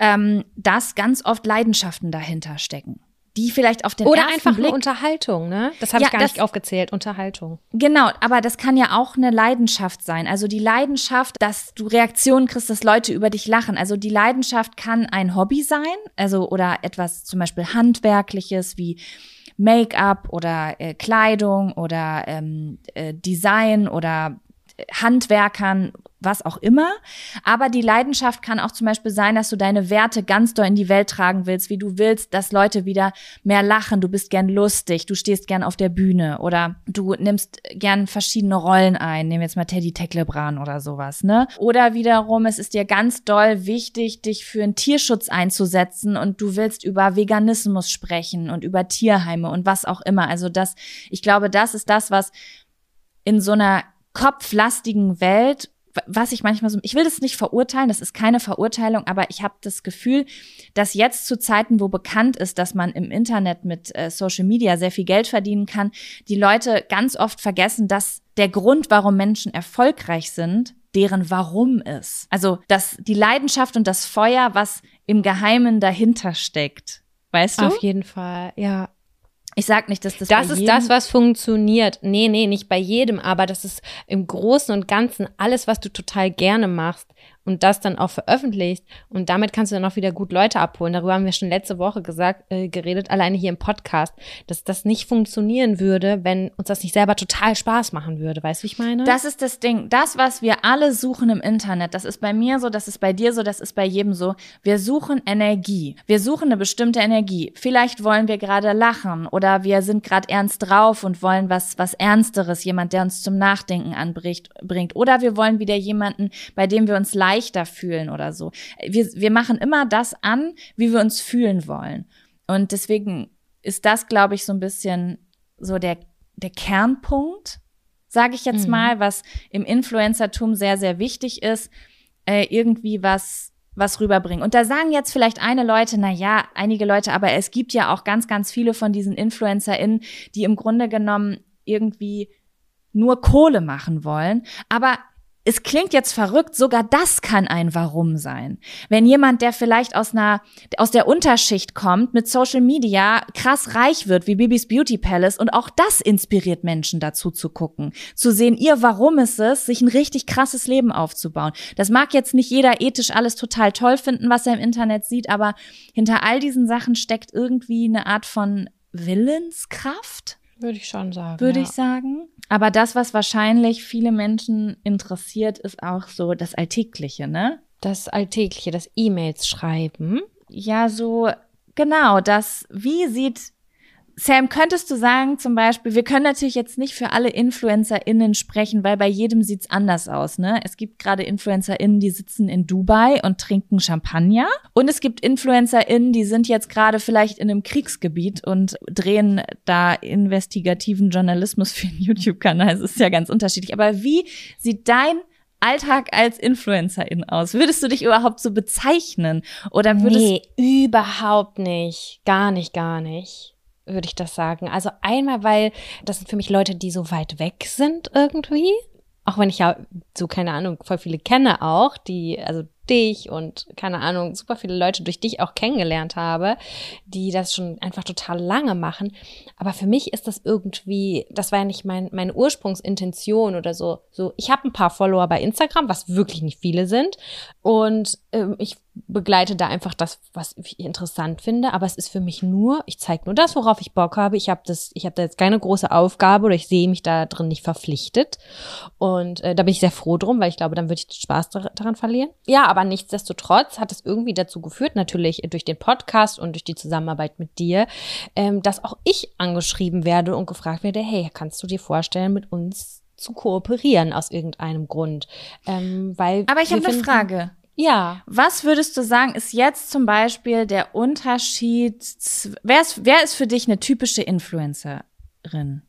ähm, dass ganz oft Leidenschaften dahinter stecken. Die vielleicht auf den Oder ersten einfach Blick eine Unterhaltung, ne? Das habe Ja, ich gar das- nicht aufgezählt. Unterhaltung. Genau, aber das kann ja auch eine Leidenschaft sein. Also die Leidenschaft, dass du Reaktionen kriegst, dass Leute über dich lachen. Also die Leidenschaft kann ein Hobby sein, also oder etwas zum Beispiel handwerkliches wie Make-up oder äh, Kleidung oder ähm, äh, Design oder äh, Handwerkern, was auch immer. Aber die Leidenschaft kann auch zum Beispiel sein, dass du deine Werte ganz doll in die Welt tragen willst, wie du willst, dass Leute wieder mehr lachen. Du bist gern lustig, du stehst gern auf der Bühne oder du nimmst gern verschiedene Rollen ein. Nehmen wir jetzt mal Teddy Teklebran oder sowas, ne? Oder wiederum, es ist dir ganz doll wichtig, dich für den Tierschutz einzusetzen und du willst über Veganismus sprechen und über Tierheime und was auch immer. Also das, ich glaube, das ist das, was in so einer kopflastigen Welt, was ich manchmal so, ich will das nicht verurteilen, das ist keine Verurteilung, aber ich habe das Gefühl, dass jetzt zu Zeiten, wo bekannt ist, dass man im Internet mit äh, Social Media sehr viel Geld verdienen kann, die Leute ganz oft vergessen, dass der Grund, warum Menschen erfolgreich sind, deren Warum ist. Also, dass die Leidenschaft und das Feuer, was im Geheimen dahinter steckt. Weißt du? Auf jeden Fall, ja. Ich sag nicht, dass das Das ist das, was funktioniert. Nee, nee, nicht bei jedem, aber das ist im Großen und Ganzen alles, was du total gerne machst und das dann auch veröffentlichst. Und damit kannst du dann auch wieder gut Leute abholen. Darüber haben wir schon letzte Woche gesagt, äh, geredet, alleine hier im Podcast, dass das nicht funktionieren würde, wenn uns das nicht selber total Spaß machen würde. Weißt du, wie ich meine? Das ist das Ding. Das, was wir alle suchen im Internet, das ist bei mir so, das ist bei dir so, das ist bei jedem so. Wir suchen Energie. Wir suchen eine bestimmte Energie. Vielleicht wollen wir gerade lachen oder wir sind gerade ernst drauf und wollen was, was Ernsteres, jemand, der uns zum Nachdenken anbricht, bringt. Oder wir wollen wieder jemanden, bei dem wir uns leichter fühlen oder so. Wir, wir machen immer das an, wie wir uns fühlen wollen. Und deswegen ist das, glaube ich, so ein bisschen so der, der Kernpunkt sage ich jetzt Mhm. mal, was im Influencertum sehr, sehr wichtig ist, äh, irgendwie was was rüberbringen. Und da sagen jetzt vielleicht eine Leute, na ja, einige Leute, aber es gibt ja auch ganz, ganz viele von diesen InfluencerInnen, die im Grunde genommen irgendwie nur Kohle machen wollen. Aber es klingt jetzt verrückt, sogar das kann ein Warum sein. Wenn jemand, der vielleicht aus einer, aus der Unterschicht kommt, mit Social Media krass reich wird, wie Bibis Beauty Palace, und auch das inspiriert Menschen dazu zu gucken, zu sehen, ihr Warum ist es, sich ein richtig krasses Leben aufzubauen. Das mag jetzt nicht jeder ethisch alles total toll finden, was er im Internet sieht, aber hinter all diesen Sachen steckt irgendwie eine Art von Willenskraft würde ich schon sagen. würde ja. ich sagen. Aber das, was wahrscheinlich viele Menschen interessiert, ist auch so das Alltägliche, ne? Das Alltägliche, das E-Mails schreiben. Ja, so genau, das, wie sieht Sam, könntest du sagen, zum Beispiel, wir können natürlich jetzt nicht für alle InfluencerInnen sprechen, weil bei jedem sieht's anders aus, ne? Es gibt gerade InfluencerInnen, die sitzen in Dubai und trinken Champagner. Und es gibt InfluencerInnen, die sind jetzt gerade vielleicht in einem Kriegsgebiet und drehen da investigativen Journalismus für einen YouTube-Kanal. Es ist ja ganz unterschiedlich. Aber wie sieht dein Alltag als Influencerin aus? Würdest du dich überhaupt so bezeichnen? Oder würdest Nee, überhaupt nicht. Gar nicht, gar nicht, würde ich das sagen. Also einmal, weil das sind für mich Leute, die so weit weg sind irgendwie. Auch wenn ich ja so, keine Ahnung, voll viele kenne auch, die, also dich und keine Ahnung, super viele Leute durch dich auch kennengelernt habe, die das schon einfach total lange machen. Aber für mich ist das irgendwie, das war ja nicht mein, meine Ursprungsintention oder so. So, ich habe ein paar Follower bei Instagram, was wirklich nicht viele sind. Und ähm, ich begleite da einfach das, was ich interessant finde. Aber es ist für mich nur, ich zeige nur das, worauf ich Bock habe. Ich habe das, ich habe da jetzt keine große Aufgabe oder ich sehe mich da drin nicht verpflichtet. Und äh, da bin ich sehr froh drum, weil ich glaube, dann würde ich den Spaß dar daran verlieren. Ja, aber nichtsdestotrotz hat es irgendwie dazu geführt, natürlich durch den Podcast und durch die Zusammenarbeit mit dir, ähm, dass auch ich angeschrieben werde und gefragt werde, hey, kannst du dir vorstellen, mit uns zu kooperieren aus irgendeinem Grund? Ähm, weil Aber ich habe eine Frage. Ja, Was würdest du sagen, ist jetzt zum Beispiel der Unterschied? Wer ist, wer ist für dich eine typische Influencerin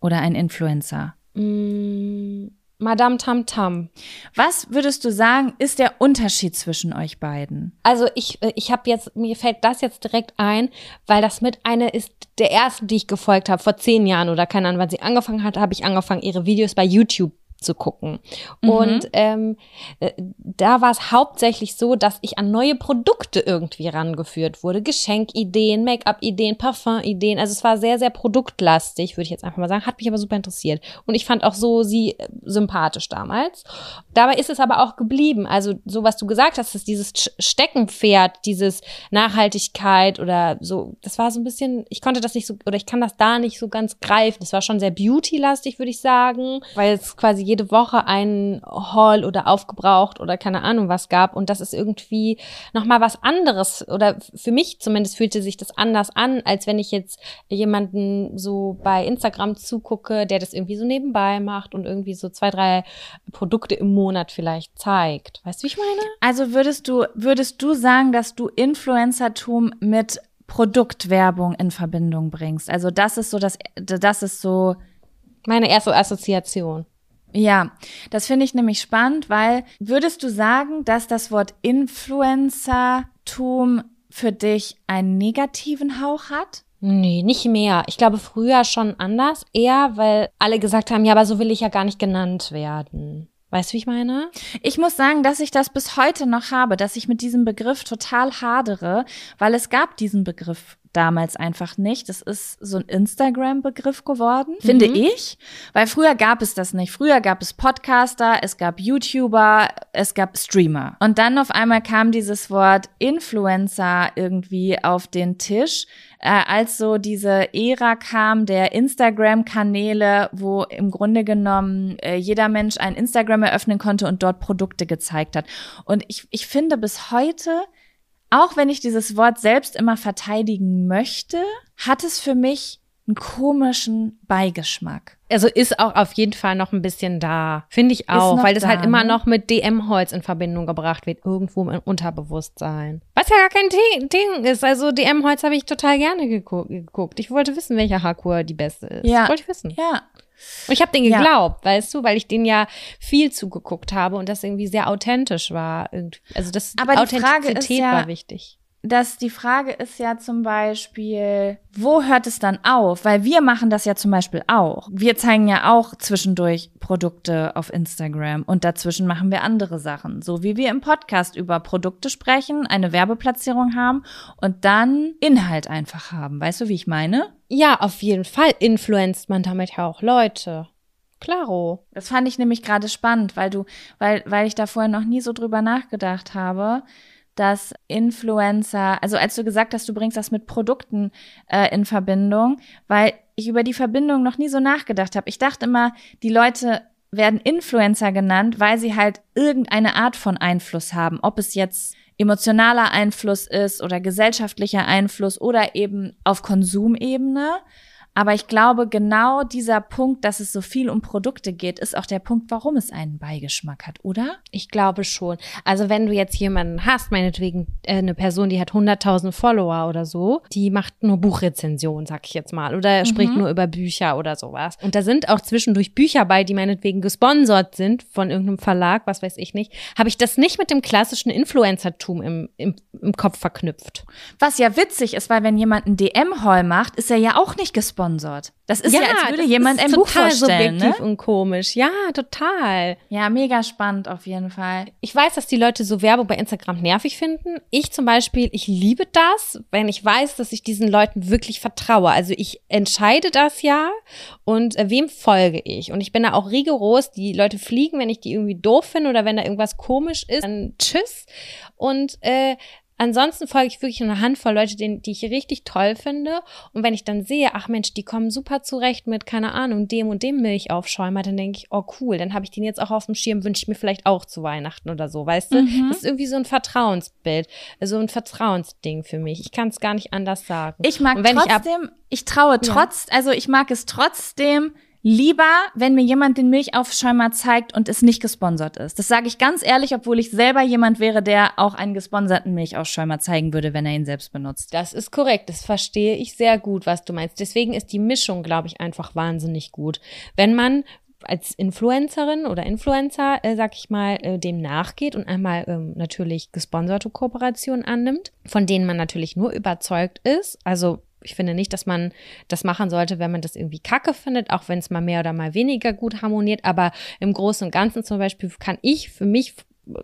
oder ein Influencer? mm, Madame Tam Tam. Was würdest du sagen, ist der Unterschied zwischen euch beiden? Also ich, äh, ich habe jetzt, mir fällt das jetzt direkt ein, weil das mit einer ist der ersten, die ich gefolgt habe, vor zehn Jahren oder keine Ahnung, wann sie angefangen hat, habe ich angefangen, ihre Videos bei YouTube zu gucken. Mhm. Und ähm, äh, da war es hauptsächlich so, dass ich an neue Produkte irgendwie rangeführt wurde. Geschenkideen, Make-up-Ideen, Parfum-Ideen. Also es war sehr, sehr produktlastig, würde ich jetzt einfach mal sagen. Hat mich aber super interessiert. Und ich fand auch so sie äh, sympathisch damals. Dabei ist es aber auch geblieben. Also so, was du gesagt hast, ist dieses Steckenpferd, dieses Nachhaltigkeit oder so. Das war so ein bisschen, ich konnte das nicht so, oder ich kann das da nicht so ganz greifen. Das war schon sehr beauty-lastig, würde ich sagen, weil es quasi jede Woche einen Haul oder aufgebraucht oder keine Ahnung was gab. Und das ist irgendwie nochmal was anderes. Oder für mich zumindest fühlte sich das anders an, als wenn ich jetzt jemanden so bei Instagram zugucke, der das irgendwie so nebenbei macht und irgendwie so zwei, drei Produkte im Monat vielleicht zeigt. Weißt du, wie ich meine? Also würdest du, würdest du sagen, dass du Influencertum mit Produktwerbung in Verbindung bringst? Also das ist so das, das ist so meine erste Assoziation. Ja, das finde ich nämlich spannend, weil würdest du sagen, dass das Wort Influencertum für dich einen negativen Hauch hat? Nee, nicht mehr. Ich glaube früher schon anders, eher weil alle gesagt haben, ja, aber so will ich ja gar nicht genannt werden. Weißt du, wie ich meine? Ich muss sagen, dass ich das bis heute noch habe, dass ich mit diesem Begriff total hadere, weil es gab diesen Begriff damals einfach nicht. Das ist so ein Instagram-Begriff geworden, mhm. finde ich. Weil früher gab es das nicht. Früher gab es Podcaster, es gab YouTuber, es gab Streamer. Und dann auf einmal kam dieses Wort Influencer irgendwie auf den Tisch, äh, als so diese Ära kam der Instagram-Kanäle, wo im Grunde genommen äh, jeder Mensch ein Instagram eröffnen konnte und dort Produkte gezeigt hat. Und ich, ich finde bis heute, auch wenn ich dieses Wort selbst immer verteidigen möchte, hat es für mich einen komischen Beigeschmack. Also ist auch auf jeden Fall noch ein bisschen da, finde ich auch, weil das halt da, halt immer ne? noch mit DM-Holz in Verbindung gebracht wird, irgendwo im Unterbewusstsein. Was ja gar kein Ding ist. Also DM-Holz habe ich total gerne geguckt. Ich wollte wissen, welcher Haarkur die beste ist. Ja. wollte ich wissen. Ja. Und ich habe den geglaubt, ja. weißt du, weil ich den ja viel zugeguckt habe und das irgendwie sehr authentisch war. Also das Aber die Frage ist ja, war wichtig dass die Frage ist ja zum Beispiel, wo hört es dann auf? Weil wir machen das ja zum Beispiel auch. Wir zeigen ja auch zwischendurch Produkte auf Instagram und dazwischen machen wir andere Sachen. So wie wir im Podcast über Produkte sprechen, eine Werbeplatzierung haben und dann Inhalt einfach haben. Weißt du, wie ich meine? Ja, auf jeden Fall influenzt man damit ja auch Leute. Klaro. Das fand ich nämlich gerade spannend, weil du, weil, weil ich da vorher noch nie so drüber nachgedacht habe dass Influencer, also als du gesagt hast, du bringst das mit Produkten äh, in Verbindung, weil ich über die Verbindung noch nie so nachgedacht habe. Ich dachte immer, die Leute werden Influencer genannt, weil sie halt irgendeine Art von Einfluss haben, ob es jetzt emotionaler Einfluss ist oder gesellschaftlicher Einfluss oder eben auf Konsumebene. Aber ich glaube, genau dieser Punkt, dass es so viel um Produkte geht, ist auch der Punkt, warum es einen Beigeschmack hat, oder? Ich glaube schon. Also wenn du jetzt jemanden hast, meinetwegen äh, eine Person, die hat 100.000 Follower oder so, die macht nur Buchrezensionen, sag ich jetzt mal, oder mhm. spricht nur über Bücher oder sowas. Und da sind auch zwischendurch Bücher bei, die meinetwegen gesponsert sind von irgendeinem Verlag, was weiß ich nicht. Habe ich das nicht mit dem klassischen Influencertum im, im, im Kopf verknüpft. Was ja witzig ist, weil wenn jemand einen DM-Haul macht, ist er ja auch nicht gesponsert gesponsert. Das ist ja, ja als würde jemand ein Buch vorstellen. Total subjektiv ne? und komisch. Ja, total. Ja, mega spannend auf jeden Fall. Ich weiß, dass die Leute so Werbung bei Instagram nervig finden. Ich zum Beispiel, ich liebe das, wenn ich weiß, dass ich diesen Leuten wirklich vertraue. Also ich entscheide das ja und äh, wem folge ich. Und ich bin da auch rigoros. Die Leute fliegen, wenn ich die irgendwie doof finde oder wenn da irgendwas komisch ist, dann tschüss. Und äh, Ansonsten folge ich wirklich eine Handvoll Leute, die, die ich richtig toll finde. Und wenn ich dann sehe, ach Mensch, die kommen super zurecht mit, keine Ahnung, dem und dem Milchaufschäumer, dann denke ich, oh cool, dann habe ich den jetzt auch auf dem Schirm, wünsche ich mir vielleicht auch zu Weihnachten oder so, weißt du? Mhm. Das ist irgendwie so ein Vertrauensbild, so ein Vertrauensding für mich. Ich kann es gar nicht anders sagen. Ich mag trotzdem, ich, ich, traue trotz, ja. also ich mag es trotzdem, lieber, wenn mir jemand den Milchaufschäumer zeigt und es nicht gesponsert ist. Das sage ich ganz ehrlich, obwohl ich selber jemand wäre, der auch einen gesponserten Milchaufschäumer zeigen würde, wenn er ihn selbst benutzt. Das ist korrekt. Das verstehe ich sehr gut, was du meinst. Deswegen ist die Mischung, glaube ich, einfach wahnsinnig gut. Wenn man als Influencerin oder Influencer, äh, sag ich mal, äh, dem nachgeht und einmal ähm, natürlich gesponserte Kooperationen annimmt, von denen man natürlich nur überzeugt ist, also ich finde nicht, dass man das machen sollte, wenn man das irgendwie kacke findet, auch wenn es mal mehr oder mal weniger gut harmoniert. Aber im Großen und Ganzen zum Beispiel kann ich für mich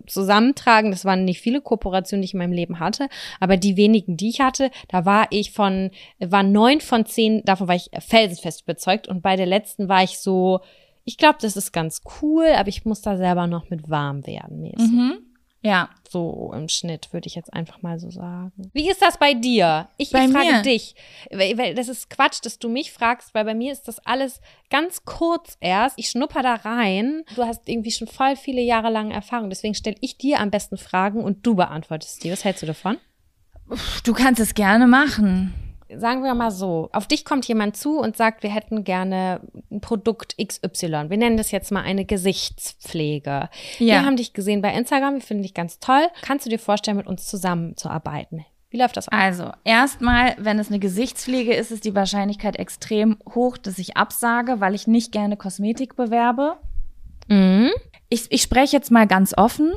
zusammentragen. Das waren nicht viele Kooperationen, die ich in meinem Leben hatte, aber die wenigen, die ich hatte, da war ich von, war neun von zehn, davon war ich felsenfest überzeugt und bei der letzten war ich so, ich glaube, das ist ganz cool, aber ich muss da selber noch mit warm werden mäßig. Mhm. Ja. So im Schnitt, würde ich jetzt einfach mal so sagen. Wie ist das bei dir? Ich, Bei ich frage mir? dich. Weil, das ist Quatsch, dass du mich fragst, weil bei mir ist das alles ganz kurz erst. Ich schnupper da rein. Du hast irgendwie schon voll viele Jahre lang Erfahrung. Deswegen stelle ich dir am besten Fragen und du beantwortest die. Was hältst du davon? Du kannst es gerne machen. Sagen wir mal so, auf dich kommt jemand zu und sagt, wir hätten gerne ein Produkt XY. Wir nennen das jetzt mal eine Gesichtspflege. Ja. Wir haben dich gesehen bei Instagram, wir finden dich ganz toll. Kannst du dir vorstellen, mit uns zusammenzuarbeiten? Wie läuft das? Also, erstmal, wenn es eine Gesichtspflege ist, ist die Wahrscheinlichkeit extrem hoch, dass ich absage, weil ich nicht gerne Kosmetik bewerbe. Mhm. Ich, ich spreche jetzt mal ganz offen.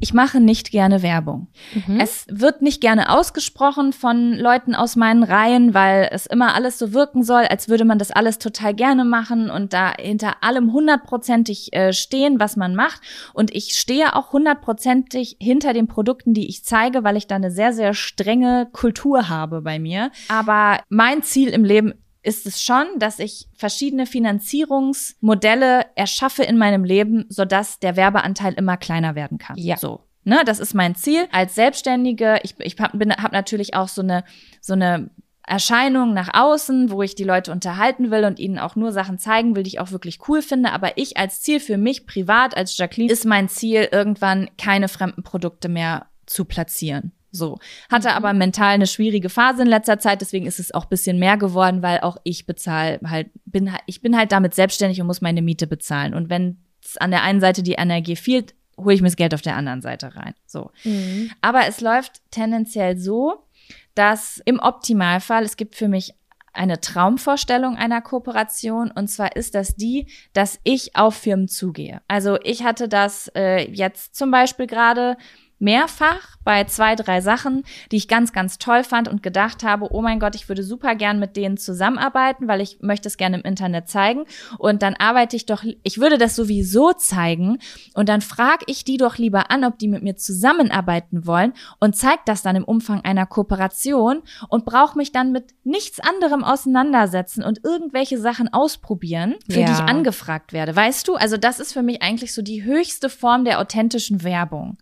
Ich mache nicht gerne Werbung. Mhm. Es wird nicht gerne ausgesprochen von Leuten aus meinen Reihen, weil es immer alles so wirken soll, als würde man das alles total gerne machen und da hinter allem hundertprozentig äh, stehen, was man macht. Und ich stehe auch hundertprozentig hinter den Produkten, die ich zeige, weil ich da eine sehr, sehr strenge Kultur habe bei mir. Aber mein Ziel im Leben ist es schon, dass ich verschiedene Finanzierungsmodelle erschaffe in meinem Leben, sodass der Werbeanteil immer kleiner werden kann. Ja. So. Ne, das ist mein Ziel. Als Selbstständige, ich, ich hab- habe natürlich auch so eine, so eine Erscheinung nach außen, wo ich die Leute unterhalten will und ihnen auch nur Sachen zeigen will, die ich auch wirklich cool finde. Aber ich als Ziel für mich privat, als Jacqueline, ist mein Ziel, irgendwann keine fremden Produkte mehr zu platzieren. So. Hatte aber mental eine schwierige Phase in letzter Zeit, deswegen ist es auch bisschen mehr geworden, weil auch ich bezahle halt, bin ich bin halt damit selbstständig und muss meine Miete bezahlen. Und wenn es an der einen Seite die Energie fehlt, hole ich mir das Geld auf der anderen Seite rein. So. Mhm. Aber es läuft tendenziell so, dass im Optimalfall, es gibt für mich eine Traumvorstellung einer Kooperation und zwar ist das die, dass ich auf Firmen zugehe. Also ich hatte das äh, jetzt zum Beispiel gerade mehrfach bei zwei, drei Sachen, die ich ganz, ganz toll fand und gedacht habe, oh mein Gott, ich würde super gern mit denen zusammenarbeiten, weil ich möchte es gerne im Internet zeigen. Und dann arbeite ich doch, ich würde das sowieso zeigen und dann frage ich die doch lieber an, ob die mit mir zusammenarbeiten wollen und zeige das dann im Umfang einer Kooperation und brauche mich dann mit nichts anderem auseinandersetzen und irgendwelche Sachen ausprobieren, für Ja. die ich angefragt werde. Weißt du, also das ist für mich eigentlich so die höchste Form der authentischen Werbung.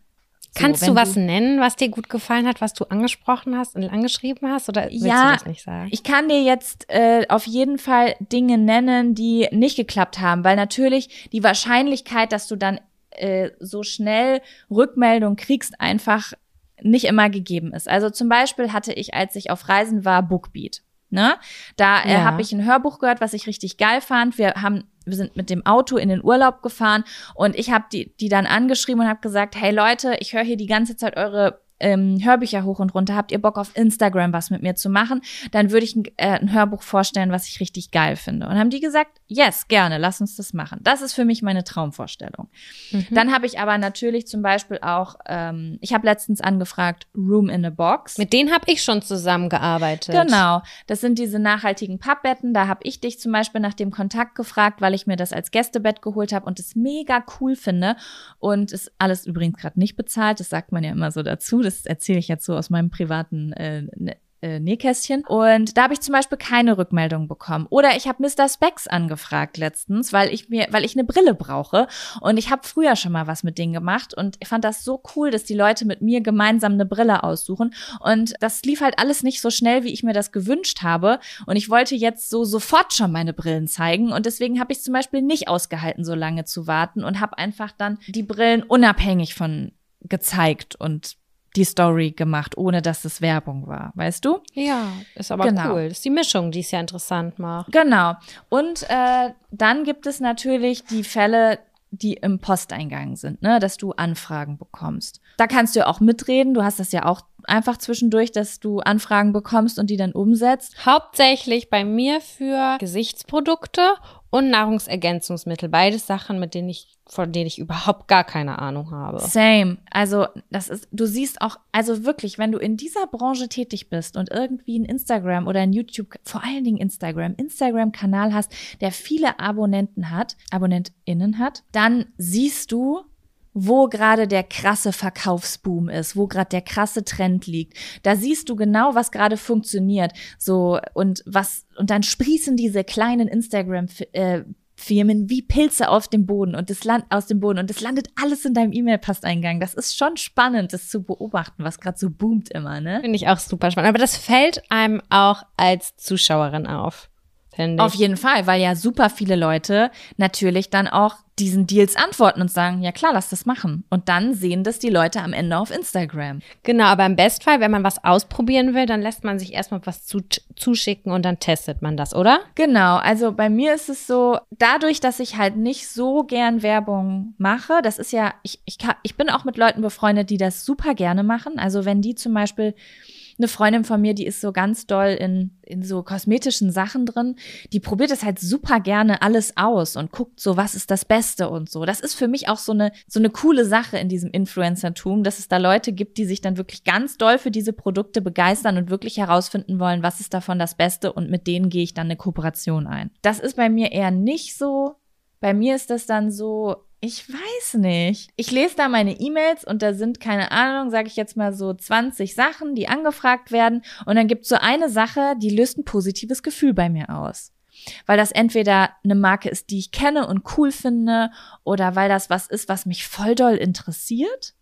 Kannst du was nennen, was dir gut gefallen hat, was du angesprochen hast und angeschrieben hast? Oder willst Ja, du das nicht sagen? Ich kann dir jetzt äh, auf jeden Fall Dinge nennen, die nicht geklappt haben, weil natürlich die Wahrscheinlichkeit, dass du dann äh, so schnell Rückmeldung kriegst, einfach nicht immer gegeben ist. Also zum Beispiel hatte ich, als ich auf Reisen war, Bookbeat. Ne? Da äh, Ja. habe ich ein Hörbuch gehört, was ich richtig geil fand. Wir haben wir sind mit dem Auto in den Urlaub gefahren und ich habe die, die dann angeschrieben und habe gesagt, hey Leute, ich höre hier die ganze Zeit eure ähm, Hörbücher hoch und runter. Habt ihr Bock auf Instagram was mit mir zu machen? Dann würde ich ein, äh, ein Hörbuch vorstellen, was ich richtig geil finde. Und haben die gesagt, yes, gerne, lass uns das machen. Das ist für mich meine Traumvorstellung. Mhm. Dann habe ich aber natürlich zum Beispiel auch, ähm, ich habe letztens angefragt, Room in a Box. Mit denen habe ich schon zusammengearbeitet. Genau, das sind diese nachhaltigen Pappbetten. Da habe ich dich zum Beispiel nach dem Kontakt gefragt, weil ich mir das als Gästebett geholt habe und es mega cool finde. Und ist alles übrigens gerade nicht bezahlt. Das sagt man ja immer so dazu. Das erzähle ich jetzt so aus meinem privaten äh, äh, Nähkästchen. Und da habe ich zum Beispiel keine Rückmeldung bekommen. Oder ich habe Mr. Specs angefragt letztens, weil ich mir, weil ich eine Brille brauche. Und ich habe früher schon mal was mit denen gemacht und ich fand das so cool, dass die Leute mit mir gemeinsam eine Brille aussuchen. Und das lief halt alles nicht so schnell, wie ich mir das gewünscht habe. Und ich wollte jetzt so sofort schon meine Brillen zeigen. Und deswegen habe ich zum Beispiel nicht ausgehalten, so lange zu warten und habe einfach dann die Brillen unabhängig von gezeigt und die Story gemacht, ohne dass es Werbung war, weißt du? Ja, ist aber Genau. cool. Das ist die Mischung, die es ja interessant macht. Genau. Und äh, dann gibt es natürlich die Fälle, die im Posteingang sind, ne, dass du Anfragen bekommst. Da kannst du ja auch mitreden. Du hast das ja auch einfach zwischendurch, dass du Anfragen bekommst und die dann umsetzt. Hauptsächlich bei mir für Gesichtsprodukte und Nahrungsergänzungsmittel. Beides Sachen, mit denen ich, von denen ich überhaupt gar keine Ahnung habe. Same. Also, das ist, du siehst auch, also wirklich, wenn du in dieser Branche tätig bist und irgendwie ein Instagram oder ein YouTube, vor allen Dingen Instagram, Instagram-Kanal hast, der viele Abonnenten hat, AbonnentInnen hat, dann siehst du, wo gerade der krasse Verkaufsboom ist, wo gerade der krasse Trend liegt. Da siehst du genau, was gerade funktioniert. So und was und dann sprießen diese kleinen Instagram äh, Firmen wie Pilze auf dem Boden und das Land aus dem Boden und es landet alles in deinem E-Mail-Posteingang. Das ist schon spannend, das zu beobachten, was gerade so boomt immer, ne? Finde ich auch super spannend. Aber das fällt einem auch als Zuschauerin auf. Auf jeden Fall, weil ja super viele Leute natürlich dann auch diesen Deals antworten und sagen, ja klar, lass das machen. Und dann sehen das die Leute am Ende auf Instagram. Genau, aber im Bestfall, wenn man was ausprobieren will, dann lässt man sich erstmal was zu, zuschicken und dann testet man das, oder? Genau, also bei mir ist es so, dadurch, dass ich halt nicht so gern Werbung mache, das ist ja, ich, ich, kann, ich bin auch mit Leuten befreundet, die das super gerne machen. Also wenn die zum Beispiel eine Freundin von mir, die ist so ganz doll in, in so kosmetischen Sachen drin. Die probiert es halt super gerne alles aus und guckt so, was ist das Beste und so. Das ist für mich auch so eine, so eine coole Sache in diesem Influencertum, dass es da Leute gibt, die sich dann wirklich ganz doll für diese Produkte begeistern und wirklich herausfinden wollen, was ist davon das Beste und mit denen gehe ich dann eine Kooperation ein. Das ist bei mir eher nicht so. Bei mir ist das dann so, ich weiß nicht. Ich lese da meine E-Mails und da sind, keine Ahnung, sage ich jetzt mal so 20 Sachen, die angefragt werden. Und dann gibt es so eine Sache, die löst ein positives Gefühl bei mir aus. Weil das entweder eine Marke ist, die ich kenne und cool finde, oder weil das was ist, was mich voll doll interessiert.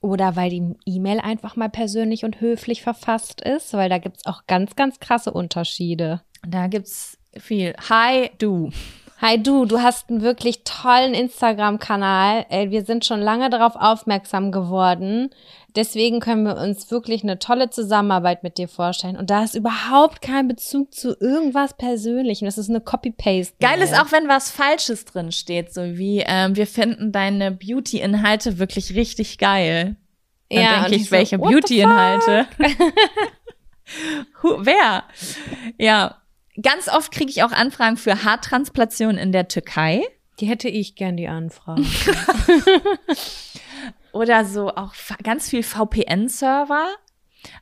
Oder weil die E-Mail einfach mal persönlich und höflich verfasst ist, weil da gibt's auch ganz, ganz krasse Unterschiede. Da gibt's viel. Hi, du. Hi du, du hast einen wirklich tollen Instagram-Kanal. Wir sind schon lange darauf aufmerksam geworden. Deswegen können wir uns wirklich eine tolle Zusammenarbeit mit dir vorstellen. Und da ist überhaupt kein Bezug zu irgendwas Persönlichem. Das ist eine Copy-Paste. Geil ist auch, wenn was Falsches drin steht, so wie ähm, wir finden deine Beauty-Inhalte wirklich richtig geil. Dann ja, denke ich, welche so, Beauty-Inhalte? Wer? Ja, Ganz oft kriege ich auch Anfragen für Haartransplantation in der Türkei. Die hätte ich gern, die Anfragen. Oder so auch ganz viel VPN-Server.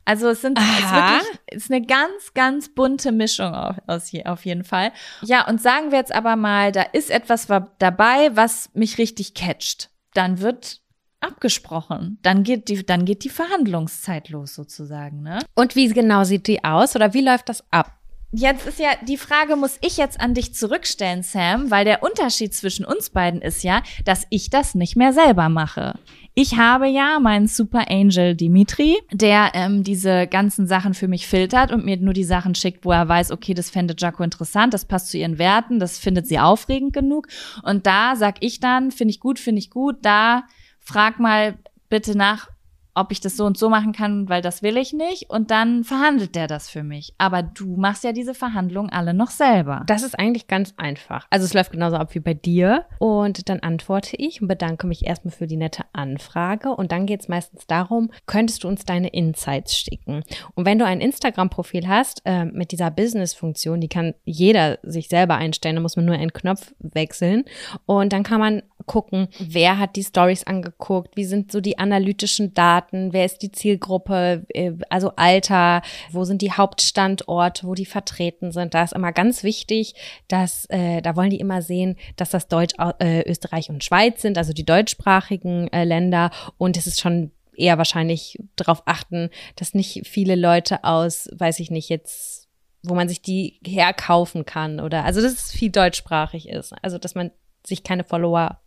Also es sind es wirklich es ist eine ganz, ganz bunte Mischung auf, aus auf jeden Fall. Ja, und sagen wir jetzt aber mal, da ist etwas dabei, was mich richtig catcht. Dann wird abgesprochen. Dann geht die, dann geht die Verhandlungszeit los sozusagen, ne? Und wie genau sieht die aus oder wie läuft das ab? Jetzt ist ja die Frage, muss ich jetzt an dich zurückstellen, Sam, weil der Unterschied zwischen uns beiden ist ja, dass ich das nicht mehr selber mache. Ich habe ja meinen Super Angel Dimitri, der ähm, diese ganzen Sachen für mich filtert und mir nur die Sachen schickt, wo er weiß, okay, das fände Jaco interessant, das passt zu ihren Werten, das findet sie aufregend genug. Und da sag ich dann, finde ich gut, finde ich gut, da frag mal bitte nach, ob ich das so und so machen kann, weil das will ich nicht. Und dann verhandelt der das für mich. Aber du machst ja diese Verhandlungen alle noch selber. Das ist eigentlich ganz einfach. Also es läuft genauso ab wie bei dir. Und dann antworte ich und bedanke mich erstmal für die nette Anfrage. Und dann geht es meistens darum, könntest du uns deine Insights schicken? Und wenn du ein Instagram-Profil hast äh, mit dieser Business-Funktion, die kann jeder sich selber einstellen, da muss man nur einen Knopf wechseln. Und dann kann man gucken, wer hat die Stories angeguckt, wie sind so die analytischen Daten, wer ist die Zielgruppe, äh, also Alter, wo sind die Hauptstandorte, wo die vertreten sind. Da ist immer ganz wichtig, dass äh, da wollen die immer sehen, dass das Deutsch, äh, Österreich und Schweiz sind, also die deutschsprachigen äh, Länder und es ist schon eher wahrscheinlich darauf achten, dass nicht viele Leute aus, weiß ich nicht, jetzt wo man sich die herkaufen kann oder also dass es viel deutschsprachig ist. Also dass man sich keine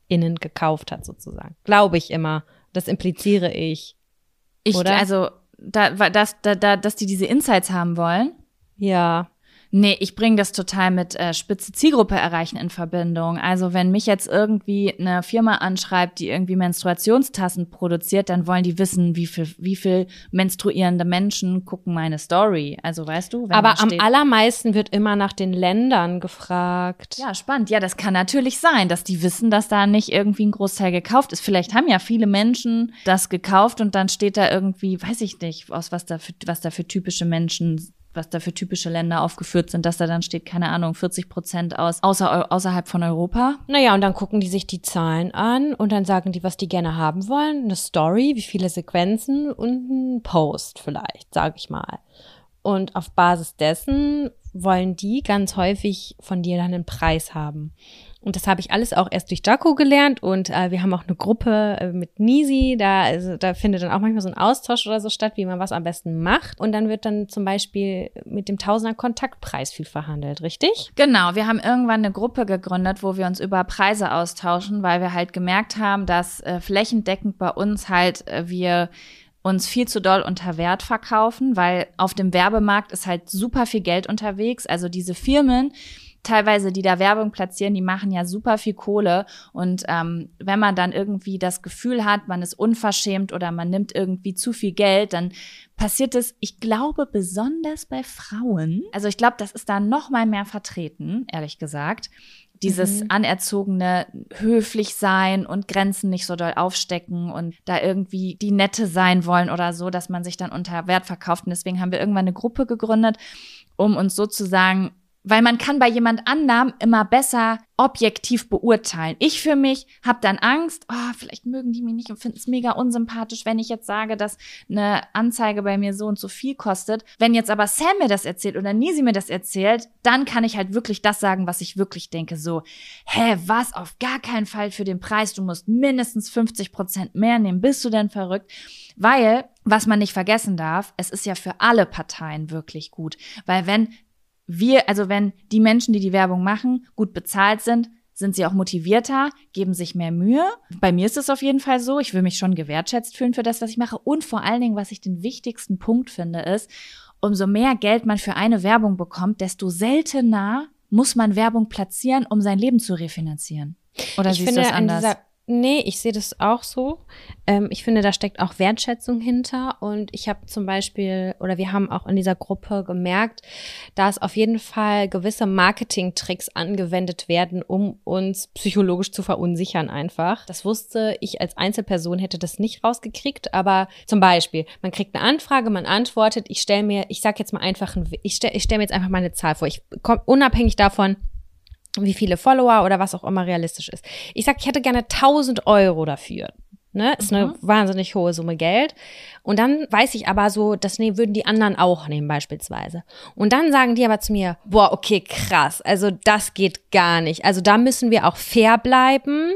FollowerInnen gekauft hat, sozusagen. Glaube ich immer. Das impliziere ich. Ich, oder? also, da, dass, da, da, dass die diese Insights haben wollen. Ja. Nee, ich bringe das total mit äh, spitze Zielgruppe erreichen in Verbindung. Also wenn mich jetzt irgendwie eine Firma anschreibt, die irgendwie Menstruationstassen produziert, dann wollen die wissen, wie viel, wie viel menstruierende Menschen gucken meine Story. Also weißt du? Aber am allermeisten wird immer nach den Ländern gefragt. Ja, spannend. Ja, das kann natürlich sein, dass die wissen, dass da nicht irgendwie ein Großteil gekauft ist. Vielleicht haben ja viele Menschen das gekauft und dann steht da irgendwie, weiß ich nicht, aus was da für, was da für typische Menschen was da für typische Länder aufgeführt sind, dass da dann steht, keine Ahnung, 40 Prozent aus außer, außerhalb von Europa. Naja, und dann gucken die sich die Zahlen an und dann sagen die, was die gerne haben wollen. Eine Story, wie viele Sequenzen und ein Post vielleicht, sage ich mal. Und auf Basis dessen wollen die ganz häufig von dir dann einen Preis haben. Und das habe ich alles auch erst durch Jaco gelernt und äh, wir haben auch eine Gruppe äh, mit Nisi, da, also, da findet dann auch manchmal so ein Austausch oder so statt, wie man was am besten macht. Und dann wird dann zum Beispiel mit dem Tausender Kontaktpreis viel verhandelt, richtig? Genau, wir haben irgendwann eine Gruppe gegründet, wo wir uns über Preise austauschen, weil wir halt gemerkt haben, dass äh, flächendeckend bei uns halt äh, wir uns viel zu doll unter Wert verkaufen, weil auf dem Werbemarkt ist halt super viel Geld unterwegs. Also diese Firmen, teilweise, die da Werbung platzieren, die machen ja super viel Kohle. Und ähm, wenn man dann irgendwie das Gefühl hat, man ist unverschämt oder man nimmt irgendwie zu viel Geld, dann passiert es, ich glaube, besonders bei Frauen. Also ich glaube, das ist da noch mal mehr vertreten, ehrlich gesagt. Dieses mhm. anerzogene höflich sein und Grenzen nicht so doll aufstecken und da irgendwie die Nette sein wollen oder so, dass man sich dann unter Wert verkauft. Und deswegen haben wir irgendwann eine Gruppe gegründet, um uns sozusagen weil man kann bei jemand anderem immer besser objektiv beurteilen. Ich für mich habe dann Angst, oh, vielleicht mögen die mich nicht und finden es mega unsympathisch, wenn ich jetzt sage, dass eine Anzeige bei mir so und so viel kostet. Wenn jetzt aber Sam mir das erzählt oder Nisi mir das erzählt, dann kann ich halt wirklich das sagen, was ich wirklich denke. So, hä, was? Auf gar keinen Fall für den Preis. Du musst mindestens 50 Prozent mehr nehmen. Bist du denn verrückt? Weil, was man nicht vergessen darf, es ist ja für alle Parteien wirklich gut. Weil wenn wir, also wenn die Menschen, die die Werbung machen, gut bezahlt sind, sind sie auch motivierter, geben sich mehr Mühe. Bei mir ist es auf jeden Fall so. Ich will mich schon gewertschätzt fühlen für das, was ich mache. Und vor allen Dingen, was ich den wichtigsten Punkt finde, ist, umso mehr Geld man für eine Werbung bekommt, desto seltener muss man Werbung platzieren, um sein Leben zu refinanzieren. Oder ich siehst finde, du das anders? Nee, ich sehe das auch so. Ähm, ich finde, da steckt auch Wertschätzung hinter. Und ich habe zum Beispiel, oder wir haben auch in dieser Gruppe gemerkt, dass auf jeden Fall gewisse Marketing-Tricks angewendet werden, um uns psychologisch zu verunsichern einfach. Das wusste ich als Einzelperson, hätte das nicht rausgekriegt. Aber zum Beispiel, man kriegt eine Anfrage, man antwortet, ich stelle mir, ich sag jetzt mal einfach, ein, ich stelle ich stell mir jetzt einfach mal eine Zahl vor. Ich komme unabhängig davon, wie viele Follower oder was auch immer realistisch ist. Ich sag, ich hätte gerne 1000 Euro dafür. Ne? Ist eine mhm. wahnsinnig hohe Summe Geld. Und dann weiß ich aber so, das ne, würden die anderen auch nehmen beispielsweise. Und dann sagen die aber zu mir, boah, okay, krass, also das geht gar nicht. Also da müssen wir auch fair bleiben.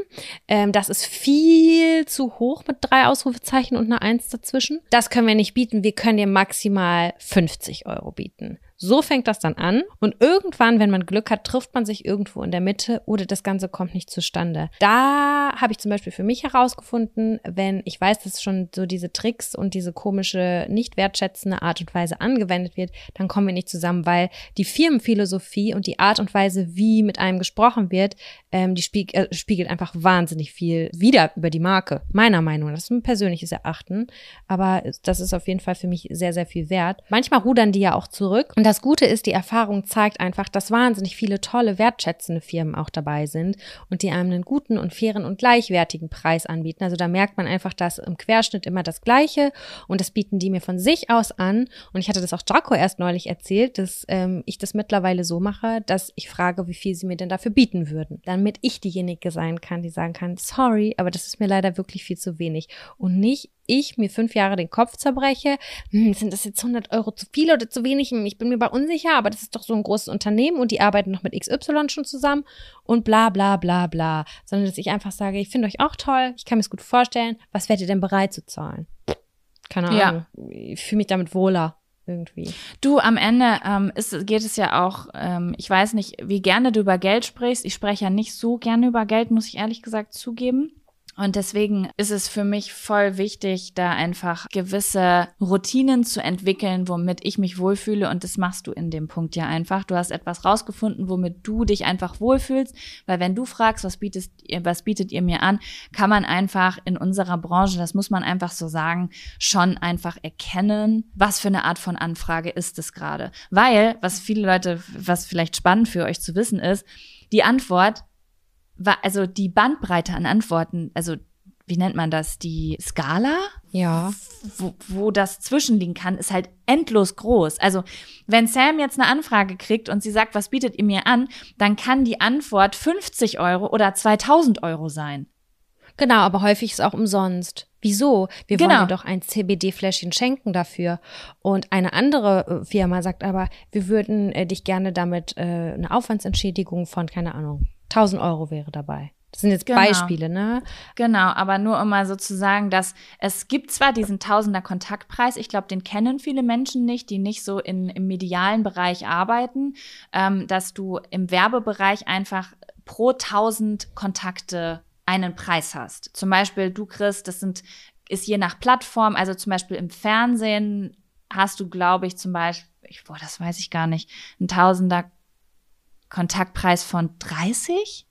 Ähm, das ist viel zu hoch mit drei Ausrufezeichen und einer Eins dazwischen. Das können wir nicht bieten. Wir können dir maximal 50 Euro bieten. So fängt das dann an und irgendwann, wenn man Glück hat, trifft man sich irgendwo in der Mitte oder das Ganze kommt nicht zustande. Da habe ich zum Beispiel für mich herausgefunden, wenn ich weiß, dass schon so diese Tricks und diese komische, nicht wertschätzende Art und Weise angewendet wird, dann kommen wir nicht zusammen, weil die Firmenphilosophie und die Art und Weise, wie mit einem gesprochen wird, ähm, die spieg äh, spiegelt einfach wahnsinnig viel wieder über die Marke, meiner Meinung nach. Das ist ein persönliches Erachten, aber das ist auf jeden Fall für mich sehr, sehr viel wert. Manchmal rudern die ja auch zurück und das Gute ist, die Erfahrung zeigt einfach, dass wahnsinnig viele tolle, wertschätzende Firmen auch dabei sind und die einem einen guten und fairen und gleichwertigen Preis anbieten. Also da merkt man einfach, dass im Querschnitt immer das Gleiche und das bieten die mir von sich aus an. Und ich hatte das auch Draco erst neulich erzählt, dass ähm, ich das mittlerweile so mache, dass ich frage, wie viel sie mir denn dafür bieten würden, damit ich diejenige sein kann, die sagen kann, sorry, aber das ist mir leider wirklich viel zu wenig und nicht ich mir fünf Jahre den Kopf zerbreche, hm, sind das jetzt 100 Euro zu viel oder zu wenig? Hm, ich bin mir bei unsicher, aber das ist doch so ein großes Unternehmen und die arbeiten noch mit XY schon zusammen und bla bla bla bla. Sondern dass ich einfach sage, ich finde euch auch toll, ich kann mir es gut vorstellen, was werdet ihr denn bereit zu zahlen? Keine Ahnung. Ja. Ich fühle mich damit wohler irgendwie. Du, am Ende ähm, ist, geht es ja auch, ähm, ich weiß nicht, wie gerne du über Geld sprichst. Ich spreche ja nicht so gerne über Geld, muss ich ehrlich gesagt zugeben. Und deswegen ist es für mich voll wichtig, da einfach gewisse Routinen zu entwickeln, womit ich mich wohlfühle. Und das machst du in dem Punkt ja einfach. Du hast etwas rausgefunden, womit du dich einfach wohlfühlst. Weil wenn du fragst, was bietet, ihr, was bietet ihr mir an, kann man einfach in unserer Branche, das muss man einfach so sagen, schon einfach erkennen, was für eine Art von Anfrage ist es gerade. Weil, was viele Leute, was vielleicht spannend für euch zu wissen ist, die Antwort also die Bandbreite an Antworten, also wie nennt man das, die Skala, Ja. wo, wo das zwischenliegen kann, ist halt endlos groß. Also wenn Sam jetzt eine Anfrage kriegt und sie sagt, was bietet ihr mir an, dann kann die Antwort 50 Euro oder 2000 Euro sein. Genau, aber häufig ist auch umsonst. Wieso? Wir Genau. wollen doch ein CBD-Fläschchen schenken dafür. Und eine andere äh, Firma sagt aber, wir würden äh, dich gerne damit äh, eine Aufwandsentschädigung von, keine Ahnung, 1000 Euro wäre dabei. Das sind jetzt Genau. Beispiele, ne? Genau, aber nur um mal so zu sagen, dass es gibt zwar diesen Tausender Kontaktpreis, ich glaube, den kennen viele Menschen nicht, die nicht so in, im medialen Bereich arbeiten, ähm, dass du im Werbebereich einfach pro tausend Kontakte einen Preis hast. Zum Beispiel, du kriegst, das sind, ist je nach Plattform, also zum Beispiel im Fernsehen hast du, glaube ich, zum Beispiel, ich, boah, das weiß ich gar nicht, ein Tausender Kontaktpreis von 30?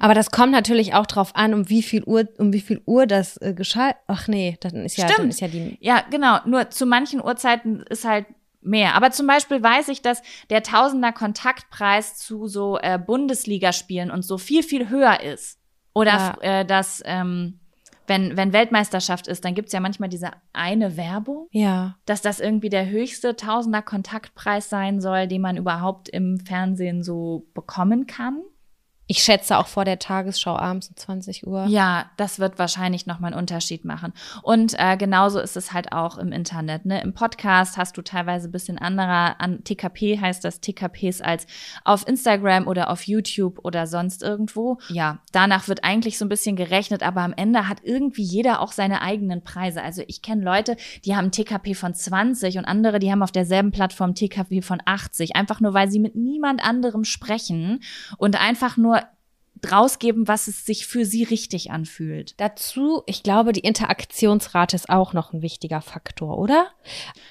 Aber das kommt natürlich auch drauf an, um wie viel Uhr, um wie viel Uhr das äh, geschah. Ach nee, dann ist ja, dann Stimmt. ist ja die. Ja, genau. Nur zu manchen Uhrzeiten ist halt mehr. Aber zum Beispiel weiß ich, dass der Tausender Kontaktpreis zu so äh, Bundesligaspielen und so viel, viel höher ist. Oder Ja. äh, dass, ähm, wenn, wenn Weltmeisterschaft ist, dann gibt's ja manchmal diese eine Werbung, Ja. dass das irgendwie der höchste Tausender Kontaktpreis sein soll, den man überhaupt im Fernsehen so bekommen kann. Ich schätze auch vor der Tagesschau abends um 20 Uhr. Ja, das wird wahrscheinlich nochmal einen Unterschied machen. Und äh, genauso ist es halt auch im Internet. Ne? Im Podcast hast du teilweise ein bisschen anderer, an TKP heißt das TKPs als auf Instagram oder auf YouTube oder sonst irgendwo. Ja, danach wird eigentlich so ein bisschen gerechnet, aber am Ende hat irgendwie jeder auch seine eigenen Preise. Also ich kenne Leute, die haben TKP von 20 und andere, die haben auf derselben Plattform TKP von 80. Einfach nur, weil sie mit niemand anderem sprechen und einfach nur rausgeben, was es sich für sie richtig anfühlt. Dazu, ich glaube, die Interaktionsrate ist auch noch ein wichtiger Faktor, oder?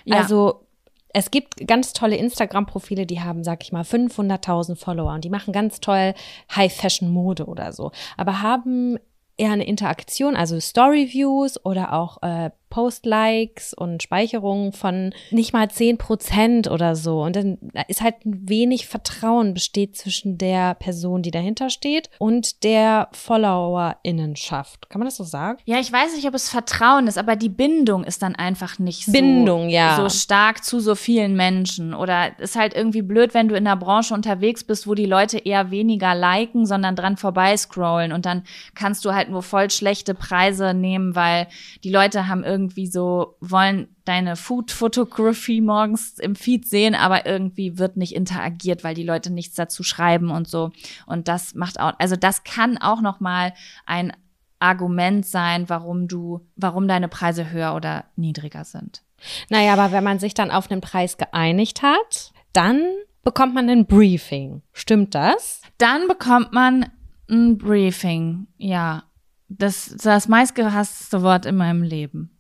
Ja. Also es gibt ganz tolle Instagram-Profile, die haben, sag ich mal, 500.000 Follower und die machen ganz toll High-Fashion-Mode oder so, aber haben eher eine Interaktion, also Story-Views oder auch äh, Post-Likes und Speicherungen von nicht mal 10 Prozent oder so. Und dann ist halt ein wenig Vertrauen besteht zwischen der Person, die dahinter steht und der FollowerInnenschaft. Kann man das so sagen? Ja, ich weiß nicht, ob es Vertrauen ist, aber die Bindung ist dann einfach nicht so, Bindung, ja. so stark zu so vielen Menschen. Oder ist halt irgendwie blöd, wenn du in einer Branche unterwegs bist, wo die Leute eher weniger liken, sondern dran vorbeiscrollen. Und dann kannst du halt nur voll schlechte Preise nehmen, weil die Leute haben irgendwie so, wollen deine Food Photography morgens im Feed sehen, aber irgendwie wird nicht interagiert, weil die Leute nichts dazu schreiben und so. Und das macht auch, also das kann auch noch mal ein Argument sein, warum du, warum deine Preise höher oder niedriger sind. Naja, aber wenn man sich dann auf einen Preis geeinigt hat, dann bekommt man ein Briefing. Stimmt das? Dann bekommt man ein Briefing. Ja, das das meistgehasste Wort in meinem Leben.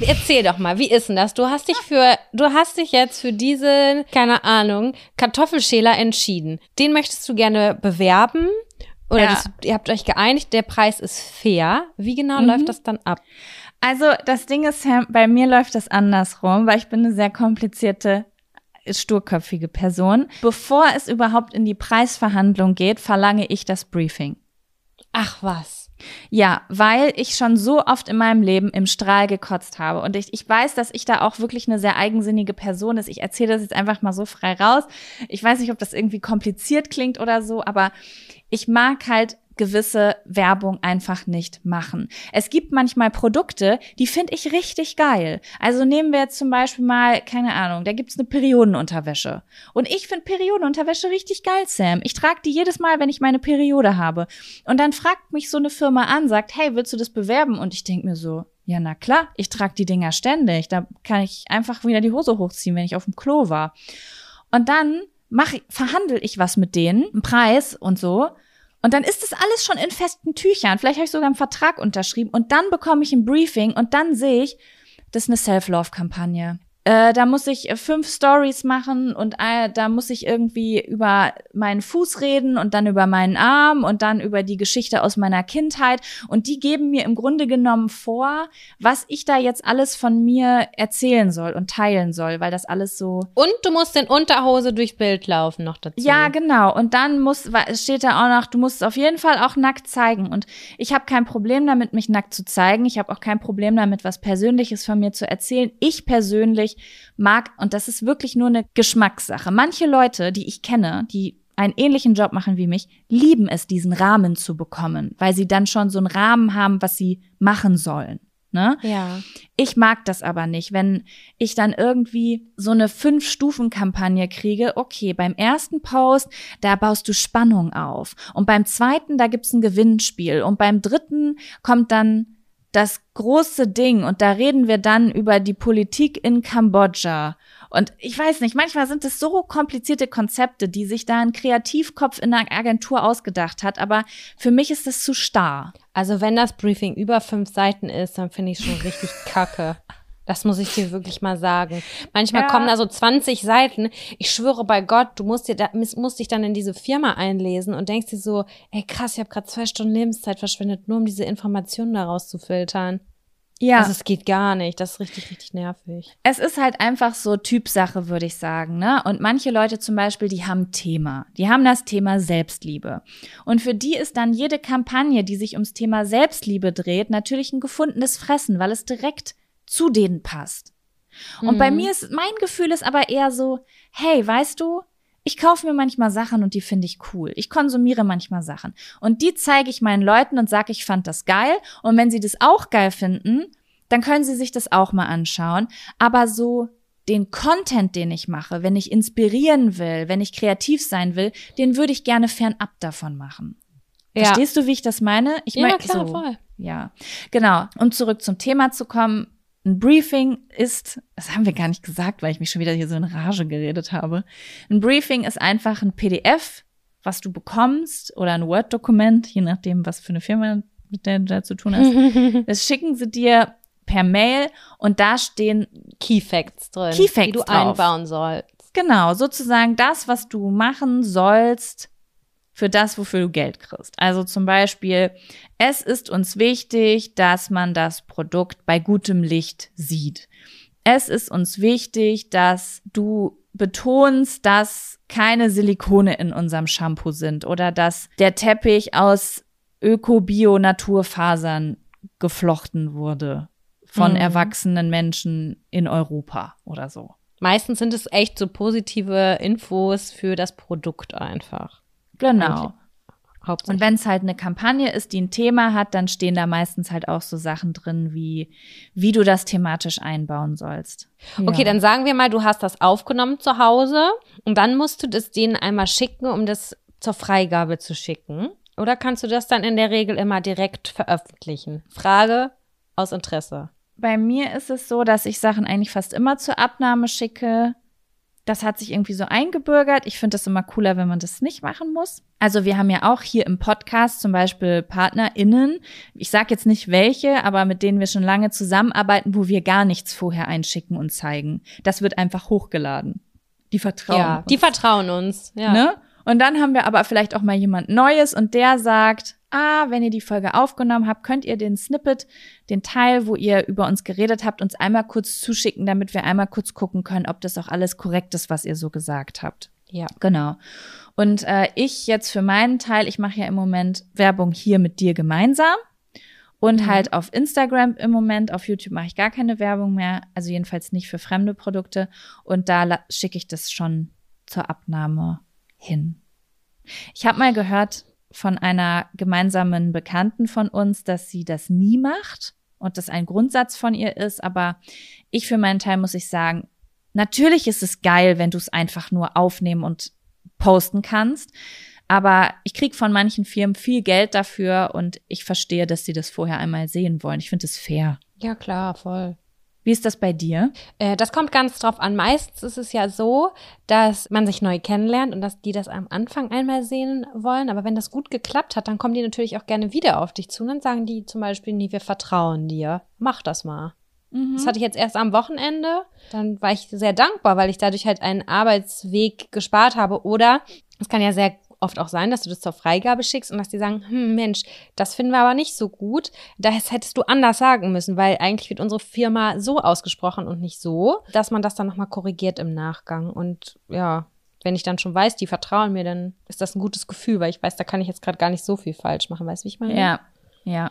Erzähl doch mal, wie ist denn das? Du hast dich für, du hast dich jetzt für diesen, keine Ahnung, Kartoffelschäler entschieden. Den möchtest du gerne bewerben? Oder Ja. das, ihr habt euch geeinigt, der Preis ist fair. Wie genau Mhm. läuft das dann ab? Also das Ding ist, bei mir läuft das andersrum, weil ich bin eine sehr komplizierte sturköpfige Person. Bevor es überhaupt in die Preisverhandlung geht, verlange ich das Briefing. Ach was. Ja, weil ich schon so oft in meinem Leben im Strahl gekotzt habe. Und ich, ich weiß, dass ich da auch wirklich eine sehr eigensinnige Person ist. Ich erzähle das jetzt einfach mal so frei raus. Ich weiß nicht, ob das irgendwie kompliziert klingt oder so, aber ich mag halt gewisse Werbung einfach nicht machen. Es gibt manchmal Produkte, die finde ich richtig geil. Also nehmen wir jetzt zum Beispiel mal, keine Ahnung, da gibt's eine Periodenunterwäsche. Und ich finde Periodenunterwäsche richtig geil, Sam. Ich trage die jedes Mal, wenn ich meine Periode habe. Und dann fragt mich so eine Firma an, sagt, hey, willst du das bewerben? Und ich denk mir so, ja, na klar, ich trage die Dinger ständig. Da kann ich einfach wieder die Hose hochziehen, wenn ich auf dem Klo war. Und dann mach, verhandle ich was mit denen, einen Preis und so. Und dann ist das alles schon in festen Tüchern. Vielleicht habe ich sogar einen Vertrag unterschrieben. Und dann bekomme ich ein Briefing und dann sehe ich, das ist eine Self-Love-Kampagne. Äh, da muss ich äh, fünf Stories machen und äh, da muss ich irgendwie über meinen Fuß reden und dann über meinen Arm und dann über die Geschichte aus meiner Kindheit. Und die geben mir im Grunde genommen vor, was ich da jetzt alles von mir erzählen soll und teilen soll, weil das alles so. Und du musst in Unterhose durch Bild laufen noch dazu. Ja, genau. Und dann muss, steht da auch noch, du musst auf jeden Fall auch nackt zeigen. Und ich habe kein Problem damit, mich nackt zu zeigen. Ich habe auch kein Problem damit, was Persönliches von mir zu erzählen. Ich persönlich mag, und das ist wirklich nur eine Geschmackssache. Manche Leute, die ich kenne, die einen ähnlichen Job machen wie mich, lieben es, diesen Rahmen zu bekommen, weil sie dann schon so einen Rahmen haben, was sie machen sollen. Ne? Ja. Ich mag das aber nicht, wenn ich dann irgendwie so eine Fünf-Stufen-Kampagne kriege. Okay, beim ersten Post, da baust du Spannung auf. Und beim zweiten, da gibt's ein Gewinnspiel. Und beim dritten kommt dann das große Ding und da reden wir dann über die Politik in Kambodscha. Und ich weiß nicht, manchmal sind es so komplizierte Konzepte, die sich da ein Kreativkopf in einer Agentur ausgedacht hat, aber für mich ist das zu starr. Also wenn das Briefing über fünf Seiten ist, dann finde ich schon richtig kacke. Das muss ich dir wirklich mal sagen. Manchmal ja. kommen da so 20 Seiten. Ich schwöre bei Gott, du musst, dir da, musst dich dann in diese Firma einlesen und denkst dir so, ey krass, ich habe gerade zwei Stunden Lebenszeit verschwendet, nur um diese Informationen daraus zu filtern. Ja. Also es geht gar nicht. Das ist richtig, richtig nervig. Es ist halt einfach so Typsache, würde ich sagen. Ne? Und manche Leute zum Beispiel, die haben Thema. Die haben das Thema Selbstliebe. Und für die ist dann jede Kampagne, die sich ums Thema Selbstliebe dreht, natürlich ein gefundenes Fressen, weil es direkt zu denen passt. Und mhm. bei mir ist, mein Gefühl ist aber eher so, hey, weißt du, ich kaufe mir manchmal Sachen und die finde ich cool. Ich konsumiere manchmal Sachen. Und die zeige ich meinen Leuten und sage, ich fand das geil. Und wenn sie das auch geil finden, dann können sie sich das auch mal anschauen. Aber so den Content, den ich mache, wenn ich inspirieren will, wenn ich kreativ sein will, den würde ich gerne fernab davon machen. Ja. Verstehst du, wie ich das meine? Ich ja, meine, klar, so, voll. Ja, genau. Um zurück zum Thema zu kommen, ein Briefing ist, das haben wir gar nicht gesagt, weil ich mich schon wieder hier so in Rage geredet habe. Ein Briefing ist einfach ein PDF, was du bekommst oder ein Word-Dokument, je nachdem, was für eine Firma mit der du da zu tun hast. Das schicken sie dir per Mail und da stehen Key Facts drin, Key Facts die du drauf. einbauen sollst. Genau, sozusagen das, was du machen sollst, für das, wofür du Geld kriegst. Also zum Beispiel, es ist uns wichtig, dass man das Produkt bei gutem Licht sieht. Es ist uns wichtig, dass du betonst, dass keine Silikone in unserem Shampoo sind oder dass der Teppich aus Öko-Bio-Naturfasern geflochten wurde von mhm. erwachsenen Menschen in Europa oder so. Meistens sind es echt so positive Infos für das Produkt einfach. Genau. Und wenn es halt eine Kampagne ist, die ein Thema hat, dann stehen da meistens halt auch so Sachen drin, wie, wie du das thematisch einbauen sollst. Okay, dann sagen wir mal, du hast das aufgenommen zu Hause und dann musst du das denen einmal schicken, um das zur Freigabe zu schicken. Oder kannst du das dann in der Regel immer direkt veröffentlichen? Frage aus Interesse. Bei mir ist es so, dass ich Sachen eigentlich fast immer zur Abnahme schicke das hat sich irgendwie so eingebürgert. Ich finde das immer cooler, wenn man das nicht machen muss. Also wir haben ja auch hier im Podcast zum Beispiel PartnerInnen. Ich sage jetzt nicht welche, aber mit denen wir schon lange zusammenarbeiten, wo wir gar nichts vorher einschicken und zeigen. Das wird einfach hochgeladen. Die vertrauen ja, uns. Die vertrauen uns, ja. Ne? Und dann haben wir aber vielleicht auch mal jemand Neues und der sagt, ah, wenn ihr die Folge aufgenommen habt, könnt ihr den Snippet, den Teil, wo ihr über uns geredet habt, uns einmal kurz zuschicken, damit wir einmal kurz gucken können, ob das auch alles korrekt ist, was ihr so gesagt habt. Ja. Genau. Und äh, ich jetzt für meinen Teil, ich mache ja im Moment Werbung hier mit dir gemeinsam. Und mhm. halt auf Instagram im Moment, auf YouTube mache ich gar keine Werbung mehr, also jedenfalls nicht für fremde Produkte. Und da schicke ich das schon zur Abnahme hin. Ich habe mal gehört, von einer gemeinsamen Bekannten von uns, dass sie das nie macht und das ein Grundsatz von ihr ist. Aber ich für meinen Teil muss ich sagen, natürlich ist es geil, wenn du es einfach nur aufnehmen und posten kannst. Aber ich krieg von manchen Firmen viel Geld dafür und ich verstehe, dass sie das vorher einmal sehen wollen. Ich finde es fair. Ja, klar, voll. Wie ist das bei dir? Äh, das kommt ganz drauf an. Meistens ist es ja so, dass man sich neu kennenlernt und dass die das am Anfang einmal sehen wollen. Aber wenn das gut geklappt hat, dann kommen die natürlich auch gerne wieder auf dich zu. Und dann sagen die zum Beispiel, nee, wir vertrauen dir. Mach das mal. Mhm. Das hatte ich jetzt erst am Wochenende. Dann war ich sehr dankbar, weil ich dadurch halt einen Arbeitsweg gespart habe. Oder es kann ja sehr oft auch sein, dass du das zur Freigabe schickst und dass die sagen, hm, Mensch, das finden wir aber nicht so gut. Das hättest du anders sagen müssen, weil eigentlich wird unsere Firma so ausgesprochen und nicht so, dass man das dann nochmal korrigiert im Nachgang. Und ja, wenn ich dann schon weiß, die vertrauen mir, dann ist das ein gutes Gefühl, weil ich weiß, da kann ich jetzt gerade gar nicht so viel falsch machen. Weißt du, wie ich meine? Ja, ja.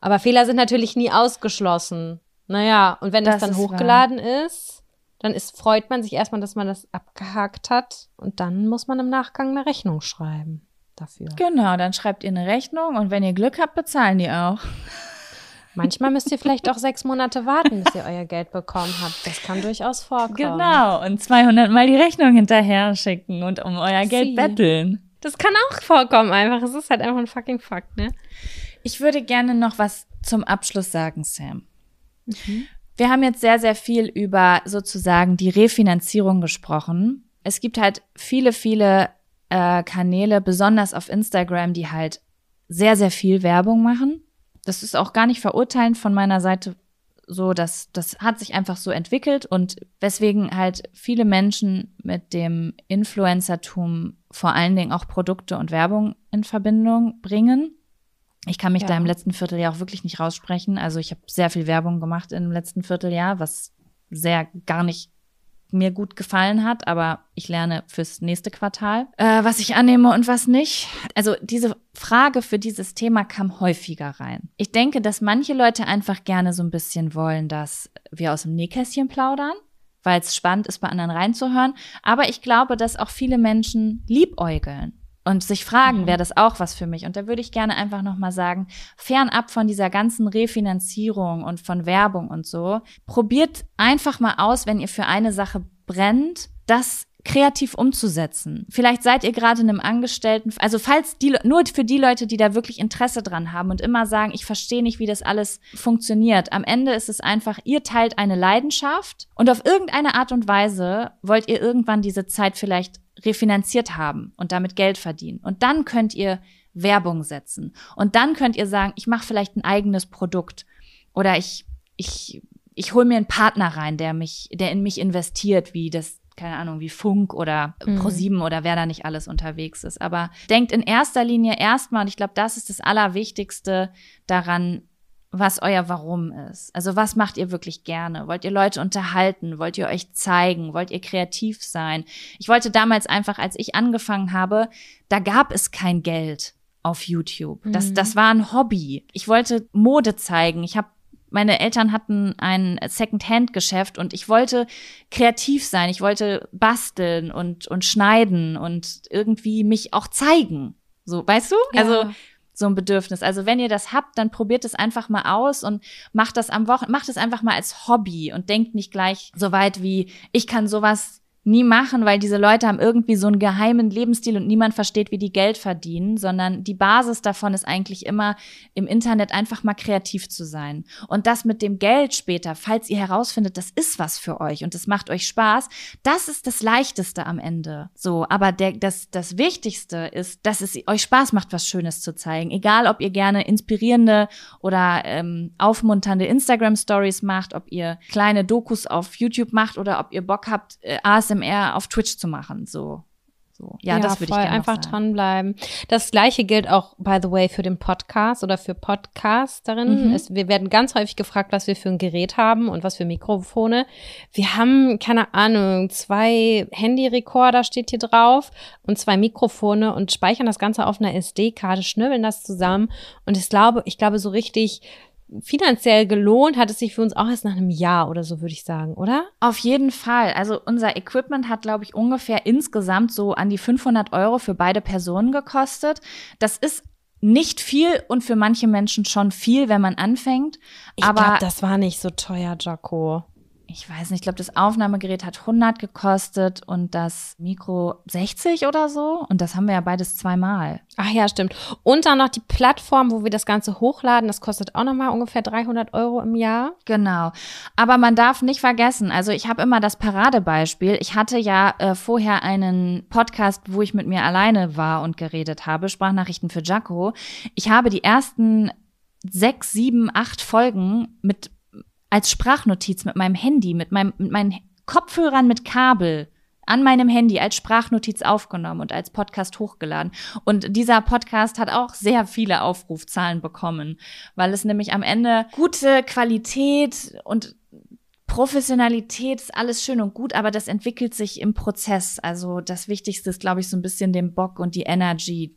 Aber Fehler sind natürlich nie ausgeschlossen. Naja, und wenn das, Das dann hochgeladen ist, dann ist, freut man sich erstmal, dass man das abgehakt hat. Und dann muss man im Nachgang eine Rechnung schreiben dafür. Genau, dann schreibt ihr eine Rechnung und wenn ihr Glück habt, bezahlen die auch. Manchmal müsst ihr vielleicht auch sechs Monate warten, bis ihr euer Geld bekommen habt. Das kann durchaus vorkommen. Genau, und 200 Mal die Rechnung hinterher schicken und um euer Geld Sie. betteln. Das kann auch vorkommen einfach. Es ist halt einfach ein fucking Fakt, ne? Ich würde gerne noch was zum Abschluss sagen, Sam. Wir haben jetzt sehr, sehr viel über sozusagen die Refinanzierung gesprochen. Es gibt halt viele, viele äh, Kanäle, besonders auf Instagram, die halt sehr, sehr viel Werbung machen. Das ist auch gar nicht verurteilend von meiner Seite so, dass das hat sich einfach so entwickelt und weswegen halt viele Menschen mit dem Influencertum vor allen Dingen auch Produkte und Werbung in Verbindung bringen. Ich kann mich Ja. da im letzten Vierteljahr auch wirklich nicht raussprechen. Also ich habe sehr viel Werbung gemacht im letzten Vierteljahr, was sehr gar nicht mir gut gefallen hat, aber ich lerne fürs nächste Quartal, äh, was ich annehme und was nicht. Also diese Frage für dieses Thema kam häufiger rein. Ich denke, dass manche Leute einfach gerne so ein bisschen wollen, dass wir aus dem Nähkästchen plaudern, weil es spannend ist, bei anderen reinzuhören. Aber ich glaube, dass auch viele Menschen liebäugeln und sich fragen, wäre das auch was für mich? Und da würde ich gerne einfach nochmal sagen, fernab von dieser ganzen Refinanzierung und von Werbung und so, probiert einfach mal aus, wenn ihr für eine Sache brennt, das kreativ umzusetzen. Vielleicht seid ihr gerade in einem Angestellten, also falls die, nur für die Leute, die da wirklich Interesse dran haben und immer sagen, ich verstehe nicht, wie das alles funktioniert. Am Ende ist es einfach, ihr teilt eine Leidenschaft und auf irgendeine Art und Weise wollt ihr irgendwann diese Zeit vielleicht refinanziert haben und damit Geld verdienen. Und dann könnt ihr Werbung setzen. Und dann könnt ihr sagen, ich mache vielleicht ein eigenes Produkt oder ich, ich, ich hole mir einen Partner rein, der mich, der in mich investiert, wie das, keine Ahnung, wie Funk oder Mhm. Pro7 oder wer da nicht alles unterwegs ist. Aber denkt in erster Linie erstmal, und ich glaube, das ist das Allerwichtigste daran, was euer Warum ist. Also was macht ihr wirklich gerne? Wollt ihr Leute unterhalten? Wollt ihr euch zeigen? Wollt ihr kreativ sein? Ich wollte damals einfach, als ich angefangen habe, da gab es kein Geld auf YouTube. Das, Mhm. das war ein Hobby. Ich wollte Mode zeigen. Ich habe meine Eltern hatten ein Second-Hand-Geschäft und ich wollte kreativ sein. Ich wollte basteln und, und schneiden und irgendwie mich auch zeigen. So, weißt du? Also, Ja. So ein Bedürfnis. Also wenn ihr das habt, dann probiert es einfach mal aus und macht das am Wochen, macht es einfach mal als Hobby und denkt nicht gleich so weit wie ich kann sowas nie machen, weil diese Leute haben irgendwie so einen geheimen Lebensstil und niemand versteht, wie die Geld verdienen, sondern die Basis davon ist eigentlich immer im Internet einfach mal kreativ zu sein. Und das mit dem Geld später, falls ihr herausfindet, das ist was für euch und das macht euch Spaß, das ist das leichteste am Ende. So, aber der, das, das Wichtigste ist, dass es euch Spaß macht, was Schönes zu zeigen. Egal, ob ihr gerne inspirierende oder ähm, aufmunternde Instagram Stories macht, ob ihr kleine Dokus auf YouTube macht oder ob ihr Bock habt, äh, ASMR auf Twitch zu machen. So, so. Ja, das würde ich gerne einfach sagen. dranbleiben. Das gleiche gilt auch, by the way, für den Podcast oder für Podcasterinnen. Mhm. Es, wir werden ganz häufig gefragt, was wir für ein Gerät haben und was für Mikrofone. Wir haben, keine Ahnung, zwei Handy-Recorder steht hier drauf und zwei Mikrofone und speichern das Ganze auf einer SD-Karte, schnürbeln das zusammen. Und ich glaube, ich glaube, so richtig finanziell gelohnt hat es sich für uns auch erst nach einem Jahr oder so, würde ich sagen, oder? Auf jeden Fall. Also unser Equipment hat, glaube ich, ungefähr insgesamt so an die 500 Euro für beide Personen gekostet. Das ist nicht viel und für manche Menschen schon viel, wenn man anfängt. Ich Aber glaube, das war nicht so teuer, Jaco. Ich weiß nicht, ich glaube, das Aufnahmegerät hat 100 gekostet und das Mikro 60 oder so. Und das haben wir ja beides zweimal. Ach ja, stimmt. Und dann noch die Plattform, wo wir das Ganze hochladen. Das kostet auch nochmal ungefähr 300 Euro im Jahr. Genau. Aber man darf nicht vergessen, also ich habe immer das Paradebeispiel. Ich hatte ja äh, vorher einen Podcast, wo ich mit mir alleine war und geredet habe, Sprachnachrichten für Jaco. Ich habe die ersten sechs, sieben, acht Folgen mit als Sprachnotiz mit meinem Handy, mit, meinem, mit meinen Kopfhörern mit Kabel an meinem Handy als Sprachnotiz aufgenommen und als Podcast hochgeladen. Und dieser Podcast hat auch sehr viele Aufrufzahlen bekommen, weil es nämlich am Ende gute Qualität und Professionalität ist alles schön und gut, aber das entwickelt sich im Prozess. Also das Wichtigste ist, glaube ich, so ein bisschen den Bock und die Energy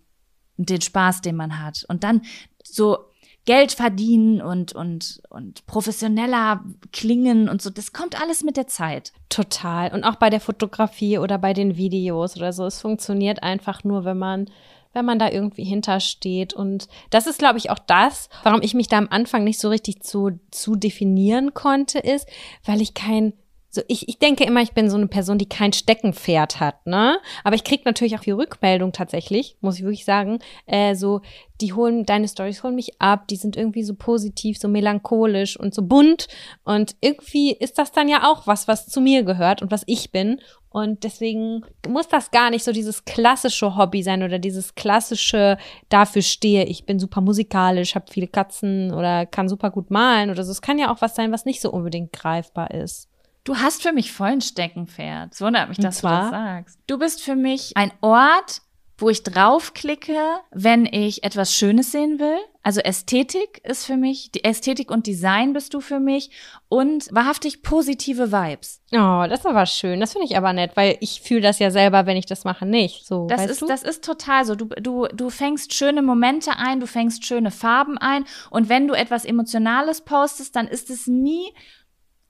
den Spaß, den man hat. Und dann so Geld verdienen und, und, und professioneller klingen und so. Das kommt alles mit der Zeit. Total. Und auch bei der Fotografie oder bei den Videos oder so. Es funktioniert einfach nur, wenn man wenn man da irgendwie hintersteht. Und das ist, glaube ich, auch das, warum ich mich da am Anfang nicht so richtig zu, zu definieren konnte, ist, weil ich kein so ich, ich denke immer, ich bin so eine Person, die kein Steckenpferd hat, ne? Aber ich krieg natürlich auch viel Rückmeldung tatsächlich, muss ich wirklich sagen. Äh, so, die holen, deine Stories holen mich ab, die sind irgendwie so positiv, so melancholisch und so bunt. Und irgendwie ist das dann ja auch was, was zu mir gehört und was ich bin. Und deswegen muss das gar nicht so dieses klassische Hobby sein oder dieses klassische, dafür stehe, ich bin super musikalisch, habe viele Katzen oder kann super gut malen oder so. Es kann ja auch was sein, was nicht so unbedingt greifbar ist. Du hast für mich voll ein Steckenpferd. Es wundert mich, dass du das sagst. Du bist für mich ein Ort, wo ich draufklicke, wenn ich etwas Schönes sehen will. Also Ästhetik ist für mich, die Ästhetik und Design bist du für mich und wahrhaftig positive Vibes. Oh, das ist aber schön. Das finde ich aber nett, weil ich fühle das ja selber, wenn ich das mache, nicht. So, das ist, du? das ist total so. Du, du, du fängst schöne Momente ein, du fängst schöne Farben ein und wenn du etwas Emotionales postest, dann ist es nie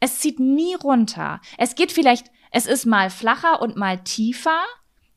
es zieht nie runter. Es geht vielleicht, es ist mal flacher und mal tiefer,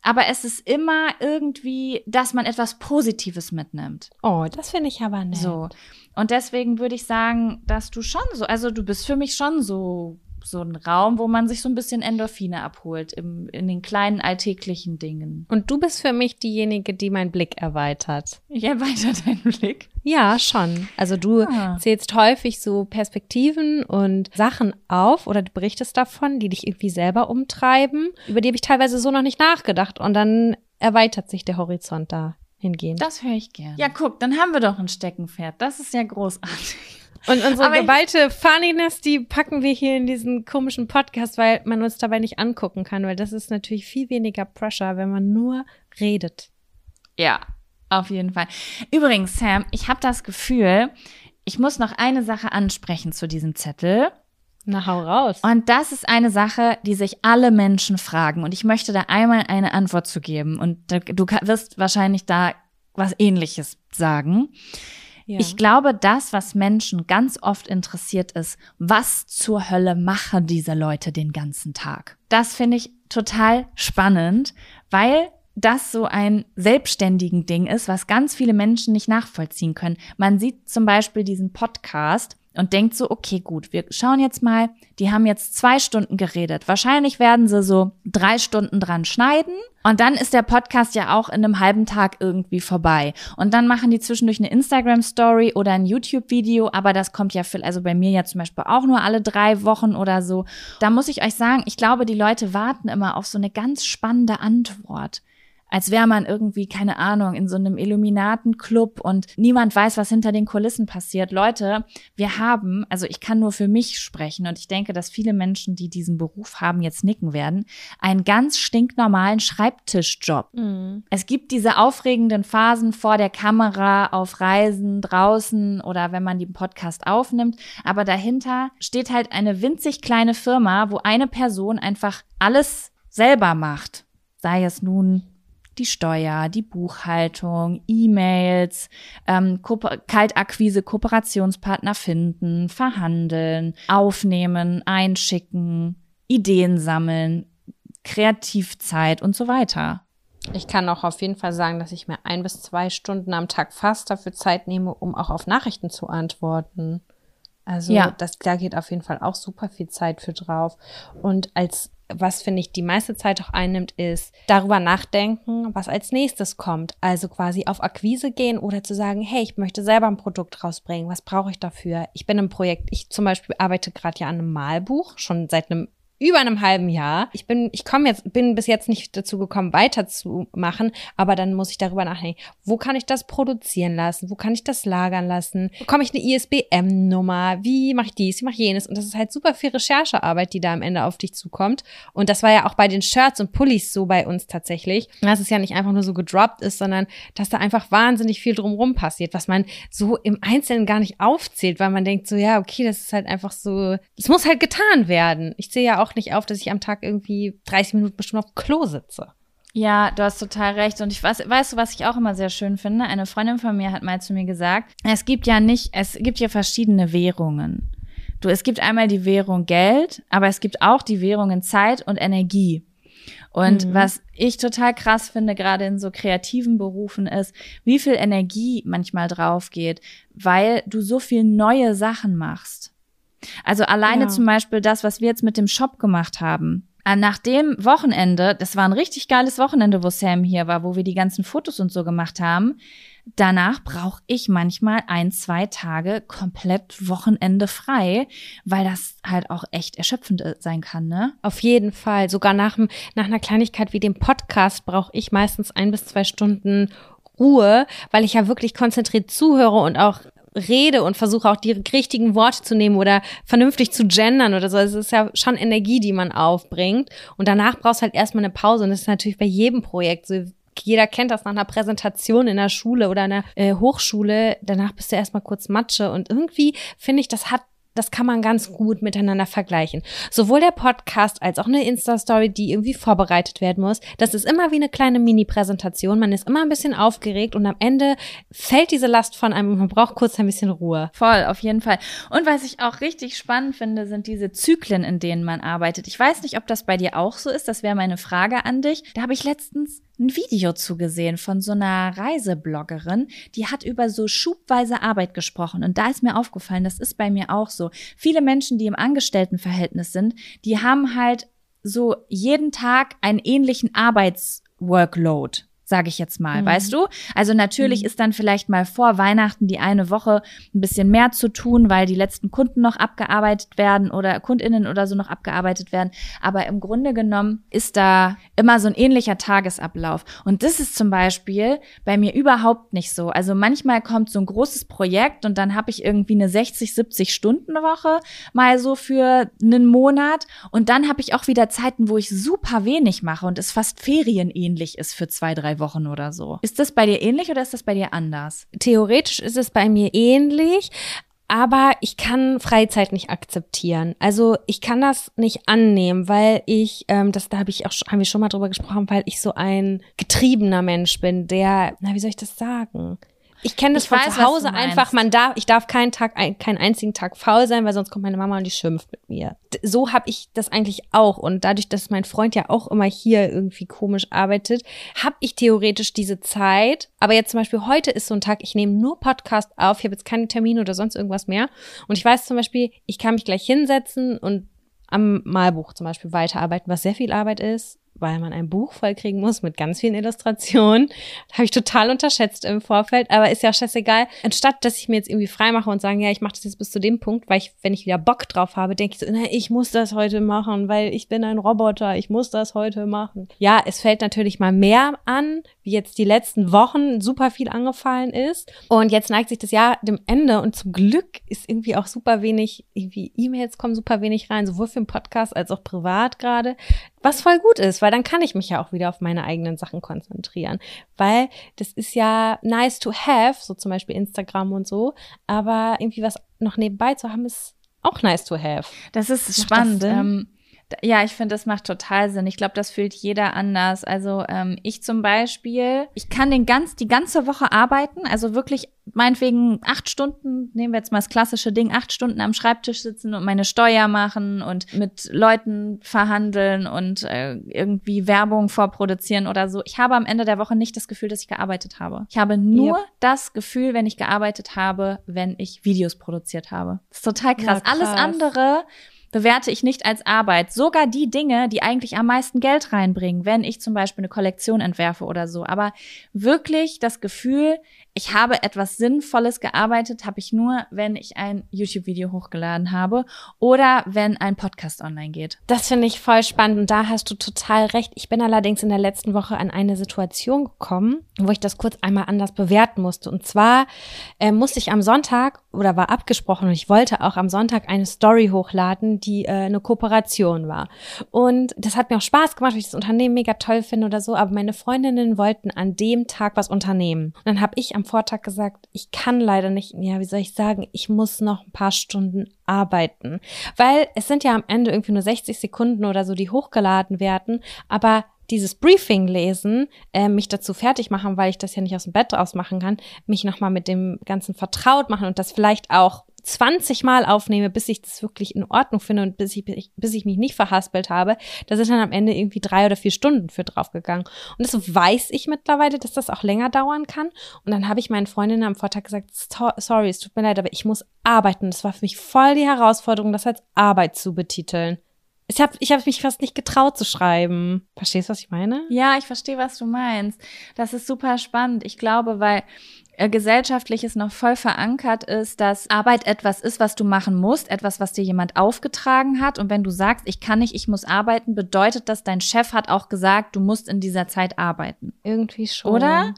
aber es ist immer irgendwie, dass man etwas Positives mitnimmt. Oh, das finde ich aber nett. So. Und deswegen würde ich sagen, dass du schon so, also du bist für mich schon so so ein Raum, wo man sich so ein bisschen Endorphine abholt im, in den kleinen alltäglichen Dingen. Und du bist für mich diejenige, die meinen Blick erweitert. Ich erweitere deinen Blick. Ja, schon. Also du ah. zählst häufig so Perspektiven und Sachen auf oder du berichtest davon, die dich irgendwie selber umtreiben. Über die habe ich teilweise so noch nicht nachgedacht und dann erweitert sich der Horizont da hingehend. Das höre ich gern. Ja, guck, dann haben wir doch ein Steckenpferd. Das ist ja großartig. Und unsere Aber geballte Funniness, die packen wir hier in diesen komischen Podcast, weil man uns dabei nicht angucken kann, weil das ist natürlich viel weniger Pressure, wenn man nur redet. Ja, auf jeden Fall. Übrigens, Sam, ich habe das Gefühl, ich muss noch eine Sache ansprechen zu diesem Zettel. Na, hau raus. Und das ist eine Sache, die sich alle Menschen fragen. Und ich möchte da einmal eine Antwort zu geben. Und du wirst wahrscheinlich da was ähnliches sagen. Ja. Ich glaube, das, was Menschen ganz oft interessiert ist, was zur Hölle machen diese Leute den ganzen Tag? Das finde ich total spannend, weil das so ein selbstständigen Ding ist, was ganz viele Menschen nicht nachvollziehen können. Man sieht zum Beispiel diesen Podcast und denkt so, okay, gut, wir schauen jetzt mal, die haben jetzt zwei Stunden geredet. Wahrscheinlich werden sie so drei Stunden dran schneiden und dann ist der Podcast ja auch in einem halben Tag irgendwie vorbei. Und dann machen die zwischendurch eine Instagram-Story oder ein YouTube-Video, aber das kommt ja für, also bei mir ja zum Beispiel auch nur alle drei Wochen oder so. Da muss ich euch sagen, ich glaube, die Leute warten immer auf so eine ganz spannende Antwort als wäre man irgendwie, keine Ahnung, in so einem Illuminatenclub und niemand weiß, was hinter den Kulissen passiert. Leute, wir haben, also ich kann nur für mich sprechen und ich denke, dass viele Menschen, die diesen Beruf haben, jetzt nicken werden, einen ganz stinknormalen Schreibtischjob. Mhm. Es gibt diese aufregenden Phasen vor der Kamera, auf Reisen, draußen oder wenn man den Podcast aufnimmt, aber dahinter steht halt eine winzig kleine Firma, wo eine Person einfach alles selber macht. Sei es nun die Steuer, die Buchhaltung, E-Mails, ähm, Ko Kaltakquise, Kooperationspartner finden, verhandeln, aufnehmen, einschicken, Ideen sammeln, Kreativzeit und so weiter. Ich kann auch auf jeden Fall sagen, dass ich mir ein bis zwei Stunden am Tag fast dafür Zeit nehme, um auch auf Nachrichten zu antworten. Also ja. das, da geht auf jeden Fall auch super viel Zeit für drauf. Und als was finde ich die meiste Zeit auch einnimmt, ist darüber nachdenken, was als nächstes kommt. Also quasi auf Akquise gehen oder zu sagen, hey, ich möchte selber ein Produkt rausbringen. Was brauche ich dafür? Ich bin im Projekt, ich zum Beispiel arbeite gerade ja an einem Malbuch, schon seit einem über einem halben Jahr. Ich bin, ich komme jetzt, bin bis jetzt nicht dazu gekommen, weiterzumachen, aber dann muss ich darüber nachdenken, wo kann ich das produzieren lassen? Wo kann ich das lagern lassen? Bekomme ich eine ISBM-Nummer? Wie mache ich dies? Wie mache ich jenes? Und das ist halt super viel Recherchearbeit, die da am Ende auf dich zukommt. Und das war ja auch bei den Shirts und Pullis so bei uns tatsächlich, dass es ja nicht einfach nur so gedroppt ist, sondern dass da einfach wahnsinnig viel drumrum passiert, was man so im Einzelnen gar nicht aufzählt, weil man denkt so, ja, okay, das ist halt einfach so, es muss halt getan werden. Ich sehe ja auch nicht auf, dass ich am Tag irgendwie 30 Minuten bestimmt auf dem Klo sitze. Ja, du hast total recht. Und ich weiß, weißt du, was ich auch immer sehr schön finde? Eine Freundin von mir hat mal zu mir gesagt, es gibt ja nicht, es gibt ja verschiedene Währungen. Du, es gibt einmal die Währung Geld, aber es gibt auch die Währungen Zeit und Energie. Und mhm. was ich total krass finde, gerade in so kreativen Berufen, ist, wie viel Energie manchmal drauf geht, weil du so viel neue Sachen machst. Also alleine ja. zum Beispiel das, was wir jetzt mit dem Shop gemacht haben. Äh, nach dem Wochenende, das war ein richtig geiles Wochenende, wo Sam hier war, wo wir die ganzen Fotos und so gemacht haben. Danach brauche ich manchmal ein, zwei Tage komplett Wochenende frei, weil das halt auch echt erschöpfend äh, sein kann, ne? Auf jeden Fall. Sogar nach, nach einer Kleinigkeit wie dem Podcast brauche ich meistens ein bis zwei Stunden Ruhe, weil ich ja wirklich konzentriert zuhöre und auch rede und versuche auch die richtigen Worte zu nehmen oder vernünftig zu gendern oder so. Es ist ja schon Energie, die man aufbringt. Und danach brauchst du halt erstmal eine Pause. Und das ist natürlich bei jedem Projekt so jeder kennt das nach einer Präsentation in der Schule oder in der äh, Hochschule. Danach bist du erstmal kurz Matsche. Und irgendwie finde ich, das hat das kann man ganz gut miteinander vergleichen. Sowohl der Podcast als auch eine Insta-Story, die irgendwie vorbereitet werden muss. Das ist immer wie eine kleine Mini-Präsentation. Man ist immer ein bisschen aufgeregt und am Ende fällt diese Last von einem und man braucht kurz ein bisschen Ruhe. Voll, auf jeden Fall. Und was ich auch richtig spannend finde, sind diese Zyklen, in denen man arbeitet. Ich weiß nicht, ob das bei dir auch so ist. Das wäre meine Frage an dich. Da habe ich letztens ein Video zugesehen von so einer Reisebloggerin, die hat über so schubweise Arbeit gesprochen. Und da ist mir aufgefallen, das ist bei mir auch so. Viele Menschen, die im Angestelltenverhältnis sind, die haben halt so jeden Tag einen ähnlichen Arbeitsworkload sage ich jetzt mal, mhm. weißt du? Also natürlich mhm. ist dann vielleicht mal vor Weihnachten die eine Woche ein bisschen mehr zu tun, weil die letzten Kunden noch abgearbeitet werden oder Kundinnen oder so noch abgearbeitet werden. Aber im Grunde genommen ist da immer so ein ähnlicher Tagesablauf. Und das ist zum Beispiel bei mir überhaupt nicht so. Also manchmal kommt so ein großes Projekt und dann habe ich irgendwie eine 60, 70 Stunden Woche mal so für einen Monat. Und dann habe ich auch wieder Zeiten, wo ich super wenig mache und es fast ferienähnlich ist für zwei, drei Wochen. Wochen oder so. Ist das bei dir ähnlich oder ist das bei dir anders? Theoretisch ist es bei mir ähnlich. Aber ich kann Freizeit nicht akzeptieren. Also ich kann das nicht annehmen, weil ich, ähm, das da habe ich auch haben wir schon mal drüber gesprochen, weil ich so ein getriebener Mensch bin, der, na wie soll ich das sagen? Ich kenne das ich von weiß, zu Hause einfach. Man darf, ich darf keinen Tag, ein, keinen einzigen Tag faul sein, weil sonst kommt meine Mama und die schimpft mit mir. So habe ich das eigentlich auch. Und dadurch, dass mein Freund ja auch immer hier irgendwie komisch arbeitet, habe ich theoretisch diese Zeit. Aber jetzt zum Beispiel heute ist so ein Tag, ich nehme nur Podcast auf, ich habe jetzt keine Termine oder sonst irgendwas mehr. Und ich weiß zum Beispiel, ich kann mich gleich hinsetzen und am Malbuch zum Beispiel weiterarbeiten, was sehr viel Arbeit ist weil man ein Buch vollkriegen muss mit ganz vielen Illustrationen. Habe ich total unterschätzt im Vorfeld, aber ist ja scheißegal. Anstatt, dass ich mir jetzt irgendwie frei mache und sage, ja, ich mache das jetzt bis zu dem Punkt, weil ich, wenn ich wieder Bock drauf habe, denke ich so, na, ich muss das heute machen, weil ich bin ein Roboter, ich muss das heute machen. Ja, es fällt natürlich mal mehr an, wie jetzt die letzten Wochen super viel angefallen ist. Und jetzt neigt sich das Jahr dem Ende und zum Glück ist irgendwie auch super wenig, irgendwie E-Mails kommen super wenig rein, sowohl für den Podcast als auch privat gerade. Was voll gut ist, weil dann kann ich mich ja auch wieder auf meine eigenen Sachen konzentrieren. Weil das ist ja nice to have, so zum Beispiel Instagram und so, aber irgendwie was noch nebenbei zu haben, ist auch nice to have. Das ist Macht spannend. Das ähm, ja, ich finde, das macht total Sinn. Ich glaube, das fühlt jeder anders. Also ähm, ich zum Beispiel, ich kann den ganz, die ganze Woche arbeiten, also wirklich meinetwegen acht Stunden, nehmen wir jetzt mal das klassische Ding, acht Stunden am Schreibtisch sitzen und meine Steuer machen und mit Leuten verhandeln und äh, irgendwie Werbung vorproduzieren oder so. Ich habe am Ende der Woche nicht das Gefühl, dass ich gearbeitet habe. Ich habe nur yep. das Gefühl, wenn ich gearbeitet habe, wenn ich Videos produziert habe. Das ist total krass. Ja, krass. Alles andere bewerte ich nicht als Arbeit. Sogar die Dinge, die eigentlich am meisten Geld reinbringen, wenn ich zum Beispiel eine Kollektion entwerfe oder so. Aber wirklich das Gefühl, ich habe etwas Sinnvolles gearbeitet, habe ich nur, wenn ich ein YouTube-Video hochgeladen habe oder wenn ein Podcast online geht. Das finde ich voll spannend und da hast du total recht. Ich bin allerdings in der letzten Woche an eine Situation gekommen, wo ich das kurz einmal anders bewerten musste. Und zwar äh, musste ich am Sonntag oder war abgesprochen und ich wollte auch am Sonntag eine Story hochladen, die äh, eine Kooperation war. Und das hat mir auch Spaß gemacht, weil ich das Unternehmen mega toll finde oder so. Aber meine Freundinnen wollten an dem Tag was unternehmen. Und dann habe ich am Vortag gesagt, ich kann leider nicht, ja, wie soll ich sagen, ich muss noch ein paar Stunden arbeiten. Weil es sind ja am Ende irgendwie nur 60 Sekunden oder so, die hochgeladen werden. Aber dieses Briefing lesen, äh, mich dazu fertig machen, weil ich das ja nicht aus dem Bett raus machen kann, mich nochmal mit dem Ganzen vertraut machen und das vielleicht auch 20 Mal aufnehme, bis ich das wirklich in Ordnung finde und bis ich, bis ich mich nicht verhaspelt habe, da sind dann am Ende irgendwie drei oder vier Stunden für draufgegangen. Und das weiß ich mittlerweile, dass das auch länger dauern kann. Und dann habe ich meinen Freundinnen am Vortag gesagt, sorry, es tut mir leid, aber ich muss arbeiten. Das war für mich voll die Herausforderung, das als Arbeit zu betiteln. Ich habe ich hab mich fast nicht getraut zu schreiben. Verstehst du, was ich meine? Ja, ich verstehe, was du meinst. Das ist super spannend. Ich glaube, weil äh, gesellschaftliches noch voll verankert ist, dass Arbeit etwas ist, was du machen musst, etwas, was dir jemand aufgetragen hat. Und wenn du sagst, ich kann nicht, ich muss arbeiten, bedeutet das, dein Chef hat auch gesagt, du musst in dieser Zeit arbeiten. Irgendwie schon. Oder?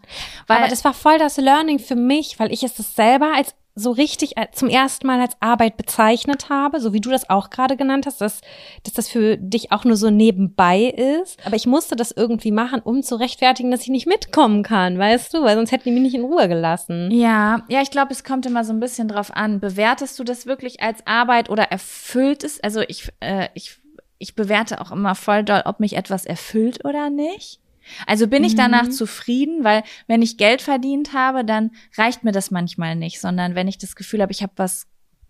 Weil Aber das war voll das Learning für mich, weil ich es das selber als so richtig äh, zum ersten Mal als Arbeit bezeichnet habe, so wie du das auch gerade genannt hast, dass, dass das für dich auch nur so nebenbei ist. Aber ich musste das irgendwie machen, um zu rechtfertigen, dass ich nicht mitkommen kann, weißt du? Weil sonst hätten die mich nicht in Ruhe gelassen. Ja, ja, ich glaube, es kommt immer so ein bisschen drauf an. Bewertest du das wirklich als Arbeit oder erfüllt es? Also ich, äh, ich, ich bewerte auch immer voll doll, ob mich etwas erfüllt oder nicht. Also bin ich danach mhm. zufrieden, weil wenn ich Geld verdient habe, dann reicht mir das manchmal nicht, sondern wenn ich das Gefühl habe, ich habe was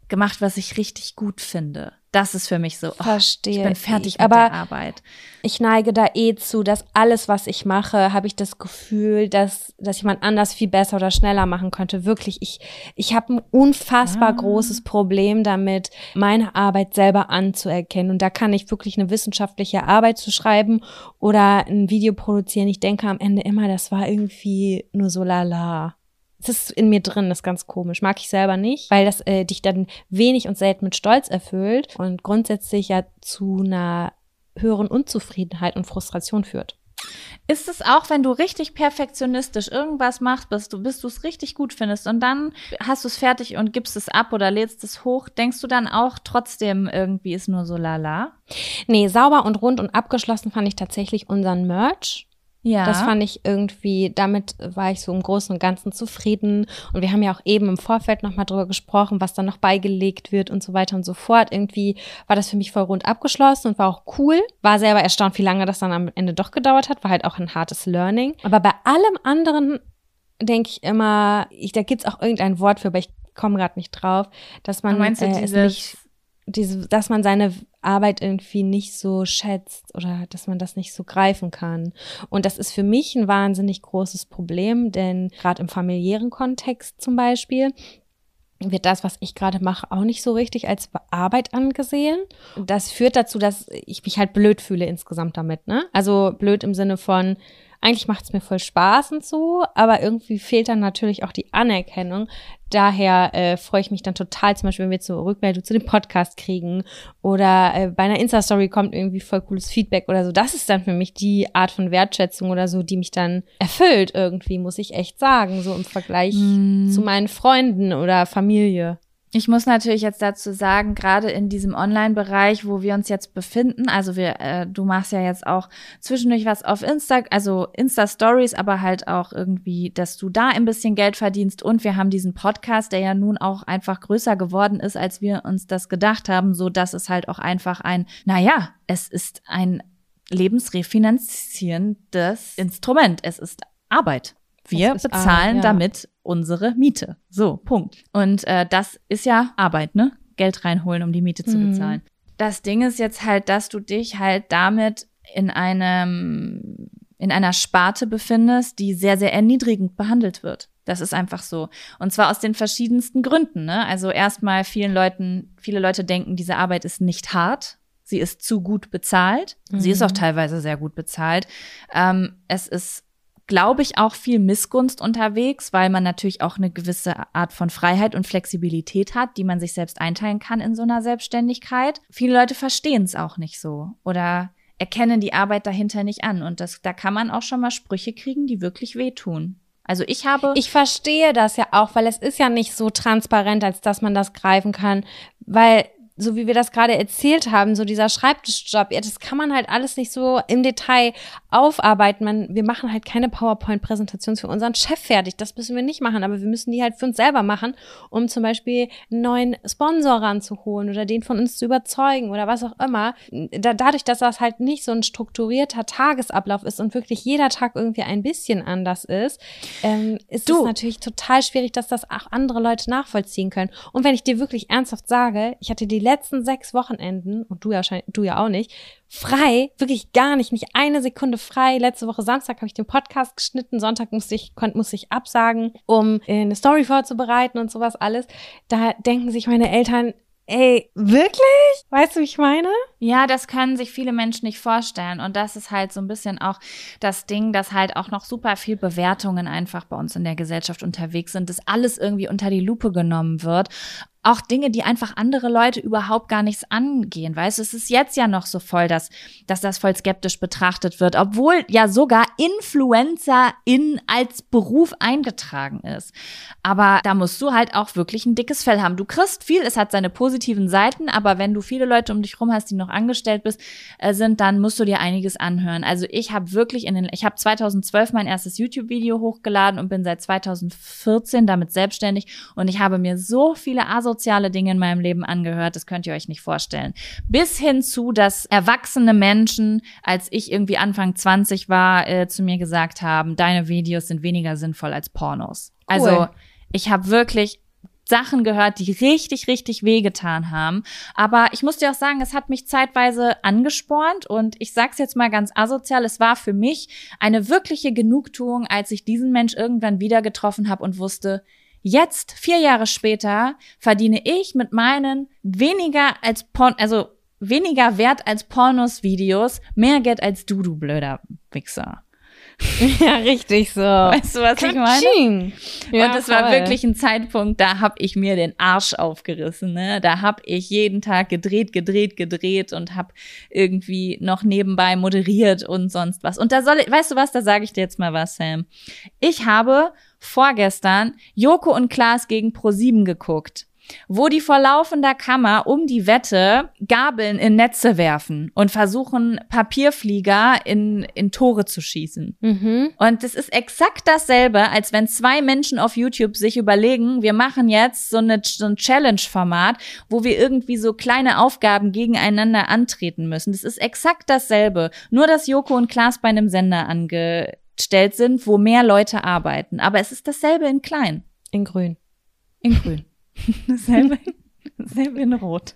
gemacht, was ich richtig gut finde. Das ist für mich so. Oh, Verstehe. Ich bin fertig ich. mit Aber der Arbeit. Ich neige da eh zu, dass alles, was ich mache, habe ich das Gefühl, dass, dass jemand anders viel besser oder schneller machen könnte. Wirklich, ich, ich habe ein unfassbar ah. großes Problem damit, meine Arbeit selber anzuerkennen. Und da kann ich wirklich eine wissenschaftliche Arbeit zu schreiben oder ein Video produzieren. Ich denke am Ende immer, das war irgendwie nur so lala. Es ist in mir drin, das ist ganz komisch. Mag ich selber nicht, weil das äh, dich dann wenig und selten mit Stolz erfüllt und grundsätzlich ja zu einer höheren Unzufriedenheit und Frustration führt. Ist es auch, wenn du richtig perfektionistisch irgendwas machst, bis du, bis du es richtig gut findest und dann hast du es fertig und gibst es ab oder lädst es hoch, denkst du dann auch trotzdem irgendwie ist nur so lala? Nee, sauber und rund und abgeschlossen fand ich tatsächlich unseren Merch. Ja. Das fand ich irgendwie, damit war ich so im Großen und Ganzen zufrieden. Und wir haben ja auch eben im Vorfeld nochmal drüber gesprochen, was dann noch beigelegt wird und so weiter und so fort. Irgendwie war das für mich voll rund abgeschlossen und war auch cool. War selber erstaunt, wie lange das dann am Ende doch gedauert hat. War halt auch ein hartes Learning. Aber bei allem anderen denke ich immer, ich, da gibt's auch irgendein Wort für, aber ich komme gerade nicht drauf, dass man meinst du, äh, es nicht diese, dass man seine Arbeit irgendwie nicht so schätzt oder dass man das nicht so greifen kann. Und das ist für mich ein wahnsinnig großes Problem, denn gerade im familiären Kontext zum Beispiel wird das, was ich gerade mache, auch nicht so richtig als Arbeit angesehen. Das führt dazu, dass ich mich halt blöd fühle insgesamt damit, ne? Also blöd im Sinne von, eigentlich macht es mir voll Spaß und so, aber irgendwie fehlt dann natürlich auch die Anerkennung. Daher äh, freue ich mich dann total, zum Beispiel, wenn wir zur Rückmeldung zu dem Podcast kriegen oder äh, bei einer Insta-Story kommt irgendwie voll cooles Feedback oder so. Das ist dann für mich die Art von Wertschätzung oder so, die mich dann erfüllt irgendwie, muss ich echt sagen, so im Vergleich mm. zu meinen Freunden oder Familie. Ich muss natürlich jetzt dazu sagen, gerade in diesem Online-Bereich, wo wir uns jetzt befinden, also wir, äh, du machst ja jetzt auch zwischendurch was auf Insta, also Insta-Stories, aber halt auch irgendwie, dass du da ein bisschen Geld verdienst und wir haben diesen Podcast, der ja nun auch einfach größer geworden ist, als wir uns das gedacht haben, so dass es halt auch einfach ein, naja, es ist ein lebensrefinanzierendes Instrument. Es ist Arbeit. Wir bezahlen Arbeit, ja. damit unsere Miete. So, Punkt. Und äh, das ist ja Arbeit, ne? Geld reinholen, um die Miete zu mhm. bezahlen. Das Ding ist jetzt halt, dass du dich halt damit in einem in einer Sparte befindest, die sehr, sehr erniedrigend behandelt wird. Das ist einfach so. Und zwar aus den verschiedensten Gründen. Ne? Also erstmal vielen Leuten, viele Leute denken, diese Arbeit ist nicht hart. Sie ist zu gut bezahlt. Mhm. Sie ist auch mhm. teilweise sehr gut bezahlt. Ähm, es ist, glaube ich, auch viel Missgunst unterwegs, weil man natürlich auch eine gewisse Art von Freiheit und Flexibilität hat, die man sich selbst einteilen kann in so einer Selbstständigkeit. Viele Leute verstehen es auch nicht so oder erkennen die Arbeit dahinter nicht an. Und das, da kann man auch schon mal Sprüche kriegen, die wirklich wehtun. Also ich habe. Ich verstehe das ja auch, weil es ist ja nicht so transparent, als dass man das greifen kann. Weil so wie wir das gerade erzählt haben, so dieser Schreibtischjob, ja, das kann man halt alles nicht so im Detail aufarbeiten. Man, wir machen halt keine PowerPoint-Präsentation für unseren Chef fertig. Das müssen wir nicht machen, aber wir müssen die halt für uns selber machen, um zum Beispiel einen neuen Sponsor ranzuholen oder den von uns zu überzeugen oder was auch immer. Da, dadurch, dass das halt nicht so ein strukturierter Tagesablauf ist und wirklich jeder Tag irgendwie ein bisschen anders ist, ähm, ist es natürlich total schwierig, dass das auch andere Leute nachvollziehen können. Und wenn ich dir wirklich ernsthaft sage, ich hatte die letzten sechs Wochenenden, und du ja, du ja auch nicht, frei, wirklich gar nicht, nicht eine Sekunde frei. Letzte Woche Samstag habe ich den Podcast geschnitten, Sonntag musste ich, konnte, musste ich absagen, um äh, eine Story vorzubereiten und sowas alles. Da denken sich meine Eltern, Ey, wirklich? Weißt du, wie ich meine? Ja, das können sich viele Menschen nicht vorstellen. Und das ist halt so ein bisschen auch das Ding, dass halt auch noch super viel Bewertungen einfach bei uns in der Gesellschaft unterwegs sind, dass alles irgendwie unter die Lupe genommen wird auch Dinge, die einfach andere Leute überhaupt gar nichts angehen. Weißt du, es ist jetzt ja noch so voll, dass, dass das voll skeptisch betrachtet wird, obwohl ja sogar Influencer in als Beruf eingetragen ist. Aber da musst du halt auch wirklich ein dickes Fell haben. Du kriegst viel, es hat seine positiven Seiten, aber wenn du viele Leute um dich rum hast, die noch angestellt bist, äh, sind, dann musst du dir einiges anhören. Also ich habe wirklich in den, ich habe 2012 mein erstes YouTube-Video hochgeladen und bin seit 2014 damit selbstständig und ich habe mir so viele Aso asoziale Dinge in meinem Leben angehört, das könnt ihr euch nicht vorstellen. Bis hin zu, dass erwachsene Menschen, als ich irgendwie Anfang 20 war, äh, zu mir gesagt haben, deine Videos sind weniger sinnvoll als Pornos. Cool. Also ich habe wirklich Sachen gehört, die richtig, richtig wehgetan haben. Aber ich muss dir auch sagen, es hat mich zeitweise angespornt und ich sag's jetzt mal ganz asozial, es war für mich eine wirkliche Genugtuung, als ich diesen Mensch irgendwann wieder getroffen habe und wusste, Jetzt, vier Jahre später, verdiene ich mit meinen weniger als Porn, also weniger wert als Pornos-Videos mehr Geld als du, du blöder Wichser. Ja, richtig so. Weißt du, was Katsching. ich meine? Ja, und es war wirklich ein Zeitpunkt, da hab ich mir den Arsch aufgerissen. Ne? Da hab ich jeden Tag gedreht, gedreht, gedreht und hab irgendwie noch nebenbei moderiert und sonst was. Und da soll ich, weißt du was, da sage ich dir jetzt mal was, Sam. Ich habe vorgestern Joko und Klaas gegen Pro7 geguckt wo die vor laufender Kammer um die Wette Gabeln in Netze werfen und versuchen, Papierflieger in, in Tore zu schießen. Mhm. Und das ist exakt dasselbe, als wenn zwei Menschen auf YouTube sich überlegen, wir machen jetzt so, eine, so ein Challenge-Format, wo wir irgendwie so kleine Aufgaben gegeneinander antreten müssen. Das ist exakt dasselbe. Nur, dass Joko und Klaas bei einem Sender ange stellt sind, wo mehr Leute arbeiten. Aber es ist dasselbe in klein. In grün. In grün. dasselbe, dasselbe in rot.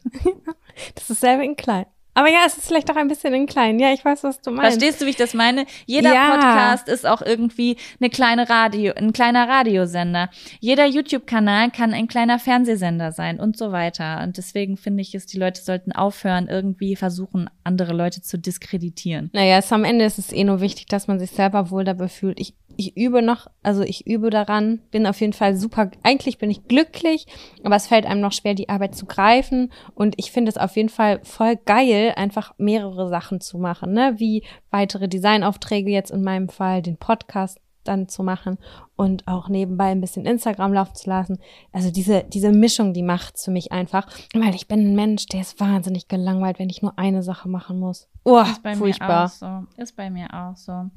das ist dasselbe in klein. Aber ja, es ist vielleicht auch ein bisschen in klein. Ja, ich weiß, was du meinst. Verstehst du, wie ich das meine? Jeder ja. Podcast ist auch irgendwie eine kleine Radio, ein kleiner Radiosender. Jeder YouTube-Kanal kann ein kleiner Fernsehsender sein und so weiter. Und deswegen finde ich es, die Leute sollten aufhören, irgendwie versuchen, andere Leute zu diskreditieren. Naja, es, am Ende ist es eh nur wichtig, dass man sich selber wohl dabei fühlt. Ich ich übe noch, also ich übe daran, bin auf jeden Fall super, eigentlich bin ich glücklich, aber es fällt einem noch schwer, die Arbeit zu greifen. Und ich finde es auf jeden Fall voll geil, einfach mehrere Sachen zu machen, ne? Wie weitere Designaufträge jetzt in meinem Fall, den Podcast dann zu machen und auch nebenbei ein bisschen Instagram laufen zu lassen. Also diese, diese Mischung, die macht's für mich einfach, weil ich bin ein Mensch, der ist wahnsinnig gelangweilt, wenn ich nur eine Sache machen muss. Oh, ist bei furchtbar. Mir auch so. Ist bei mir auch so.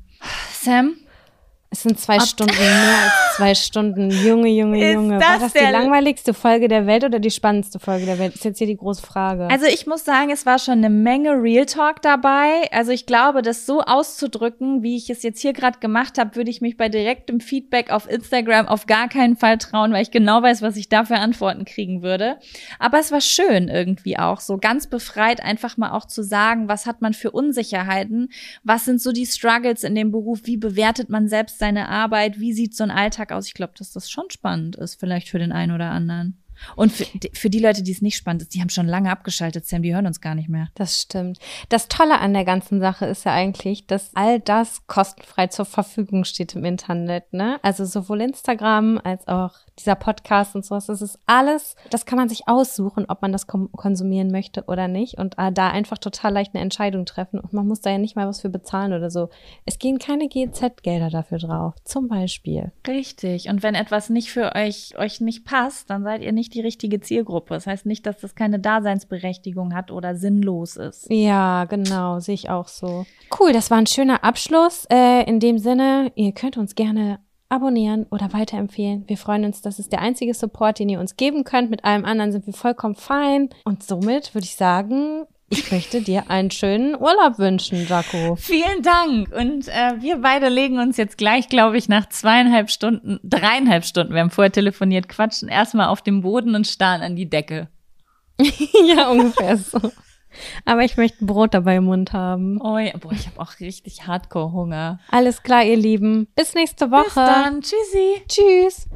Sam, es sind zwei Ab Stunden, mehr als zwei Stunden. Junge, Junge, ist Junge. Das War das die langweiligste Folge der Welt oder die spannendste Folge der Welt? Ist jetzt hier die große Frage. Also ich muss sagen, es war schon eine Menge Real Talk dabei. Also ich glaube, das so auszudrücken, wie ich es jetzt hier gerade gemacht habe, würde ich mich bei direktem Feedback auf Instagram auf gar keinen Fall trauen, weil ich genau weiß, was ich da für Antworten kriegen würde. Aber es war schön irgendwie auch, so ganz befreit einfach mal auch zu sagen, was hat man für Unsicherheiten, was sind so die Struggles in dem Beruf, wie bewertet man selbst deine Arbeit? Wie sieht so ein Alltag aus? Ich glaube, dass das schon spannend ist, vielleicht für den einen oder anderen. Und für, für die Leute, die es nicht spannend ist, die haben schon lange abgeschaltet, Sam, die hören uns gar nicht mehr. Das stimmt. Das Tolle an der ganzen Sache ist ja eigentlich, dass all das kostenfrei zur Verfügung steht im Internet. Ne? Also sowohl Instagram als auch dieser Podcast und sowas. Das ist alles, das kann man sich aussuchen, ob man das konsumieren möchte oder nicht. Und äh, da einfach total leicht eine Entscheidung treffen. Und man muss da ja nicht mal was für bezahlen oder so. Es gehen keine GZ-Gelder dafür drauf, zum Beispiel. Richtig. Und wenn etwas nicht für euch, euch nicht passt, dann seid ihr nicht die richtige Zielgruppe. Das heißt nicht, dass das keine Daseinsberechtigung hat oder sinnlos ist. Ja, genau, sehe ich auch so. Cool, das war ein schöner Abschluss. Äh, in dem Sinne, ihr könnt uns gerne abonnieren oder weiterempfehlen. Wir freuen uns, das ist der einzige Support, den ihr uns geben könnt. Mit allem anderen sind wir vollkommen fein. Und somit würde ich sagen, ich möchte dir einen schönen Urlaub wünschen, Jaco. Vielen Dank. Und äh, wir beide legen uns jetzt gleich, glaube ich, nach zweieinhalb Stunden, dreieinhalb Stunden, wir haben vorher telefoniert, quatschen erstmal auf dem Boden und starren an die Decke. ja, ungefähr so. Aber ich möchte Brot dabei im Mund haben. Oh ja, boah, ich habe auch richtig Hardcore-Hunger. Alles klar, ihr Lieben. Bis nächste Woche. Bis dann. Tschüssi. Tschüss.